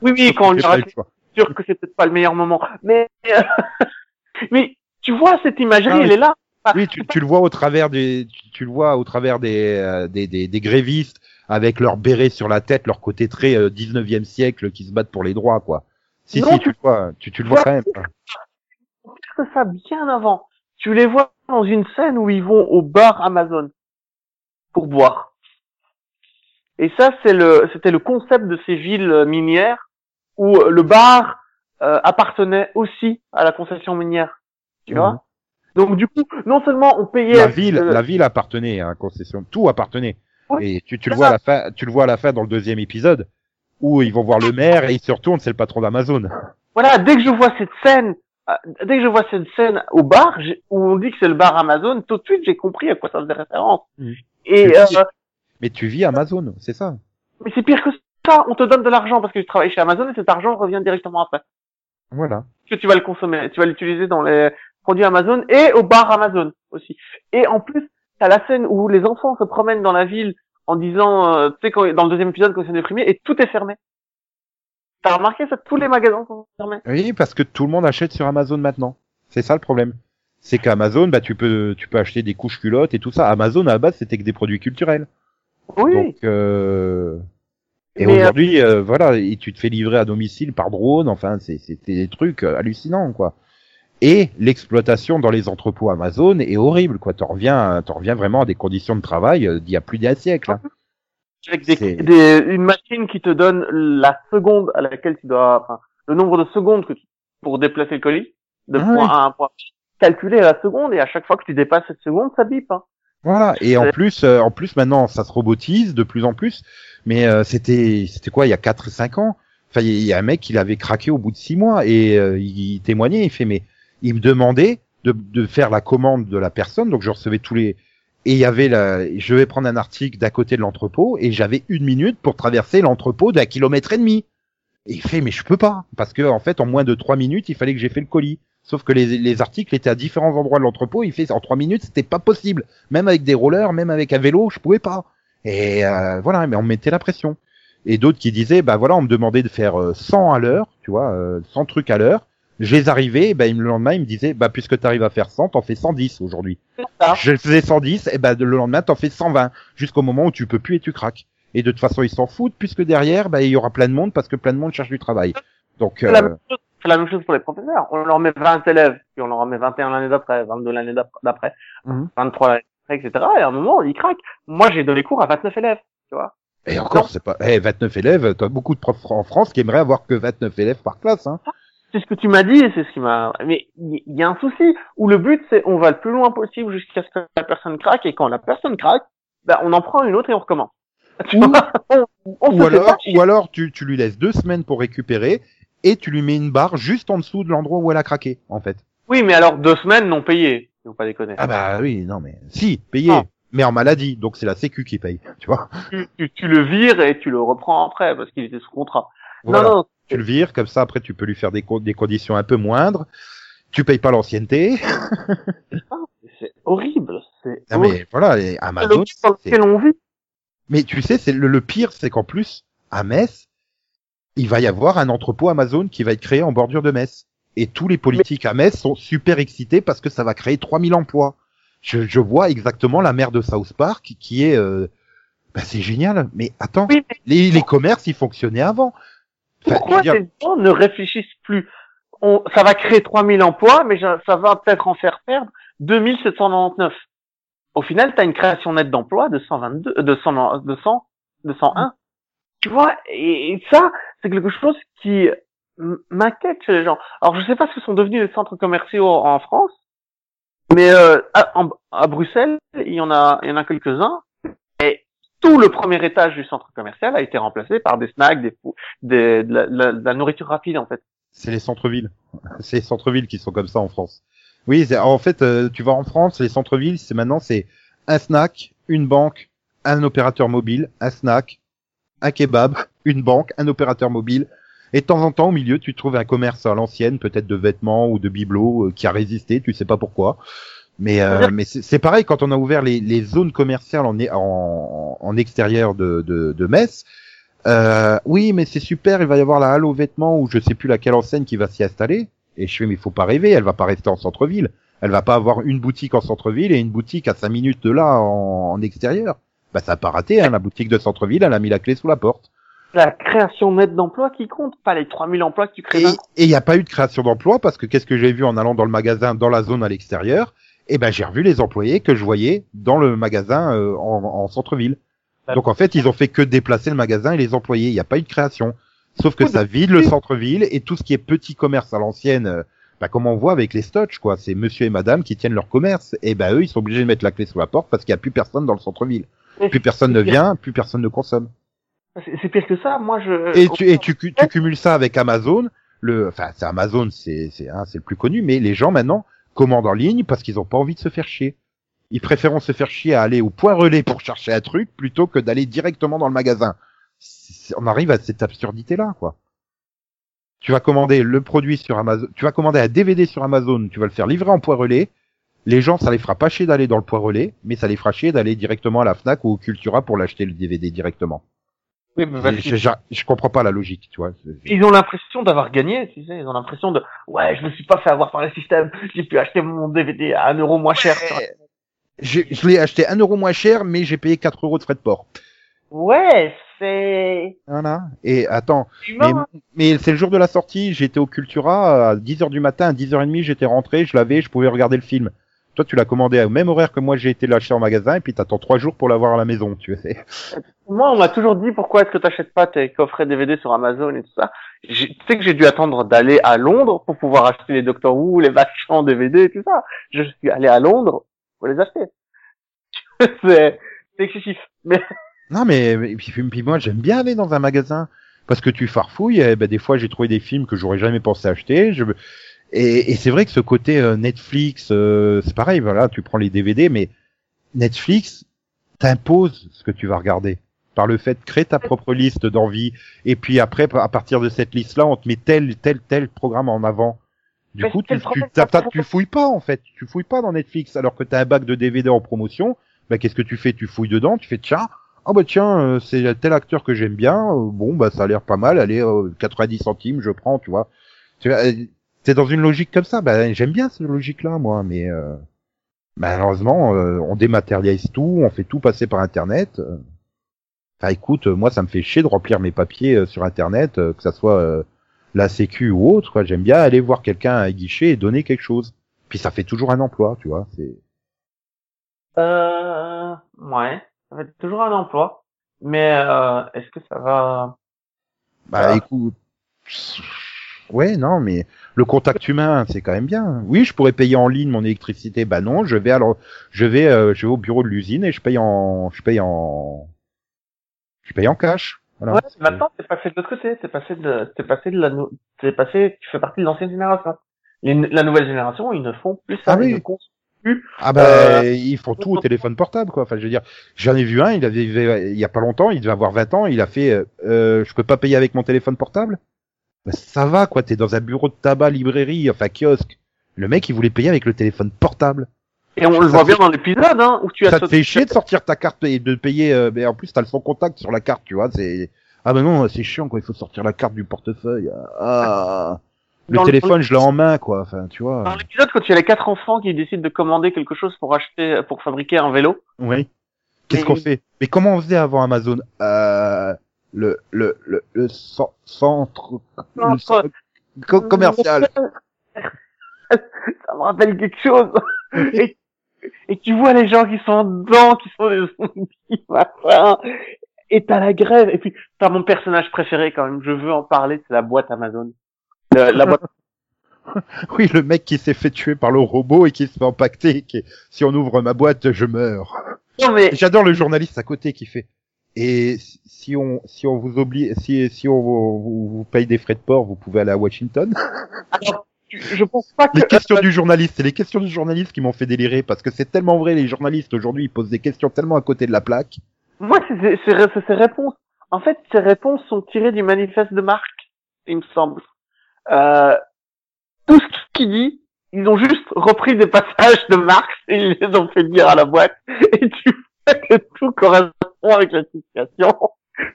oui, oui, quand on lui raconte sûr que c'est peut-être pas le meilleur moment. Mais, mais tu vois cette imagerie, Ah oui. elle est là. Oui, tu, tu le vois au travers des, tu, tu le vois au travers des, euh, des, des, des grévistes avec leur béret sur la tête, leur côté très euh, 19e siècle qui se battent pour les droits, quoi. Si, Non, si, tu- tu le vois, tu, tu le vois quand même. que ça, bien avant. Tu les vois dans une scène où ils vont au bar Amazon pour boire. Et ça, c'est le, c'était le concept de ces villes euh, minières où euh, le bar euh, appartenait aussi à la concession minière. Tu Mhm. vois? Donc du coup, non seulement on payait La ville, euh, la ville appartenait à la concession, tout appartenait. Oui. Et tu, tu le vois à la fin, tu le vois à la fin dans le deuxième épisode où ils vont voir le maire et ils se retournent, c'est le patron d'Amazon. voilà, dès que je vois cette scène, euh, dès que je vois cette scène au bar où on dit que c'est le bar Amazon, tout de suite j'ai compris à quoi ça faisait référence. Mhm. Et euh, Mais tu vis Amazon, c'est ça. mais c'est pire que ça, on te donne de l'argent parce que tu travailles chez Amazon et cet argent revient directement après. Voilà. que tu vas le consommer, tu vas l'utiliser dans les produits Amazon et au bar Amazon aussi. Et en plus, t'as la scène où les enfants se promènent dans la ville en disant, euh, tu sais, quand- dans le deuxième épisode, quand c'est déprimé, et tout est fermé. T'as remarqué ça? Tous les magasins sont fermés. Oui, parce que tout le monde achète sur Amazon maintenant. C'est ça le problème. C'est qu'Amazon, bah tu peux, tu peux acheter des couches culottes et tout ça. Amazon à la base c'était que des produits culturels. Oui. Donc euh... et euh, aujourd'hui, euh, voilà, et tu te fais livrer à domicile par drone. Enfin, c'est des trucs euh, hallucinants quoi. Et l'exploitation dans les entrepôts Amazon est horrible quoi. T'en reviens, t'en reviens vraiment à des conditions de travail euh, d'il y a plus d'un siècle. hein. Avec des, des- une machine qui te donne la seconde à laquelle tu dois, enfin, le nombre de secondes que tu, pour déplacer le colis, de Ah point oui. A à un point à la seconde, et à chaque fois que tu dépasses cette seconde, ça bip, hein. Voilà. Et en plus, euh, en plus maintenant, ça se robotise de plus en plus. Mais euh, c'était, c'était quoi, il y a 4 5 ans? Enfin, il y a un mec, il avait craqué au bout de 6 mois et euh, il témoignait. Il fait, mais il me demandait de, de faire la commande de la personne. Donc je recevais tous les et il y avait la, je vais prendre un article d'à côté de l'entrepôt et j'avais une minute pour traverser l'entrepôt d'un kilomètre et demi. Et il fait, mais je peux pas parce que en fait, en moins de 3 minutes, il fallait que j'ai fait le colis. Sauf que les, les articles étaient à différents endroits de l'entrepôt. Il fait en trois minutes, c'était pas possible. Même avec des rollers, même avec un vélo, je pouvais pas. Et euh, voilà, mais on me mettait la pression. Et d'autres qui disaient, bah voilà, on me demandait de faire euh, 100 à l'heure, tu vois, euh, 100 trucs à l'heure. Je les arrivais, et ben le lendemain, ils me disaient, bah puisque tu arrives à faire 100, t'en fais 110 aujourd'hui. Je faisais 110, et ben le lendemain, t'en fais 120, jusqu'au moment où tu peux plus et tu craques. Et de toute façon, ils s'en foutent, puisque derrière, bah, il y aura plein de monde, parce que plein de monde cherche du travail. Donc, C'est la, euh, même chose- c'est la même chose pour les professeurs. On leur met 20 élèves, puis on leur met 21 l'année d'après, 22 l'année d'ap- d'après, Mhm. 23 l'année d'après, etc. Et à un moment, ils craquent. Moi, j'ai donné cours à 29 élèves, tu vois. Et encore, c'est pas, eh, 29 élèves, t'as beaucoup de profs en France qui aimeraient avoir que 29 élèves par classe, hein. C'est ce que tu m'as dit et c'est ce qui m'a... Mais il y, a un souci où le but, c'est on va le plus loin possible jusqu'à ce que la personne craque et quand la personne craque, ben, on en prend une autre et on recommence. Tu Ou- vois? On, on Ou se fait alors, ou tu, tu lui laisses deux semaines pour récupérer et tu lui mets une barre juste en dessous de l'endroit où elle a craqué, en fait. Oui, mais alors deux semaines non payées. Faut pas déconner. Ah bah oui, non mais, si, payé. Ah. Mais en maladie, donc c'est la sécu qui paye, tu vois. Tu, tu, tu le vires et tu le reprends après parce qu'il était sous contrat. Voilà. Non, non, Tu le vires, comme ça après tu peux lui faire des, co- des conditions un peu moindres. Tu payes pas l'ancienneté. c'est horrible. C'est Ah horrible. mais voilà, et Amazon. c'est- on vit. Mais tu sais, c'est le, le pire, c'est qu'en plus, à Metz, il va y avoir un entrepôt Amazon qui va être créé en bordure de Metz. Et tous les politiques à Metz sont super excités parce que ça va créer 3000 emplois. Je, je vois exactement la maire de South Park qui, qui est... Euh... bah, c'est génial, mais attends, Oui, mais les, les commerces, ils fonctionnaient avant. Pourquoi dire, ces gens ne réfléchissent plus on, Ça va créer 3000 emplois, mais ça va peut-être en faire perdre 2799. Au final, tu as une création nette d'emplois de 122, euh, de 100, de 100, de 101. Tu vois, et, et ça, c'est quelque chose qui m'inquiète chez les gens. Alors, je sais pas ce que sont devenus les centres commerciaux en France, mais euh, à, en- à Bruxelles, il y en a, il y en a quelques-uns. Tout le premier étage du centre commercial a été remplacé par des snacks, des, des de, la, de la- nourriture rapide en fait. c'est les centres-villes. C'est les centres-villes qui sont comme ça en France. Oui, en fait, euh, tu vas en France, les centres-villes, c'est maintenant c'est un snack, une banque, un opérateur mobile, un snack, un kebab, une banque, un opérateur mobile. Et de temps en temps, au milieu, tu trouves un commerce à l'ancienne, peut-être de vêtements ou de bibelots, euh, qui a résisté, tu sais pas pourquoi. Mais, euh, mais c'est pareil quand on a ouvert les, les zones commerciales en, en, en extérieur de, de, de Metz. Euh, oui, mais c'est super, il va y avoir la halle aux vêtements ou je sais plus laquelle enseigne qui va s'y installer. Et je fais, mais il faut pas rêver, elle va pas rester en centre-ville. Elle va pas avoir une boutique en centre-ville et une boutique à 5 minutes de là en, en extérieur. Bah ça a pas raté, hein, la boutique de centre-ville, elle a mis la clé sous la porte. La création nette d'emplois qui compte, pas les 3000 emplois que tu crées Et il n'y a pas eu de création d'emploi parce que qu'est-ce que j'ai vu en allant dans le magasin, dans la zone à l'extérieur? Eh ben j'ai revu les employés que je voyais dans le magasin euh, en, en centre-ville. Donc en fait, ils ont fait que déplacer le magasin et les employés. Il n'y a pas eu de création. Sauf que ça vide le centre-ville et tout ce qui est petit commerce à l'ancienne, euh, bah, comme on voit avec les Stotch, quoi. C'est monsieur et madame qui tiennent leur commerce. Et bah, eux, ils sont obligés de mettre la clé sous la porte parce qu'il n'y a plus personne dans le centre-ville. Plus personne ne vient, plus personne ne consomme. C'est pire que ça. Moi, je. Et tu, et tu cumules ça avec Amazon. Le, enfin, c'est Amazon, c'est, c'est, hein, c'est le plus connu, mais les gens maintenant commandent en ligne parce qu'ils ont pas envie de se faire chier. Ils préfèrent se faire chier à aller au point relais pour chercher un truc plutôt que d'aller directement dans le magasin. On arrive à cette absurdité-là, quoi. Tu vas commander le produit sur Amazon, tu vas commander un DVD sur Amazon, tu vas le faire livrer en point relais. Les gens, ça les fera pas chier d'aller dans le point relais, mais ça les fera chier d'aller directement à la Fnac ou au Cultura pour l'acheter le DVD directement. Oui, mais parce Je, je, je comprends pas la logique, tu vois. Ils ont l'impression d'avoir gagné, tu sais. Ils ont l'impression de, ouais, je me suis pas fait avoir par le système. J'ai pu acheter mon DVD à un euro moins cher. Ouais. Je l'ai acheté un euro moins cher, mais j'ai payé 4 euros de frais de port. Ouais, c'est Voilà. Et attends, mais, humain. mais c'est le jour de la sortie, j'étais au Cultura à 10h du matin, à 10h30, j'étais rentré, je l'avais, je pouvais regarder le film. Toi, tu l'as commandé au même horaire que moi, j'ai été l'acheter en magasin, et puis t'attends 3 jours pour l'avoir à la maison, tu sais. Moi, on m'a toujours dit pourquoi est-ce que t'achètes pas tes coffrets DVD sur Amazon et tout ça? Tu sais que j'ai dû attendre d'aller à Londres pour pouvoir acheter les Doctor Who, les vachons DVD et tout ça. Je suis allé à Londres pour les acheter. c'est c'est excessif. Mais Non, mais, mais- puis, puis moi, j'aime bien aller dans un magasin. Parce que tu farfouilles, et ben, des fois, j'ai trouvé des films que j'aurais jamais pensé acheter. Je... Et, et c'est vrai que ce côté euh, Netflix, euh, c'est pareil, voilà, tu prends les DVD, mais Netflix t'impose ce que tu vas regarder. Par le fait de créer ta propre liste d'envie. Et puis après, à partir de cette liste-là, on te met tel, tel, tel programme en avant. Du coup, tu, tu, tu fouilles pas, en fait. Tu fouilles pas dans Netflix. Alors que t'as un bac de DVD en promotion, bah, qu'est-ce que tu fais? Tu fouilles dedans, tu fais, tiens, ah bah tiens, euh, c'est tel acteur que j'aime bien, euh, bon bah ça a l'air pas mal, allez, euh, 90 centimes, je prends, tu vois. C'est dans une logique comme ça, bah j'aime bien cette logique-là, moi, mais euh, malheureusement, euh, on dématérialise tout, on fait tout passer par Internet. euh. Enfin écoute, euh, moi ça me fait chier de remplir mes papiers euh, sur Internet, euh, que ça soit euh, la Sécu ou autre, quoi. J'aime bien aller voir quelqu'un à un guichet et donner quelque chose. Puis ça fait toujours un emploi, tu vois. C'est euh, ouais, ça être toujours un emploi. Mais euh, est-ce que ça va Bah Ah. écoute, ouais non mais le contact humain c'est quand même bien. Oui je pourrais payer en ligne mon électricité, bah non je vais alors je vais euh, je vais au bureau de l'usine et je paye en je paye en je paye en cash. Voilà. Ouais, maintenant, c'est passé de l'autre côté. C'est passé de, c'est passé de la, c'est passé, tu fais partie de l'ancienne génération. Les- la nouvelle génération, ils ne font plus ça. Ah oui. Ils ne consomment Ah bah Euh, ils font tout au téléphone portable quoi. Enfin je veux dire j'en ai vu un il avait il y a pas longtemps il devait avoir 20 ans il a fait euh, euh, je peux pas payer avec mon téléphone portable? Bah, ça va quoi t'es dans un bureau de tabac librairie enfin kiosque. Le mec il voulait payer avec le téléphone portable. Et on le voit fait- bien dans l'épisode, hein, où tu as ça te fait chier de sortir ta carte et de payer euh, mais en plus t'as le son contact sur la carte tu vois c'est ah ben non c'est chiant quoi il faut sortir la carte du portefeuille. Ah. Le téléphone je l'ai en main quoi enfin tu vois. Dans l'épisode, quand il y a les quatre enfants qui décident de commander quelque chose pour acheter, pour fabriquer un vélo. oui. Qu'est-ce qu'on fait? Mais comment on faisait avant Amazon? Euh, le le le, le cen- centre le Centre- centre co- commercial ça me rappelle quelque chose. et, et tu vois les gens qui sont dedans, qui sont des zombies, machin. Et t'as la grève. Et puis, t'as mon personnage préféré quand même. Je veux en parler, c'est la boîte Amazon. Le- la boîte oui le mec qui s'est fait tuer par le robot et qui se fait empaqueter qui est, si on ouvre ma boîte je meurs Non, mais J'adore le journaliste à côté qui fait. Et si- on si on vous oblige si si on vous, vous, vous paye des frais de port, vous pouvez aller à Washington. alors, je pense pas que Les questions du journaliste, c'est les questions du journaliste qui m'ont fait délirer parce que c'est tellement vrai. Les journalistes aujourd'hui ils posent des questions tellement à côté de la plaque. Moi, c'est ces réponses. En fait, ces réponses sont tirées du manifeste de Marc, il me semble. Euh, tout ce qu'il dit, ils ont juste repris des passages de Marx et ils les ont fait dire à la boîte. Et tu vois que tout correspond avec la situation.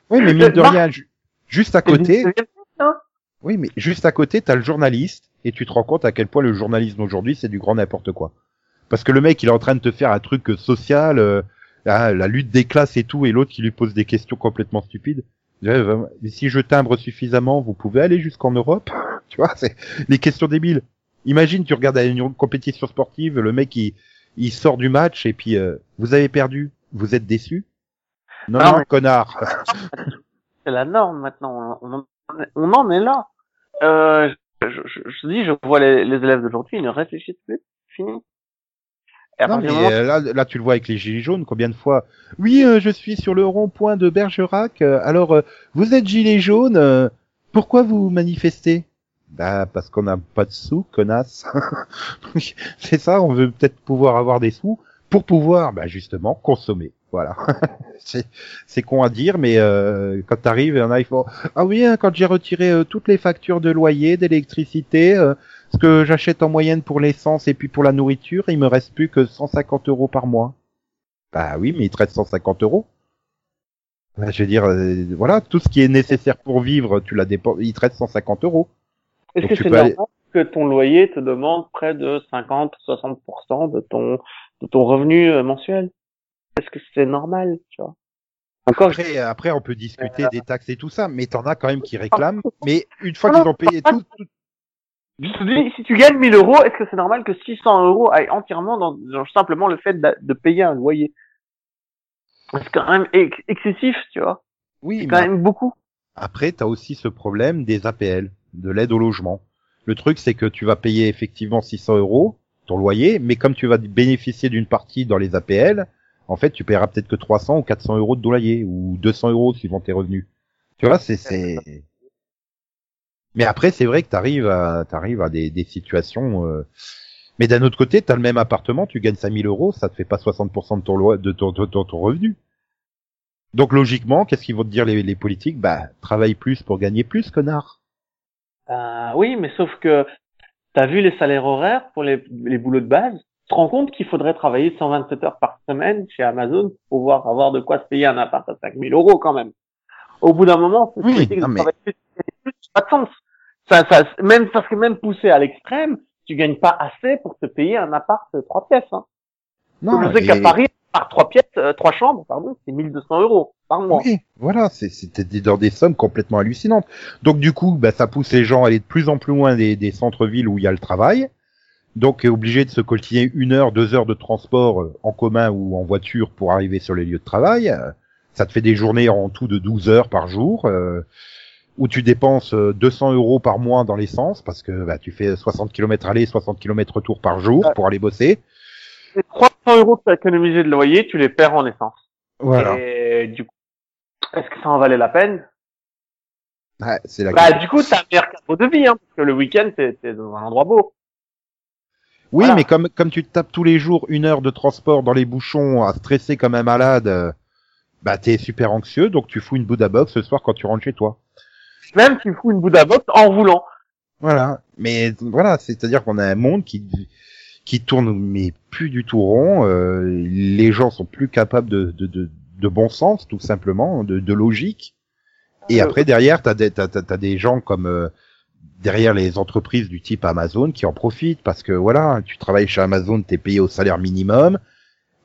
Oui, mais mine de rien, ju- juste à côté, hein. oui, mais juste à côté, t'as le journaliste et tu te rends compte à quel point le journalisme aujourd'hui c'est du grand n'importe quoi. Parce que le mec il est en train de te faire un truc euh, social, euh, ah, la lutte des classes et tout, et l'autre qui lui pose des questions complètement stupides. Si je timbre suffisamment, vous pouvez aller jusqu'en Europe. tu vois, c'est les questions débiles. Imagine, tu regardes à une compétition sportive, le mec il, il sort du match et puis euh, vous avez perdu, vous êtes déçu Non, non, mais- connard. C'est la norme maintenant. On en on en est là. Euh, je, je, je dis, je vois les, les élèves d'aujourd'hui, ils ne réfléchissent plus. Fini. Non, mais moment- euh, là, là, tu le vois avec les gilets jaunes, combien de fois Oui, euh, je suis sur le rond-point de Bergerac. euh, alors, euh, vous êtes gilet jaune. euh, pourquoi vous manifestez? Bah, parce qu'on n'a pas de sous, connasse. C'est ça. On veut peut-être pouvoir avoir des sous pour pouvoir, bah, justement, consommer. Voilà. c'est c'est con à dire, mais euh, quand t'arrives, il y en a, il faut. Ah oui, hein, quand j'ai retiré euh, toutes les factures de loyer, d'électricité. euh, ce que j'achète en moyenne pour l'essence et puis pour la nourriture, il me reste plus que 150 euros par mois. Bah oui, mais il te reste 150 euros. Bah, je veux dire, euh, voilà, tout ce qui est nécessaire pour vivre, tu l'as dépensé, il te reste 150 euros. Est-ce que c'est normal aller- que ton loyer te demande près de 50-60% de ton de ton revenu euh, mensuel? Est-ce que c'est normal, tu vois Encore, je- Après, après, on peut discuter des taxes et tout ça, mais t'en as quand même qui réclament. Mais une fois Non, qu'ils ont payé tout, tout- je te dis, si tu gagnes 1000 euros, est-ce que c'est normal que 600 euros aillent entièrement dans, dans simplement le fait de, de payer un loyer? C'est quand même ex- excessif, tu vois. oui, C'est mais quand même beaucoup. Après, tu as aussi ce problème des APL, de l'aide au logement. Le truc, c'est que tu vas payer effectivement 600 euros ton loyer, mais comme tu vas bénéficier d'une partie dans les APL, en fait, tu paieras peut-être que 300 ou 400 euros de loyer, ou 200 euros suivant tes revenus. Tu vois, c'est, c'est... Mais après, c'est vrai que t'arrives à, t'arrives à des, des situations, euh, mais d'un autre côté, t'as le même appartement, tu gagnes 5000 euros, ça te fait pas 60% de ton, loi, de ton, de ton- ton revenu. Donc logiquement, qu'est-ce qu'ils vont te dire les, les politiques? Bah, travaille plus pour gagner plus, connard. Euh, oui, mais sauf que t'as vu les salaires horaires pour les, les boulots de base? Tu te rends compte qu'il faudrait travailler 127 heures par semaine chez Amazon pour pouvoir avoir de quoi se payer un appart à 5000 euros quand même. Au bout d'un moment, cette Oui, mais- plus, plus, ça n'a pas de sens. Ça, ça, même parce que même poussé à l'extrême, tu gagnes pas assez pour te payer un appart euh, trois pièces. Hein. Non, je sais qu'à Paris, par trois pièces, euh, trois chambres, pardon, c'est 1200 euros par mois. Oui, voilà, c'est- c'était dans des sommes complètement hallucinantes. Donc du coup, bah, ça pousse les gens à aller de plus en plus loin des, des centres-villes où il y a le travail. Donc est obligé de se coltiner une heure, deux heures de transport euh, en commun ou en voiture pour arriver sur les lieux de travail. Euh, Ça te fait des journées en tout de 12 heures par jour, euh, où tu dépenses euh, 200 euros par mois dans l'essence, parce que bah, tu fais 60 km aller, 60 km retour par jour pour aller bosser. Les 300 euros que tu as économisé de loyer, tu les perds en essence. Voilà. Et du coup, est-ce que ça en valait la peine? Ouais, c'est la Bah, du coup, t'as un meilleur cadre de vie, hein, parce que le week-end, t'es dans un endroit beau. Oui, Voilà. mais comme comme tu te tapes tous les jours une heure de transport dans les bouchons à stresser comme un malade, euh, bah t'es super anxieux, donc tu fous une Buddha box ce soir quand tu rentres chez toi. Même tu fous une Buddha box en roulant. Voilà. Mais voilà, c'est-à-dire qu'on a un monde qui qui tourne mais plus du tout rond. euh, les gens sont plus capables de de, de de bon sens, tout simplement, de, de logique. Et Euh, après derrière, t'as des t'as, t'as- t'as des gens comme euh, derrière les entreprises du type Amazon qui en profitent parce que voilà, tu travailles chez Amazon, t'es payé au salaire minimum.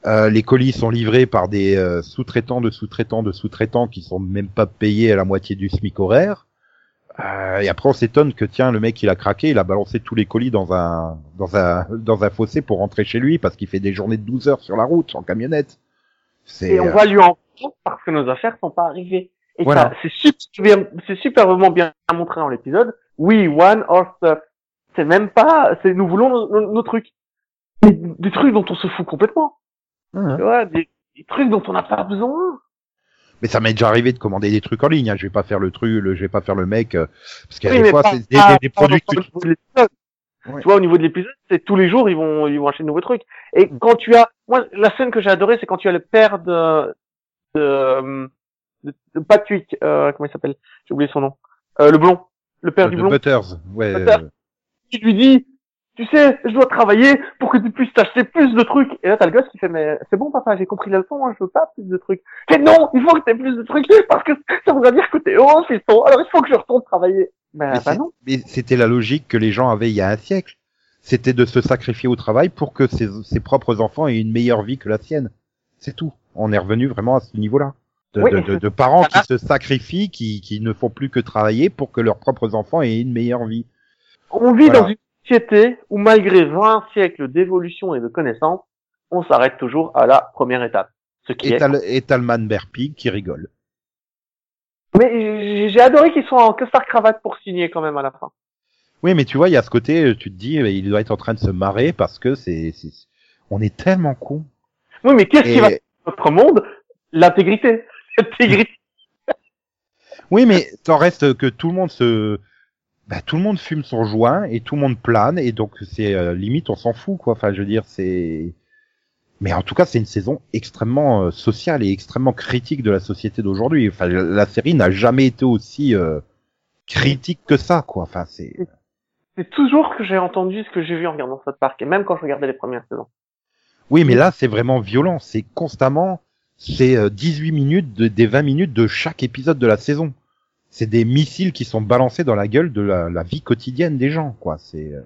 Euh, les colis sont livrés par des euh, sous-traitants de sous-traitants de sous-traitants qui sont même pas payés à la moitié du SMIC horaire. Euh, et après on s'étonne que tiens le mec il a craqué, il a balancé tous les colis dans un dans un dans un fossé pour rentrer chez lui parce qu'il fait des journées de 12 heures sur la route en camionnette. C'est Et on euh, va lui en parce que nos affaires sont pas arrivées. Et Voilà. c'est super, superbement bien montré dans l'épisode. We one our stuff. C'est même pas, c'est nous voulons nos, nos- nos trucs. Des, des trucs dont on se fout complètement. Tu vois, des, des trucs dont on n'a pas besoin. Mais ça m'est déjà arrivé de commander des trucs en ligne. Hein. Je vais pas faire le truc, le, je vais pas faire le mec, euh, parce qu'il y a Oui, des fois pas- c'est des, pas- des- produits que tu... de. Tu vois, au niveau de l'épisode, c'est tous les jours, ils vont, ils vont acheter de nouveaux trucs. Et quand tu as, moi, la scène que j'ai adorée, c'est quand tu as le père de, de, de, de Patrick, euh, comment il s'appelle? J'ai oublié son nom. Euh, le blond. Le père de du blond. Butters. Ouais. Butters. euh, Qui lui dit, tu sais, je dois travailler pour que tu puisses t'acheter plus de trucs. Et là, t'as le gosse qui fait, mais c'est bon, papa, j'ai compris la leçon, hein, je veux pas plus de trucs. Mais non, il faut que t'aies plus de trucs parce que ça voudrait dire que t'es heureux, fiston. Alors il faut que je retourne travailler. Ben, mais bah non. mais c'était la logique que les gens avaient il y a un siècle. C'était de se sacrifier au travail pour que ses, ses propres enfants aient une meilleure vie que la sienne. C'est tout. On est revenu vraiment à ce niveau-là. De, Oui, de, de- parents qui se sacrifient, qui, qui ne font plus que travailler pour que leurs propres enfants aient une meilleure vie. On vit Voilà. dans une société où malgré 20 siècles d'évolution et de connaissances, on s'arrête toujours à la première étape. Ce qui Et est t'as le- et t'as le man bear pig qui rigole. Mais j'ai- j'ai adoré qu'ils soient en costard cravate pour signer quand même à la fin. Oui, mais tu vois, il y a ce côté, euh, tu te dis, il doit être en train de se marrer parce que c'est, c'est- on est tellement con. Oui, mais qu'est-ce qui va dans notre monde? L'intégrité. Oui, mais t'en reste que tout le monde se, bah, tout le monde fume son joint et tout le monde plane et donc c'est euh, limite on s'en fout quoi. Enfin, je veux dire, c'est. Mais en tout cas, c'est une saison extrêmement euh, sociale et extrêmement critique de la société d'aujourd'hui. Enfin, la la série n'a jamais été aussi euh, critique que ça, quoi. Enfin, c'est. C'est toujours que j'ai entendu ce que j'ai vu en regardant South Park, et même quand je regardais les premières saisons. Oui, mais là, c'est vraiment violent. C'est constamment, c'est euh, 18 minutes de, des 20 minutes de chaque épisode de la saison. C'est des missiles qui sont balancés dans la gueule de la, la vie quotidienne des gens, quoi. C'est. euh,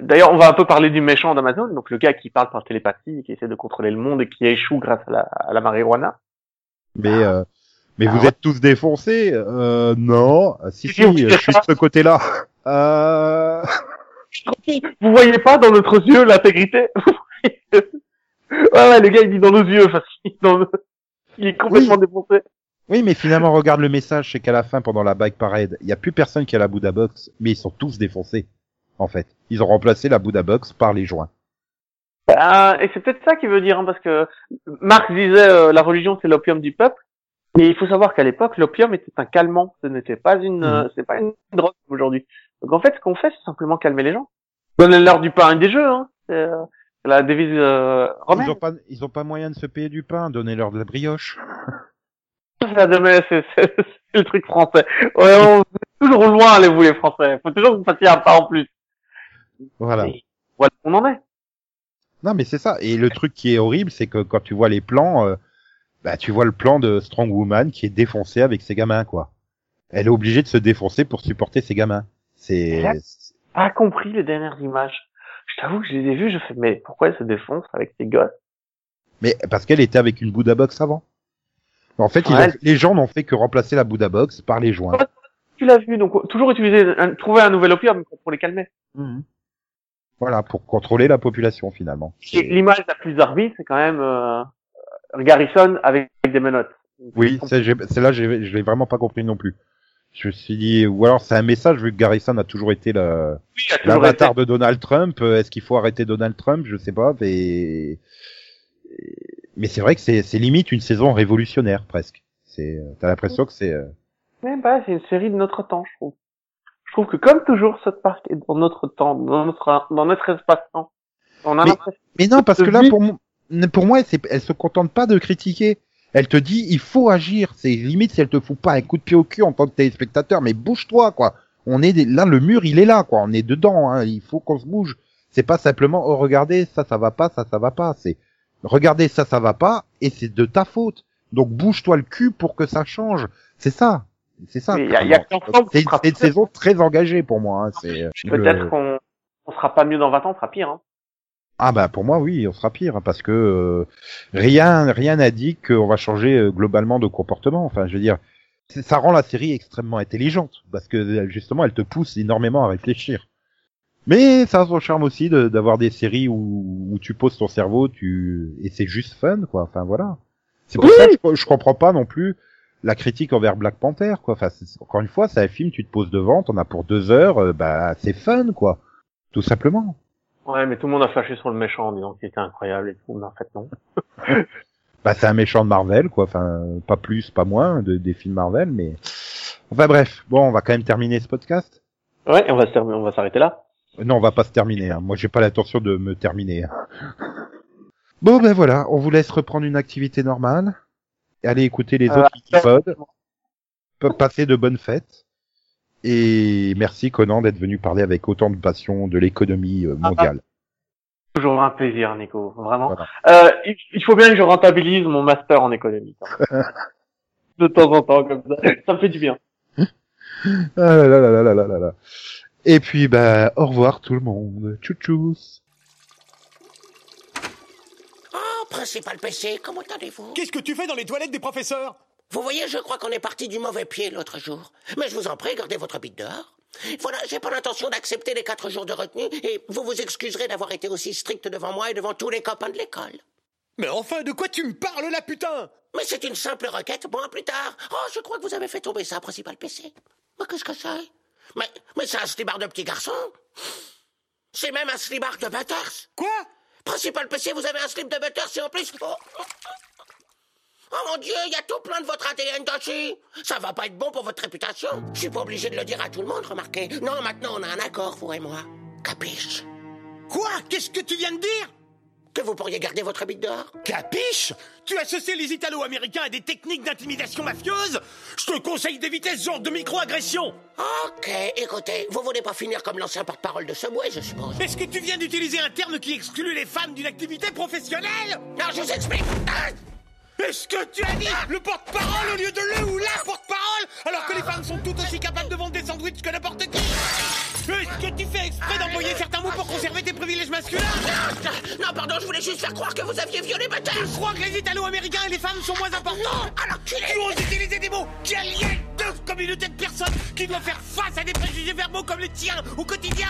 D'ailleurs, on va un peu parler du méchant d'Amazon, donc le gars qui parle par télépathie, qui essaie de contrôler le monde et qui échoue grâce à la, à la marijuana. Mais, euh, mais Ah vous ouais. êtes tous défoncés euh, Non. Ah, Si, Si, euh, je suis de ce côté-là. Euh... Vous voyez pas dans notre yeux l'intégrité? Ouais, ouais, le gars il dit dans nos yeux, parce qu'il il est complètement défoncé. Oui, mais finalement, regarde le message, c'est qu'à la fin, pendant la bike parade, il y a plus personne qui a la Buddha Box, mais ils sont tous défoncés, en fait. Ils ont remplacé la Buddha Box par les joints. Ah, et c'est peut-être ça qu'il veut dire, hein, parce que Marx disait euh, la religion c'est l'opium du peuple, mais il faut savoir qu'à l'époque l'opium était un calmant, ce n'était pas une, euh, c'est pas une drogue aujourd'hui. Donc en fait, ce qu'on fait, c'est simplement calmer les gens. Donnez-leur du pain et des jeux, hein. La devise euh, romaine. Ils ont pas, ils ont pas moyen de se payer du pain, donnez-leur de la brioche. C'est la devise- c'est c'est- c'est le truc français. Ouais, on est toujours loin, allez vous les Français. Faut toujours que vous fassiez un pas en plus. Voilà. Et Voilà, on en est. Non, mais c'est ça. Et le truc qui est horrible, c'est que quand tu vois les plans, euh, bah, tu vois le plan de Strong Woman qui est défoncé avec ses gamins, quoi. Elle est obligée de se défoncer pour supporter ses gamins. C'est. Pas compris les dernières images. Je t'avoue que je les ai vues, je fais, mais pourquoi elle se défonce avec ses gosses? Mais parce qu'elle était avec une Buddha Box avant. En fait, les gens n'ont fait que remplacer la Buddha Box par les joints. Tu l'as vu, donc toujours utiliser, un- trouver un nouvel opium pour les calmer. Voilà, pour contrôler la population finalement. L'image la plus arbitre, c'est quand même euh, Garrison avec des menottes. Oui, c'est j'ai- c'est là, j'ai- je l'ai vraiment pas compris non plus. Je me suis dit, ou alors c'est un message vu que Garrison a toujours été le, Oui, il a toujours été. l'avatar de Donald Trump. euh, Est-ce qu'il faut arrêter Donald Trump? Je sais pas. Mais, mais c'est vrai que c'est c'est limite une saison révolutionnaire presque. C'est, euh, t'as l'impression que c'est. euh, Ouais, bah, c'est une série de notre temps, je trouve. Je trouve que comme toujours, South Park est dans notre temps, dans notre, dans notre espace-temps. On a Mais- l'impression. Mais non, parce que là, pour, pour moi, c'est- elle se contente pas de critiquer. Elle te dit, il faut agir. C'est limite si elle te fout pas un coup de pied au cul en tant que téléspectateur, mais bouge-toi, quoi. On est des- là, le mur, il est là, quoi. On est dedans. Hein. Il faut qu'on se bouge. C'est pas simplement, oh regardez, ça, ça va pas, ça, ça va pas. C'est, regardez, ça, ça va pas, et c'est de ta faute. Donc bouge-toi le cul pour que ça change. C'est ça. C'est ça. Y a- y a C'est une saison très engagée pour moi. Hein. C'est Peut-être le- qu'on on sera pas mieux dans 20 ans, on sera pire. Hein. Ah bah pour moi oui, on sera pire hein, parce que euh, rien rien n'a dit qu'on va changer euh, globalement de comportement. Enfin, je veux dire, ça rend la série extrêmement intelligente parce que euh, justement elle te pousse énormément à réfléchir. Mais ça a son charme aussi de- d'avoir des séries où, où tu poses ton cerveau, tu et c'est juste fun quoi. Enfin voilà. C'est pour Oui. ça que je, je comprends pas non plus la critique envers Black Panther quoi. Enfin encore une fois, c'est un film, tu te poses devant, t'en as pour deux heures, euh, bah c'est fun quoi, tout simplement. Ouais, mais tout le monde a flashé sur le méchant en disant qu'il était incroyable et tout, mais en fait non. Bah, c'est un méchant de Marvel, quoi. Enfin, pas plus, pas moins de, des films Marvel, mais. Enfin bref, bon, on va quand même terminer ce podcast. Ouais, on va se on va s'arrêter là. Non, on va pas se terminer. Hein. Moi, j'ai pas l'intention de me terminer. hein. Bon, ben voilà, on vous laisse reprendre une activité normale. Et aller écouter les Euh, autres épisodes. Pe- Passer de bonnes fêtes. Et merci Conan d'être venu parler avec autant de passion de l'économie euh, ah, ah. mondiale. Toujours un plaisir, Nico, vraiment. Euh, il faut bien que je rentabilise mon master en économie. de temps en temps, comme ça. Ça me fait du bien. ah là là là là là là. Et puis, bah, au revoir tout le monde. Tchou tchou. Oh, principal PC, comment allez-vous? Qu'est-ce que tu fais dans les toilettes des professeurs? Vous voyez, je crois qu'on est parti du mauvais pied l'autre jour. Mais je vous en prie, gardez votre bite dehors. Voilà, j'ai pas l'intention d'accepter les quatre jours de retenue et vous vous excuserez d'avoir été aussi strict devant moi et devant tous les copains de l'école. Mais enfin, de quoi tu me parles là, putain? Mais c'est une simple requête, bon, plus tard. Oh, je crois que vous avez fait tomber ça, principal PC. Mais qu'est-ce que c'est? Mais, mais c'est un slibard de petit garçon. C'est même un slibard de Butters. Quoi? Principal PC, vous avez un slip de Butters et en plus... Oh, oh, oh mon dieu, il y a tout plein de votre ADN dessus. Ça va pas être bon pour votre réputation. Je suis pas obligé de le dire à tout le monde, remarquez. Non, maintenant on a un accord, vous et moi. Capiche? Quoi? Qu'est-ce que tu viens de dire? Que vous pourriez garder votre bite dehors. Capiche? Tu associes les Italo-Américains à des techniques d'intimidation mafieuse? Je te conseille d'éviter ce genre de micro-agression. Ok, écoutez, vous voulez pas finir comme l'ancien porte-parole de Subway, je suppose. Est-ce que tu viens d'utiliser un terme qui exclut les femmes d'une activité professionnelle? Non, je vous explique. Ah Est-ce que tu as dit le porte-parole au lieu de le ou la porte-parole Alors que les femmes sont tout aussi capables de vendre des sandwichs que n'importe qui? Est-ce que tu fais exprès d'employer certains mots pour conserver tes privilèges masculins? Non, pardon, je voulais juste faire croire que vous aviez violé ma tête Je crois que les Italo-Américains et les femmes sont moins importants. Alors tu Tu oses utiliser des mots qui aliènent deux communautés de personnes qui doivent faire face à des préjugés verbaux comme les tiens au quotidien